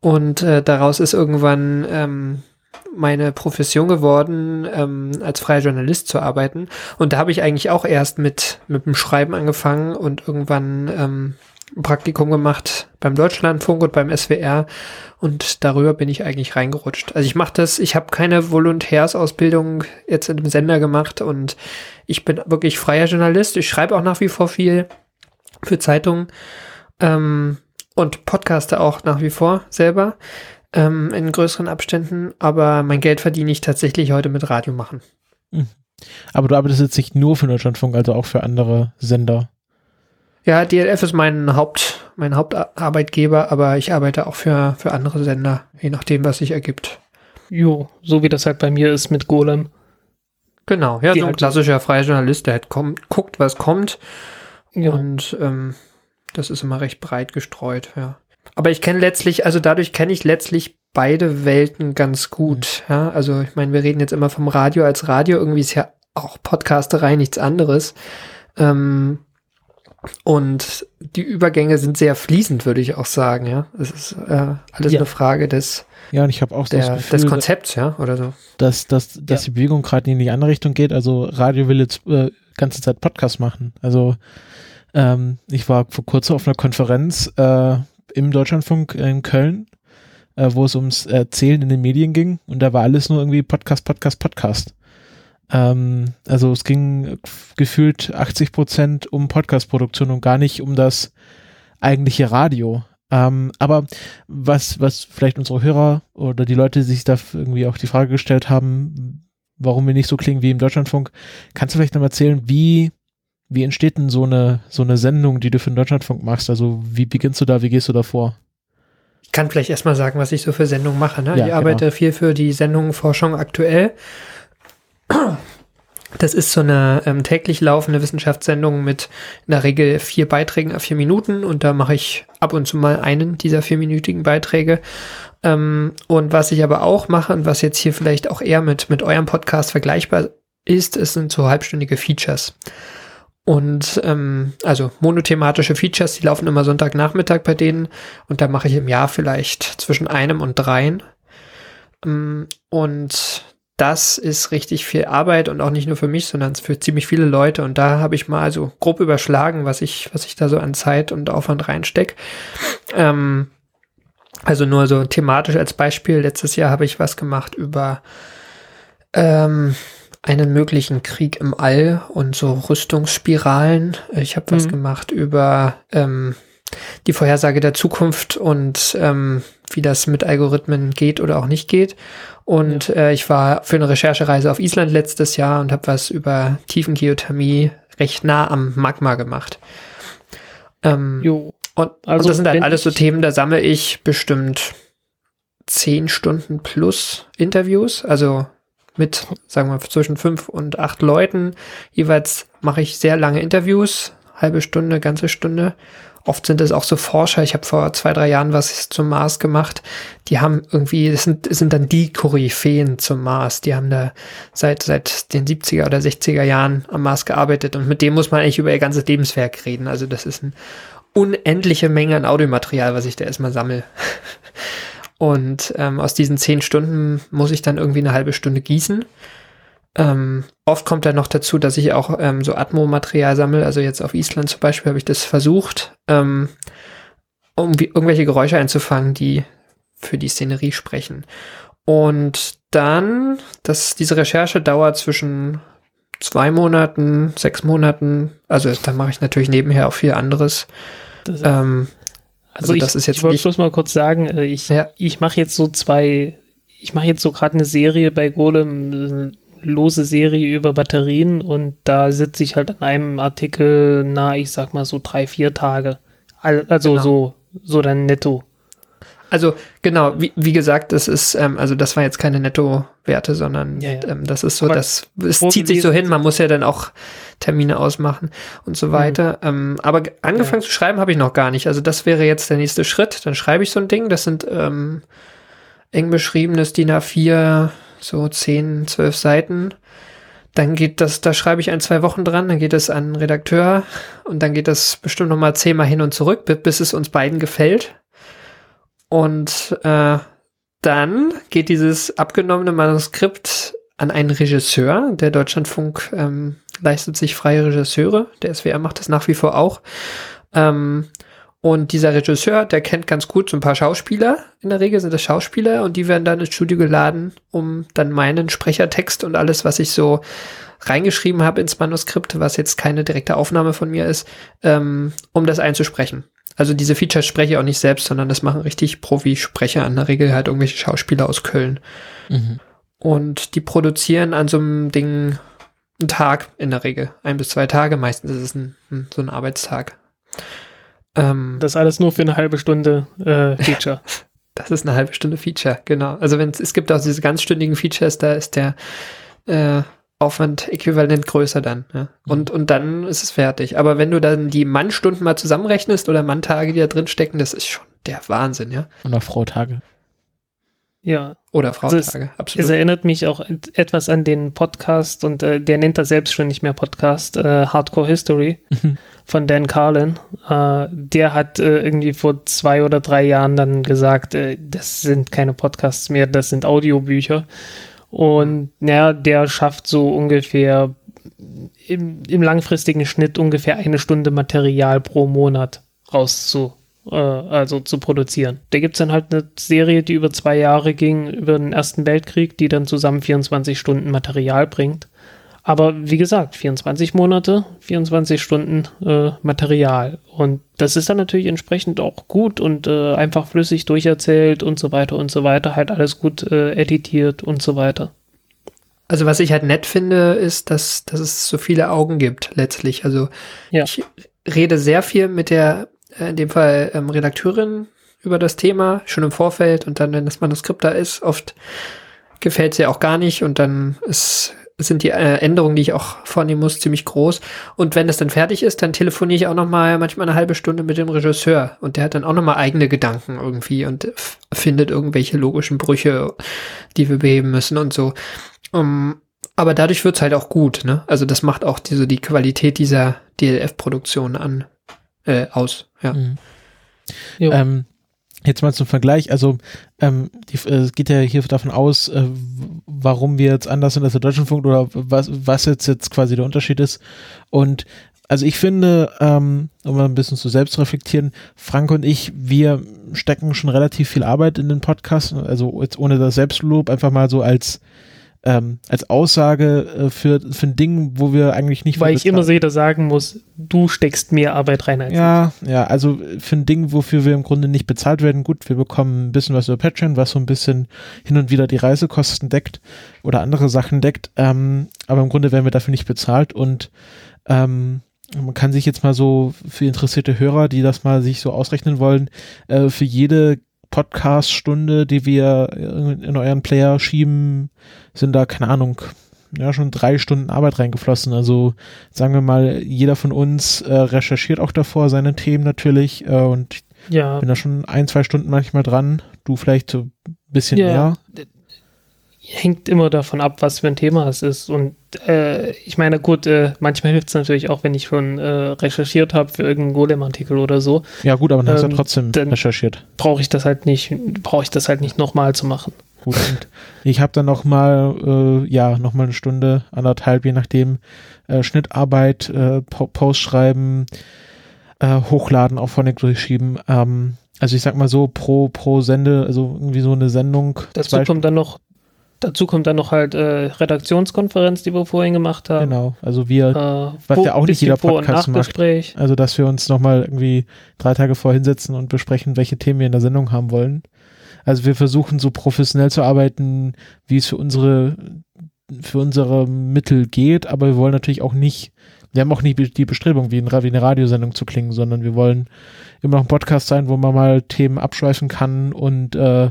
Und äh, daraus ist irgendwann ähm, meine Profession geworden, ähm, als freier Journalist zu arbeiten. Und da habe ich eigentlich auch erst mit, mit dem Schreiben angefangen und irgendwann ähm, ein Praktikum gemacht beim Deutschlandfunk und beim SWR und darüber bin ich eigentlich reingerutscht. Also ich mache das, ich habe keine Volontärsausbildung jetzt in dem Sender gemacht und ich bin wirklich freier Journalist. Ich schreibe auch nach wie vor viel für Zeitungen ähm, und podcaste auch nach wie vor selber ähm, in größeren Abständen, aber mein Geld verdiene ich tatsächlich heute mit Radio machen. Aber du arbeitest jetzt nicht nur für Deutschlandfunk, also auch für andere Sender. Ja, DLF ist mein Haupt, mein Hauptarbeitgeber, aber ich arbeite auch für, für andere Sender, je nachdem, was sich ergibt. Jo, so wie das halt bei mir ist mit Golem. Genau, ja, Die so ein halt- klassischer freier Journalist, der halt kommt, guckt, was kommt Ja. und ähm, das ist immer recht breit gestreut, ja. Aber ich kenne letztlich, also dadurch kenne ich letztlich beide Welten ganz gut, ja. Also ich meine, wir reden jetzt immer vom Radio als Radio, irgendwie ist ja auch Podcasterei nichts anderes. Ähm, und die Übergänge sind sehr fließend, würde ich auch sagen, ja. Es ist äh, alles Ja. eine Frage des, Ja, und ich habe auch so der, das Gefühl, des Konzepts, ja, oder so. dass, dass, dass Ja. die Bewegung gerade in die andere Richtung geht. Also Radio will jetzt äh, ganze Zeit Podcast machen. Also ähm, ich war vor kurzem auf einer Konferenz äh, im Deutschlandfunk in Köln, äh, wo es ums Erzählen in den Medien ging und da war alles nur irgendwie Podcast, Podcast, Podcast. Ähm, also es ging gefühlt 80 Prozent um Podcast-Produktion und gar nicht um das eigentliche Radio. Ähm, aber was, was vielleicht unsere Hörer oder die Leute sich da irgendwie auch die Frage gestellt haben, warum wir nicht so klingen wie im Deutschlandfunk, kannst du vielleicht noch mal erzählen, wie, wie entsteht denn so eine, so eine Sendung, die du für den Deutschlandfunk machst? Also wie beginnst du da, wie gehst du da vor? Ich kann vielleicht erstmal sagen, was ich so für Sendungen mache. Ne? Ja, ich genau. arbeite viel für die Sendung Forschung aktuell. Das ist so eine ähm, täglich laufende Wissenschaftssendung mit in der Regel vier Beiträgen auf vier Minuten und da mache ich ab und zu mal einen dieser vierminütigen Beiträge. Ähm, und was ich aber auch mache und was jetzt hier vielleicht auch eher mit, mit eurem Podcast vergleichbar ist, es sind so halbstündige Features. Und ähm, also monothematische Features, die laufen immer Sonntagnachmittag bei denen und da mache ich im Jahr vielleicht zwischen einem und dreien. Ähm, Und das ist richtig viel Arbeit und auch nicht nur für mich, sondern für ziemlich viele Leute. Und da habe ich mal so grob überschlagen, was ich, was ich da so an Zeit und Aufwand reinstecke. Ähm, also nur so thematisch als Beispiel. Letztes Jahr habe ich was gemacht über ähm, einen möglichen Krieg im All und so Rüstungsspiralen. Ich habe was Mhm. gemacht über ähm, die Vorhersage der Zukunft und ähm, wie das mit Algorithmen geht oder auch nicht geht. Und äh, ich war für eine Recherchereise auf Island letztes Jahr und habe was über Tiefengeothermie recht nah am Magma gemacht. Ähm, Jo. und, Also und das sind halt alles so Themen, da sammle ich bestimmt zehn Stunden plus Interviews, also mit, sagen wir, zwischen fünf und acht Leuten. Jeweils mache ich sehr lange Interviews, halbe Stunde, ganze Stunde. Oft sind es auch so Forscher. Ich habe vor zwei, drei Jahren was zum Mars gemacht. Die haben irgendwie, das sind, das sind dann die Koryphäen zum Mars. Die haben da seit, seit den 70er oder 60er Jahren am Mars gearbeitet und mit dem muss man eigentlich über ihr ganzes Lebenswerk reden. Also das ist eine unendliche Menge an Audiomaterial, was ich da erstmal sammle. Und ähm, aus diesen zehn Stunden muss ich dann irgendwie eine halbe Stunde gießen. Ähm, oft kommt dann noch dazu, dass ich auch ähm, so Atmo-Material sammle. Also jetzt auf Island zum Beispiel habe ich das versucht, ähm, um irgendwelche Geräusche einzufangen, die für die Szenerie sprechen. Und dann, das, diese Recherche dauert zwischen zwei Monaten, sechs Monaten. Also da mache ich natürlich nebenher auch viel anderes. Ähm, also, also ich, das ist jetzt ich wollte bloß mal kurz sagen, äh, ich, Ja. ich mache jetzt so zwei, ich mache jetzt so gerade eine Serie bei Golem, eine lose Serie über Batterien und da sitze ich halt an einem Artikel, na, ich sag mal so drei, vier Tage. Al- Also Genau. so, so dann netto. Also genau, wie, wie gesagt, das ist, ähm, also das war jetzt keine Netto-Werte, sondern Ja, ja. Ähm, das ist so, Aber das es zieht sich so hin, man muss ja dann auch Termine ausmachen und so weiter. Ähm, aber ge- angefangen zu schreiben habe ich noch gar nicht. Also das wäre jetzt der nächste Schritt. Dann schreibe ich so ein Ding, das sind ähm, eng beschriebenes DIN A4, so 10, 12 Seiten. Dann geht das, da schreibe ich ein, zwei Wochen dran, dann geht es an den Redakteur und dann geht das bestimmt noch mal zehnmal hin und zurück, bi- bis es uns beiden gefällt. Und äh, dann geht dieses abgenommene Manuskript an einen Regisseur. Der Deutschlandfunk ähm, leistet sich freie Regisseure. Der SWR macht das nach wie vor auch. Ähm, und dieser Regisseur, der kennt ganz gut so ein paar Schauspieler. In der Regel sind das Schauspieler und die werden dann ins Studio geladen, um dann meinen Sprechertext und alles, was ich so reingeschrieben habe ins Manuskript, was jetzt keine direkte Aufnahme von mir ist, ähm, um das einzusprechen. Also diese Features spreche ich auch nicht selbst, sondern das machen richtig Profi-Sprecher, in der Regel halt irgendwelche Schauspieler aus Köln. Mhm. Und die produzieren an so einem Ding einen Tag in der Regel. Ein bis zwei Tage, meistens ist es ein, ein, so ein Arbeitstag. Ähm, Das alles nur für eine halbe Stunde äh, Feature. Das ist eine halbe Stunde Feature, genau. Also wenn es gibt auch diese ganzstündigen Features, da ist der äh, Aufwand äquivalent größer dann. Ja? Und, und dann ist es fertig. Aber wenn du dann die Mannstunden mal zusammenrechnest oder Manntage, die da drin stecken, das ist schon der Wahnsinn, ja. Und auch Frautage. ja. Oder Also es- Frautage, Es absolut. erinnert mich auch et- etwas an den Podcast und äh, der nennt das selbst schon nicht mehr Podcast, äh, Hardcore History von Dan Carlin. Äh, der hat äh, irgendwie vor zwei oder drei Jahren dann gesagt, äh, das sind keine Podcasts mehr, das sind Audiobücher. Und ja, der schafft so ungefähr im, im langfristigen Schnitt ungefähr eine Stunde Material pro Monat rauszu, äh, also zu produzieren. Da gibt's dann halt eine Serie, die über zwei Jahre ging, über den Ersten Weltkrieg, die dann zusammen 24 Stunden Material bringt. Aber wie gesagt, 24 Monate, 24 Stunden äh, Material. Und das ist dann natürlich entsprechend auch gut und äh, einfach flüssig durcherzählt und so weiter und so weiter. Halt alles gut äh, editiert und so weiter. Also was ich halt nett finde, ist, dass, dass es so viele Augen gibt letztlich. Also Ja. ich rede sehr viel mit der, äh, in dem Fall ähm, Redakteurin über das Thema, schon im Vorfeld und dann, wenn das Manuskript da ist, oft gefällt es ihr auch gar nicht und dann ist, sind die äh, Änderungen, die ich auch vornehmen muss, ziemlich groß. Und wenn es dann fertig ist, dann telefoniere ich auch noch mal manchmal eine halbe Stunde mit dem Regisseur und der hat dann auch noch mal eigene Gedanken irgendwie und findet irgendwelche logischen Brüche, die wir beheben müssen und so. Um, aber dadurch wird's halt auch gut, ne? Also das macht auch diese die Qualität dieser DLF-Produktion an äh, aus. Ja. Mhm. Ähm, jetzt mal zum Vergleich, also ähm, die, äh, es geht ja hier davon aus, äh, warum wir jetzt anders sind als der Deutschlandfunk oder was, was jetzt, jetzt quasi der Unterschied ist. Und also ich finde, ähm, um mal ein bisschen zu selbst reflektieren, Frank und ich, wir stecken schon relativ viel Arbeit in den Podcast, also jetzt ohne das Selbstlob, einfach mal so als ähm, als Aussage äh, für, für ein Ding, wo wir eigentlich nicht Weil ich immer bezahlt- wieder sagen muss, du steckst mehr Arbeit rein als ja, ja, also für ein Ding, wofür wir im Grunde nicht bezahlt werden, gut, wir bekommen ein bisschen was über Patreon, was so ein bisschen hin und wieder die Reisekosten deckt oder andere Sachen deckt, ähm, aber im Grunde werden wir dafür nicht bezahlt und ähm, man kann sich jetzt mal so für interessierte Hörer, die das mal sich so ausrechnen wollen, äh, für jede Podcast-Stunde, die wir in euren Player schieben, sind da, keine Ahnung, ja, schon drei Stunden Arbeit reingeflossen. Also sagen wir mal, jeder von uns äh, recherchiert auch davor seine Themen natürlich äh, und ich Ja, bin da schon ein, zwei Stunden manchmal dran. Du vielleicht so ein bisschen Ja. mehr. hängt immer davon ab, was für ein Thema es ist. Und äh, ich meine, gut, äh, manchmal hilft es natürlich auch, wenn ich schon äh, recherchiert habe für irgendeinen Golem-Artikel oder so, Ja gut, aber dann hast du Ähm, ja trotzdem dann- recherchiert. brauche ich das halt nicht, brauche ich das halt nicht nochmal zu machen. Gut. Und ich habe dann noch mal, äh, ja, noch mal eine Stunde, anderthalb, je nachdem, äh, Schnittarbeit, äh, po Post schreiben, äh, hochladen, auch Phonic durchschieben. Ähm, also ich sag mal so, pro, pro Sende, also irgendwie so eine Sendung. Dazu kommt dann noch, dazu kommt dann noch halt äh, Redaktionskonferenz, die wir vorhin gemacht haben. Genau, also wir, Äh, Was ja auch nicht jeder Podcast macht. Also dass wir uns noch mal irgendwie drei Tage vorher hinsetzen und besprechen, welche Themen wir in der Sendung haben wollen. Also wir versuchen so professionell zu arbeiten, wie es für unsere für unsere Mittel geht, aber wir wollen natürlich auch nicht, wir haben auch nicht die Bestrebung, wie, ein, wie eine Radiosendung zu klingen, sondern wir wollen immer noch ein Podcast sein, wo man mal Themen abschweifen kann und äh,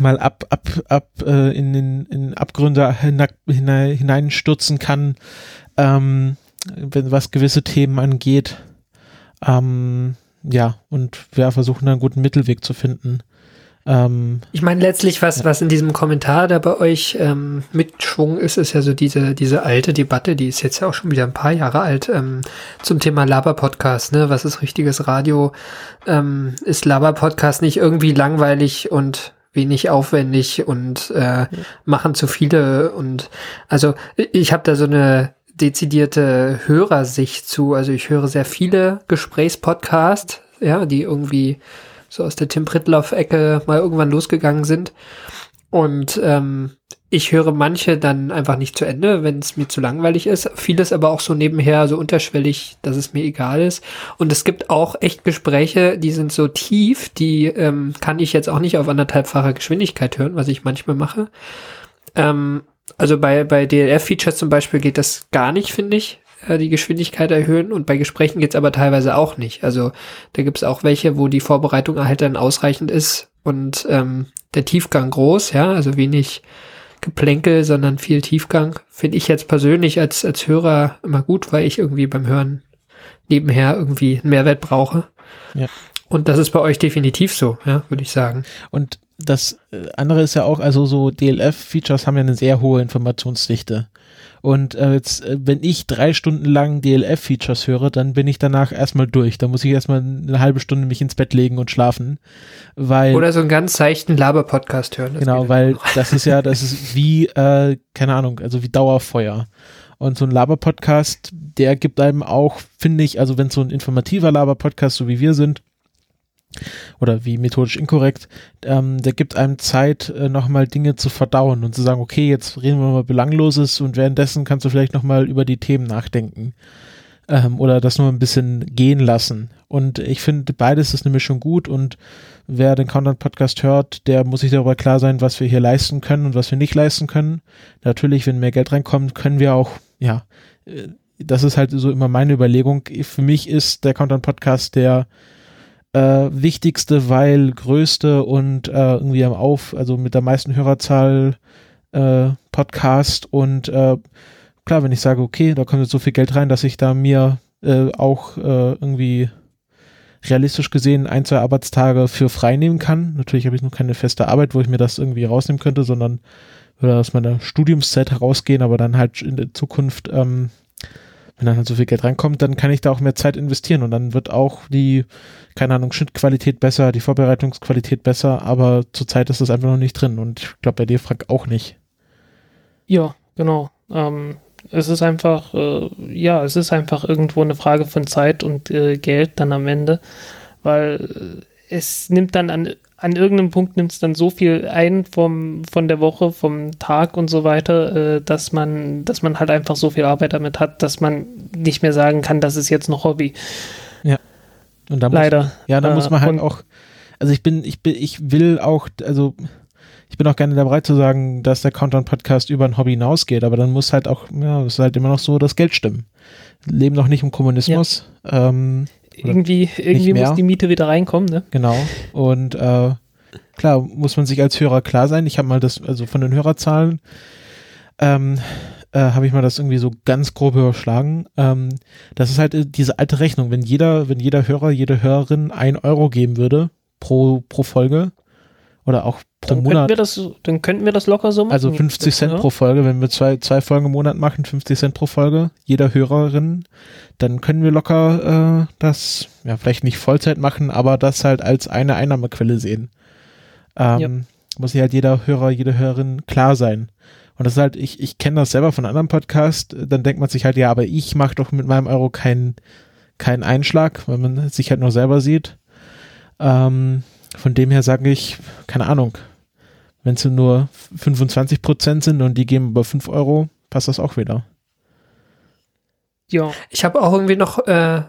mal ab, ab, ab äh, in, in, in Abgründe hinein, hinein, hineinstürzen kann, ähm, wenn was gewisse Themen angeht. Ähm, ja, und wir versuchen da einen guten Mittelweg zu finden. Ähm, Ich meine, letztlich, was, was in diesem Kommentar da bei euch ähm, mit Schwung ist, ist ja so diese, diese alte Debatte, die ist jetzt ja auch schon wieder ein paar Jahre alt, ähm, zum Thema Laber-Podcast, ne? Was ist richtiges Radio? Ähm, ist Laber-Podcast nicht irgendwie langweilig und wenig aufwendig und äh, machen zu viele und also ich habe da so eine dezidierte Hörersicht zu. Also ich höre sehr viele Gesprächspodcasts, ja, die irgendwie so aus der Tim Pritloff-Ecke mal irgendwann losgegangen sind. Und ähm, ich höre manche dann einfach nicht zu Ende, wenn es mir zu langweilig ist. Vieles aber auch so nebenher, so unterschwellig, dass es mir egal ist. Und es gibt auch echt Gespräche, die sind so tief, die ähm, kann ich jetzt auch nicht auf anderthalbfacher Geschwindigkeit hören, was ich manchmal mache. Ähm, also bei, bei DLF-Features zum Beispiel geht das gar nicht, finde ich. äh, die Geschwindigkeit erhöhen und bei Gesprächen geht's aber teilweise auch nicht. Also da gibt's auch welche, wo die Vorbereitung halt dann ausreichend ist und ähm, der Tiefgang groß, ja, also wenig Geplänkel, sondern viel Tiefgang. Finde ich jetzt persönlich als, als Hörer immer gut, weil ich irgendwie beim Hören nebenher irgendwie einen Mehrwert brauche. Ja. Und das ist bei euch definitiv so, ja, würde ich sagen. Und das äh, andere ist ja auch, also so DLF-Features haben ja eine sehr hohe Informationsdichte. Und äh, jetzt, äh, wenn ich drei Stunden lang DLF-Features höre, dann bin ich danach erstmal durch. Da muss ich erstmal eine halbe Stunde mich ins Bett legen und schlafen. Weil, Oder so einen ganz seichten Laber-Podcast hören. genau, weil das ist ja, das ist wie, äh, keine Ahnung, also wie Dauerfeuer. Und so ein Laber-Podcast, der gibt einem auch, finde ich, also wenn so ein informativer Laber-Podcast, so wie wir sind, oder wie methodisch inkorrekt, ähm, der gibt einem Zeit, äh, nochmal Dinge zu verdauen und zu sagen, okay, jetzt reden wir mal Belangloses und währenddessen kannst du vielleicht nochmal über die Themen nachdenken. Ähm, oder das nur ein bisschen gehen lassen. Und ich finde, beides ist eine Mischung gut und wer den Countdown-Podcast hört, der muss sich darüber klar sein, was wir hier leisten können und was wir nicht leisten können. Natürlich, wenn mehr Geld reinkommt, können wir auch, ja, äh, das ist halt so immer meine Überlegung. Für mich ist der Countdown-Podcast der äh, wichtigste, weil größte und äh, irgendwie am Auf, also mit der meisten Hörerzahl äh, Podcast und äh, klar, wenn ich sage, okay, da kommt jetzt so viel Geld rein, dass ich da mir äh, auch äh, irgendwie realistisch gesehen ein, zwei Arbeitstage für frei nehmen kann. Natürlich habe ich noch keine feste Arbeit, wo ich mir das irgendwie rausnehmen könnte, sondern würde aus meiner Studiumszeit herausgehen, aber dann halt in der Zukunft, ähm, wenn dann halt so viel Geld reinkommt, dann kann ich da auch mehr Zeit investieren und dann wird auch die, keine Ahnung, Schnittqualität besser, die Vorbereitungsqualität besser, aber zurzeit ist das einfach noch nicht drin und ich glaube bei dir, Frank, auch nicht. Ja, genau. Ähm, es ist einfach, äh, ja, es ist einfach irgendwo eine Frage von Zeit und äh, Geld dann am Ende, weil äh, es nimmt dann an, an irgendeinem Punkt nimmt es dann so viel ein vom, von der Woche, vom Tag und so weiter, äh, dass man, dass man halt einfach so viel Arbeit damit hat, dass man nicht mehr sagen kann, das ist jetzt noch Hobby. Und da muss, Leider. Ja, da Äh, muss man halt und- auch, also ich bin, ich bin, ich will auch, also ich bin auch gerne dabei zu sagen, dass der Countdown-Podcast über ein Hobby hinausgeht, aber dann muss halt auch, ja, es ist halt immer noch so, das Geld stimmen. Leben noch nicht im Kommunismus, ähm, Oder Irgendwie, irgendwie muss die Miete wieder reinkommen, ne? genau. Und äh, klar, muss man sich als Hörer klar sein. Ich habe mal das, also von den Hörerzahlen, ähm, äh, habe ich mal das irgendwie so ganz grob überschlagen. Ähm, das ist halt äh, diese alte Rechnung. Wenn jeder, wenn jeder Hörer, jede Hörerin ein Euro geben würde pro, pro Folge oder auch pro Dann könnten, Monat, wir das, dann könnten wir das locker so machen. also 50 Cent Ja. pro Folge, wenn wir zwei, zwei Folgen im Monat machen, 50 Cent pro Folge, jeder Hörerin, dann können wir locker äh, das, ja, vielleicht nicht Vollzeit machen, aber das halt als eine Einnahmequelle sehen. Ähm, Ja. Muss sich halt jeder Hörer, jede Hörerin klar sein. Und das ist halt, ich, ich kenne das selber von anderen Podcasts, dann denkt man sich halt, ja, aber ich mache doch mit meinem Euro keinen keinen Einschlag, weil man sich halt nur selber sieht. Ähm, von dem her sage ich, keine Ahnung, wenn es nur 25 Prozent sind und die geben über 5 Euro, passt das auch wieder. Ja, Ich habe auch irgendwie noch, äh,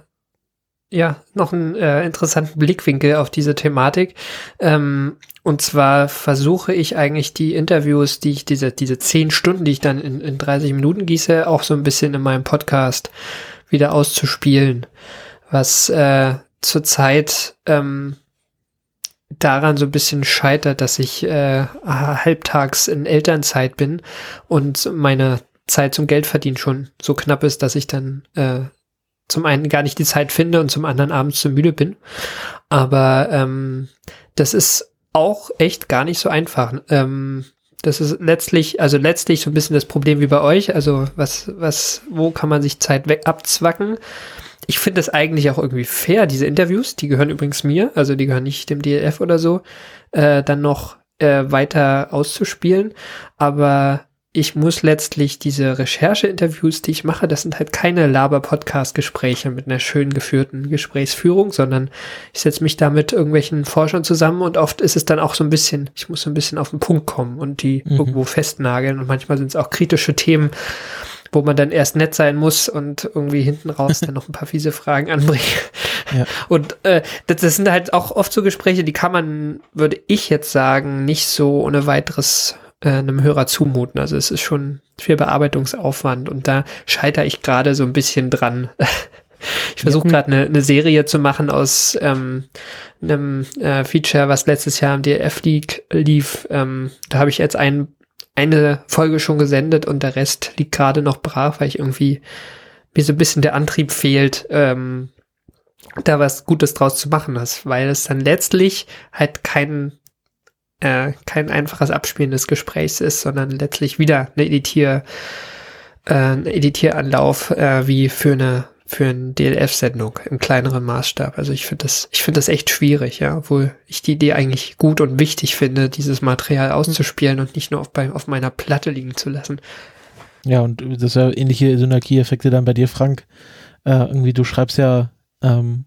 ja, noch einen äh, interessanten Blickwinkel auf diese Thematik. Ähm, und zwar versuche ich eigentlich die Interviews, die ich, diese, diese zehn Stunden, die ich dann in, in 30 Minuten gieße, auch so ein bisschen in meinem Podcast wieder auszuspielen. Was äh, zurzeit ähm, daran so ein bisschen scheitert, dass ich äh, halbtags in Elternzeit bin und meine Zeit zum Geldverdienen schon so knapp ist, dass ich dann äh, zum einen gar nicht die Zeit finde und zum anderen abends zu müde bin. Aber ähm, das ist auch echt gar nicht so einfach. Ähm, das ist letztlich, also letztlich so ein bisschen das Problem wie bei euch. Also was, was, wo kann man sich Zeit weg abzwacken? Ich finde das eigentlich auch irgendwie fair, diese Interviews, die gehören übrigens mir, also die gehören nicht dem DLF oder so, äh, dann noch äh, weiter auszuspielen. Aber ich muss letztlich diese Recherche-Interviews, die ich mache, das sind halt keine Laber-Podcast-Gespräche mit einer schön geführten Gesprächsführung, sondern ich setze mich da mit irgendwelchen Forschern zusammen und oft ist es dann auch so ein bisschen, ich muss so ein bisschen auf den Punkt kommen und die Mhm. irgendwo festnageln und manchmal sind es auch kritische Themen, wo man dann erst nett sein muss und irgendwie hinten raus dann noch ein paar fiese Fragen anbringen. Ja. Und äh, das, das sind halt auch oft so Gespräche, die kann man, würde ich jetzt sagen, nicht so ohne weiteres äh, einem Hörer zumuten. Also es ist schon viel Bearbeitungsaufwand und da scheitere ich gerade so ein bisschen dran. Ich versuche gerade eine, eine Serie zu machen aus ähm, einem äh, Feature, was letztes Jahr im DLF League lief. Ähm, da habe ich jetzt ein, eine Folge schon gesendet und der Rest liegt gerade noch brach, weil ich irgendwie mir so ein bisschen der Antrieb fehlt, ähm, da was Gutes draus zu machen ist, weil es dann letztlich halt kein äh, kein einfaches Abspielen des Gesprächs ist, sondern letztlich wieder eine Editier äh, ein Editieranlauf äh, wie für eine für eine DLF-Sendung im kleineren Maßstab. Also ich finde das, ich finde das echt schwierig, ja, obwohl ich die Idee eigentlich gut und wichtig finde, dieses Material auszuspielen und nicht nur auf, bei, auf meiner Platte liegen zu lassen. Ja, und das ist ja ähnliche Synergieeffekte dann bei dir, Frank. Äh, irgendwie, du schreibst ja ähm,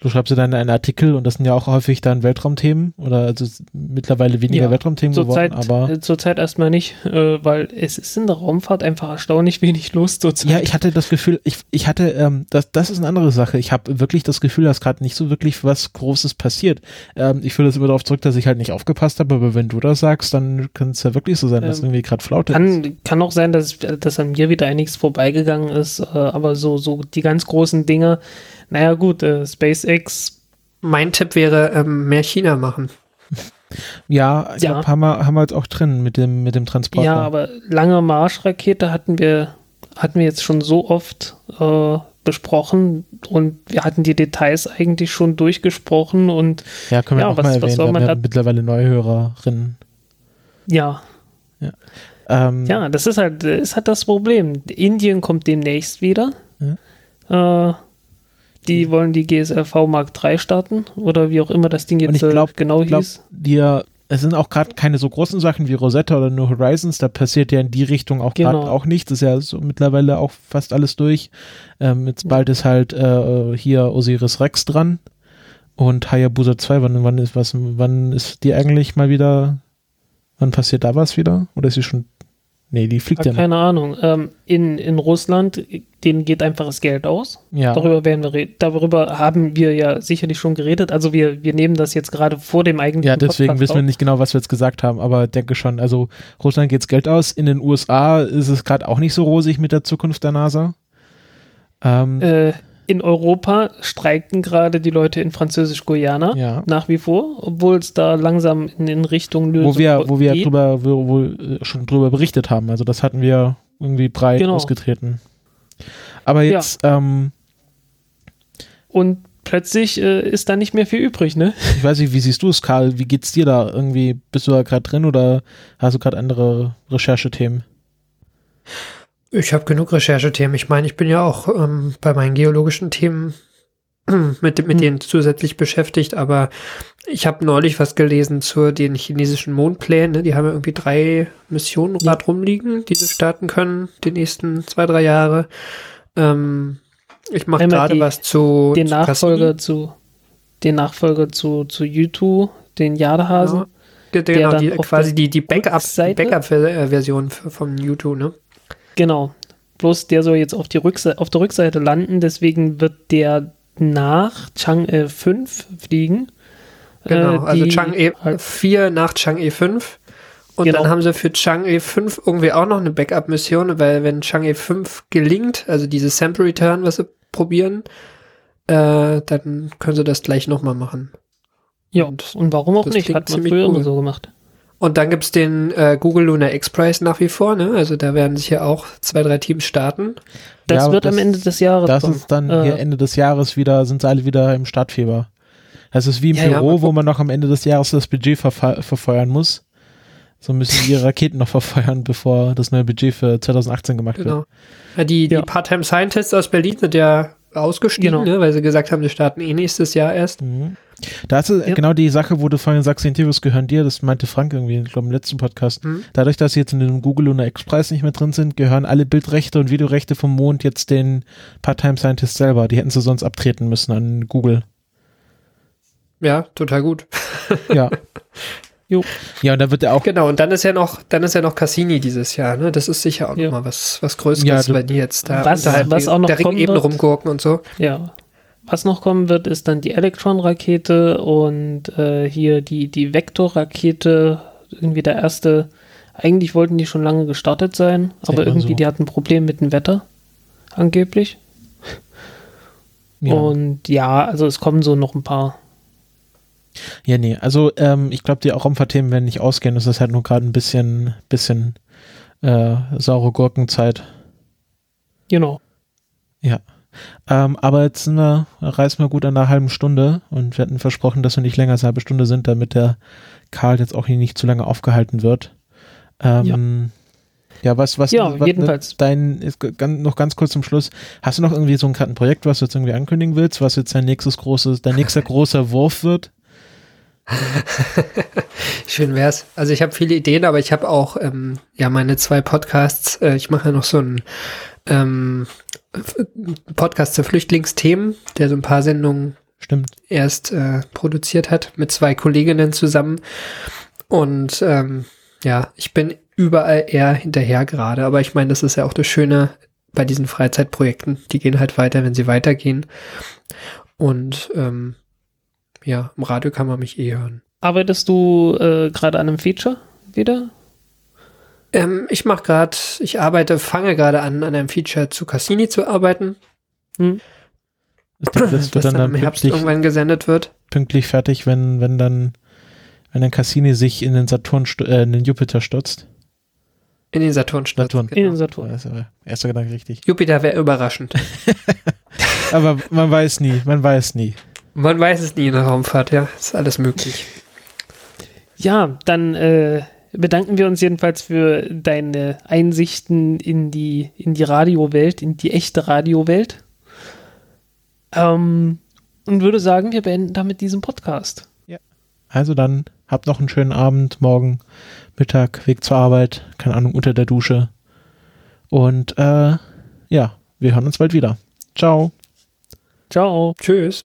Du schreibst ja dann einen Artikel und das sind ja auch häufig dann Weltraumthemen oder also mittlerweile weniger ja, Weltraumthemen zur geworden, Zeit, aber äh, zurzeit erstmal nicht, äh, weil es ist in der Raumfahrt einfach erstaunlich wenig los zurzeit. Ja, ich hatte das Gefühl, ich, ich hatte, ähm, das, das ist eine andere Sache. Ich habe wirklich das Gefühl, dass gerade nicht so wirklich was Großes passiert. Ähm, ich führe das immer darauf zurück, dass ich halt nicht aufgepasst habe, aber wenn du das sagst, dann kann es ja wirklich so sein, dass ähm, irgendwie gerade Flaute kann, ist. Kann auch sein, dass, dass an mir wieder einiges vorbeigegangen ist, äh, aber so, so die ganz großen Dinge, naja gut, äh, SpaceX mein Tipp wäre, ähm, mehr China machen. Ja, ich ja. Glaub, haben wir, haben wir jetzt auch drin mit dem, mit dem Transporter. Ja, aber lange Marschrakete hatten wir, hatten wir jetzt schon so oft äh, besprochen und wir hatten die Details eigentlich schon durchgesprochen und ja, können wir ja, auch was, mal erwähnen, wir haben mittlerweile Neuhörerinnen. Ja. Ja. Ähm, ja, das ist halt, ist halt das Problem. Indien kommt demnächst wieder. Ja. Äh, die mhm. wollen die GSLV Mark III starten oder wie auch immer das Ding jetzt äh, glaub, genau glaub, hieß. Dir, es sind auch gerade keine so großen Sachen wie Rosetta oder New Horizons, da passiert ja in die Richtung auch gerade genau. auch nichts. Das ist ja so mittlerweile auch fast alles durch. Ähm, jetzt bald ist halt äh, hier Osiris Rex dran und Hayabusa 2. Wann, wann ist was, wann ist die eigentlich mal wieder, wann passiert da was wieder? Oder ist sie schon Nee, die fliegt ja, ja Keine Ahnung. Ähm, in, in Russland, denen geht einfach das Geld aus. Ja. Darüber werden wir darüber haben wir ja sicherlich schon geredet. Also wir, wir nehmen das jetzt gerade vor dem eigentlichen Ja, deswegen Podcast wissen wir nicht genau, was wir jetzt gesagt haben, aber denke schon, also Russland geht's Geld aus. In den USA ist es gerade auch nicht so rosig mit der Zukunft der NASA. Ähm, äh, in Europa streiken gerade die Leute in Französisch-Guyana ja. nach wie vor, obwohl es da langsam in, in Richtung Lösung wo wir, wo wir drüber, wo, wo, äh, schon drüber berichtet haben. Also das hatten wir irgendwie breit genau. ausgetreten. Aber jetzt ja. ähm, und plötzlich äh, ist da nicht mehr viel übrig, ne? Ich weiß nicht, wie siehst du es, Karl? Wie geht's dir da? Irgendwie bist du da gerade drin oder hast du gerade andere Recherchethemen? Ich habe genug Recherchethemen. Ich meine, ich bin ja auch ähm, bei meinen geologischen Themen mit, mit hm. denen zusätzlich beschäftigt, aber ich habe neulich was gelesen zu den chinesischen Mondplänen. Die haben ja irgendwie drei Missionen ja. rumliegen, die sie starten können die nächsten zwei, drei Jahre. Ähm, ich mache gerade was zu den Nachfolger zu den Nachfolger zu zu YouTube, den Jadehasen. Ja. Genau, die, quasi die, die Backup-Version Backup von YouTube, ne? Genau. Bloß der soll jetzt auf, die Rückse auf der Rückseite landen, deswegen wird der nach Chang'e 5 fliegen. Genau, äh, also Chang'e halt 4 nach Chang'e 5. Und genau. dann haben sie für Chang'e 5 irgendwie auch noch eine Backup-Mission, weil wenn Chang'e 5 gelingt, also dieses Sample Return, was sie probieren, äh, dann können sie das gleich nochmal machen. Ja, und, und warum auch nicht? Hat man früher cool. immer so gemacht. Und dann gibt's den äh, Google Lunar X-Prize nach wie vor, ne? Also da werden sich ja auch zwei, drei Teams starten. Das ja, wird das, am Ende des Jahres. Das kommen. ist dann äh, hier Ende des Jahres wieder, sind sie alle wieder im Startfieber. Das ist wie im ja, Büro, ja, wo man noch am Ende des Jahres das Budget verfe verfeuern muss. So müssen die Raketen noch verfeuern, bevor das neue Budget für 2018 gemacht genau. wird. Ja, die, die Part-Time Scientists aus Berlin sind ja ausgestiegen, genau. ne, weil sie gesagt haben, sie starten eh nächstes Jahr erst. Mhm. Da ist ja. genau die Sache, wo du vorhin sagst, die Interviews gehören dir, das meinte Frank irgendwie, ich glaube im letzten Podcast. Mhm. Dadurch, dass sie jetzt in dem Google Lunar X-Preis nicht mehr drin sind, gehören alle Bildrechte und Videorechte vom Mond jetzt den Part-Time Scientists selber. Die hätten sie sonst abtreten müssen an Google. Ja, total gut. ja. Jo. Ja, und da wird er auch. Genau, und dann ist ja noch, dann ist ja noch Cassini dieses Jahr, ne? Das ist sicher auch ja. nochmal was, was Größeres, ja, wenn die jetzt da was, unterhalb was auch noch der Ringebene rumgurken und so. Ja. Was noch kommen wird, ist dann die Electron-Rakete und äh, hier die, die Vektor-Rakete, irgendwie der erste, Eigentlich wollten die schon lange gestartet sein, Sag aber irgendwie so. die hatten ein Problem mit dem Wetter. Angeblich. Ja. Und ja, also es kommen so noch ein paar. Ja, nee, also ähm, ich glaube, die Raumfahrtthemen werden nicht ausgehen. Es ist halt nur gerade ein bisschen, bisschen äh, saure Gurkenzeit. Genau. Ähm, aber jetzt sind wir, reißen wir gut an einer halben Stunde und wir hatten versprochen, dass wir nicht länger als eine halbe Stunde sind, damit der Karl jetzt auch hier nicht zu lange aufgehalten wird. Ähm, ja. was, was, Ja, was jedenfalls. Dein, ist noch ganz kurz zum Schluss. Hast du noch irgendwie so ein Projekt, was du jetzt irgendwie ankündigen willst, was jetzt dein nächstes großes, dein nächster großer Wurf wird? Schön wär's. Also ich habe viele Ideen, aber ich habe auch ähm, ja meine zwei Podcasts. Äh, ich mache ja noch so einen ähm, Podcast zu Flüchtlingsthemen, der so ein paar Sendungen Stimmt. erst äh, produziert hat mit zwei Kolleginnen zusammen. Und ähm, ja, ich bin überall eher hinterher gerade. Aber ich meine, das ist ja auch das Schöne bei diesen Freizeitprojekten. Die gehen halt weiter, wenn sie weitergehen. Und ähm, ja, im Radio kann man mich eh hören. Arbeitest du äh, gerade an einem Feature wieder? Ähm, ich mache gerade, ich arbeite, fange gerade an, an einem Feature zu Cassini zu arbeiten, Hm? Das, das das wird dann, dann, im Herbst pünktlich, irgendwann gesendet wird. pünktlich fertig, wenn, wenn dann, wenn dann Cassini sich in den Saturn, äh, in den Jupiter stürzt. In den Saturn stürzt, Saturn. In Genau. den Saturn. Das ist aber erster Gedanke richtig. Jupiter wäre überraschend. Aber man weiß nie, man weiß nie. Man weiß es nie in der Raumfahrt, ja. Ist alles möglich. Ja, dann äh, bedanken wir uns jedenfalls für deine Einsichten in die, in die Radiowelt, in die echte Radiowelt. Ähm, und würde sagen, wir beenden damit diesen Podcast. Also dann, habt noch einen schönen Abend, morgen, Mittag, Weg zur Arbeit, keine Ahnung, unter der Dusche. Und äh, ja, wir hören uns bald wieder. Ciao. Ciao. Tschüss.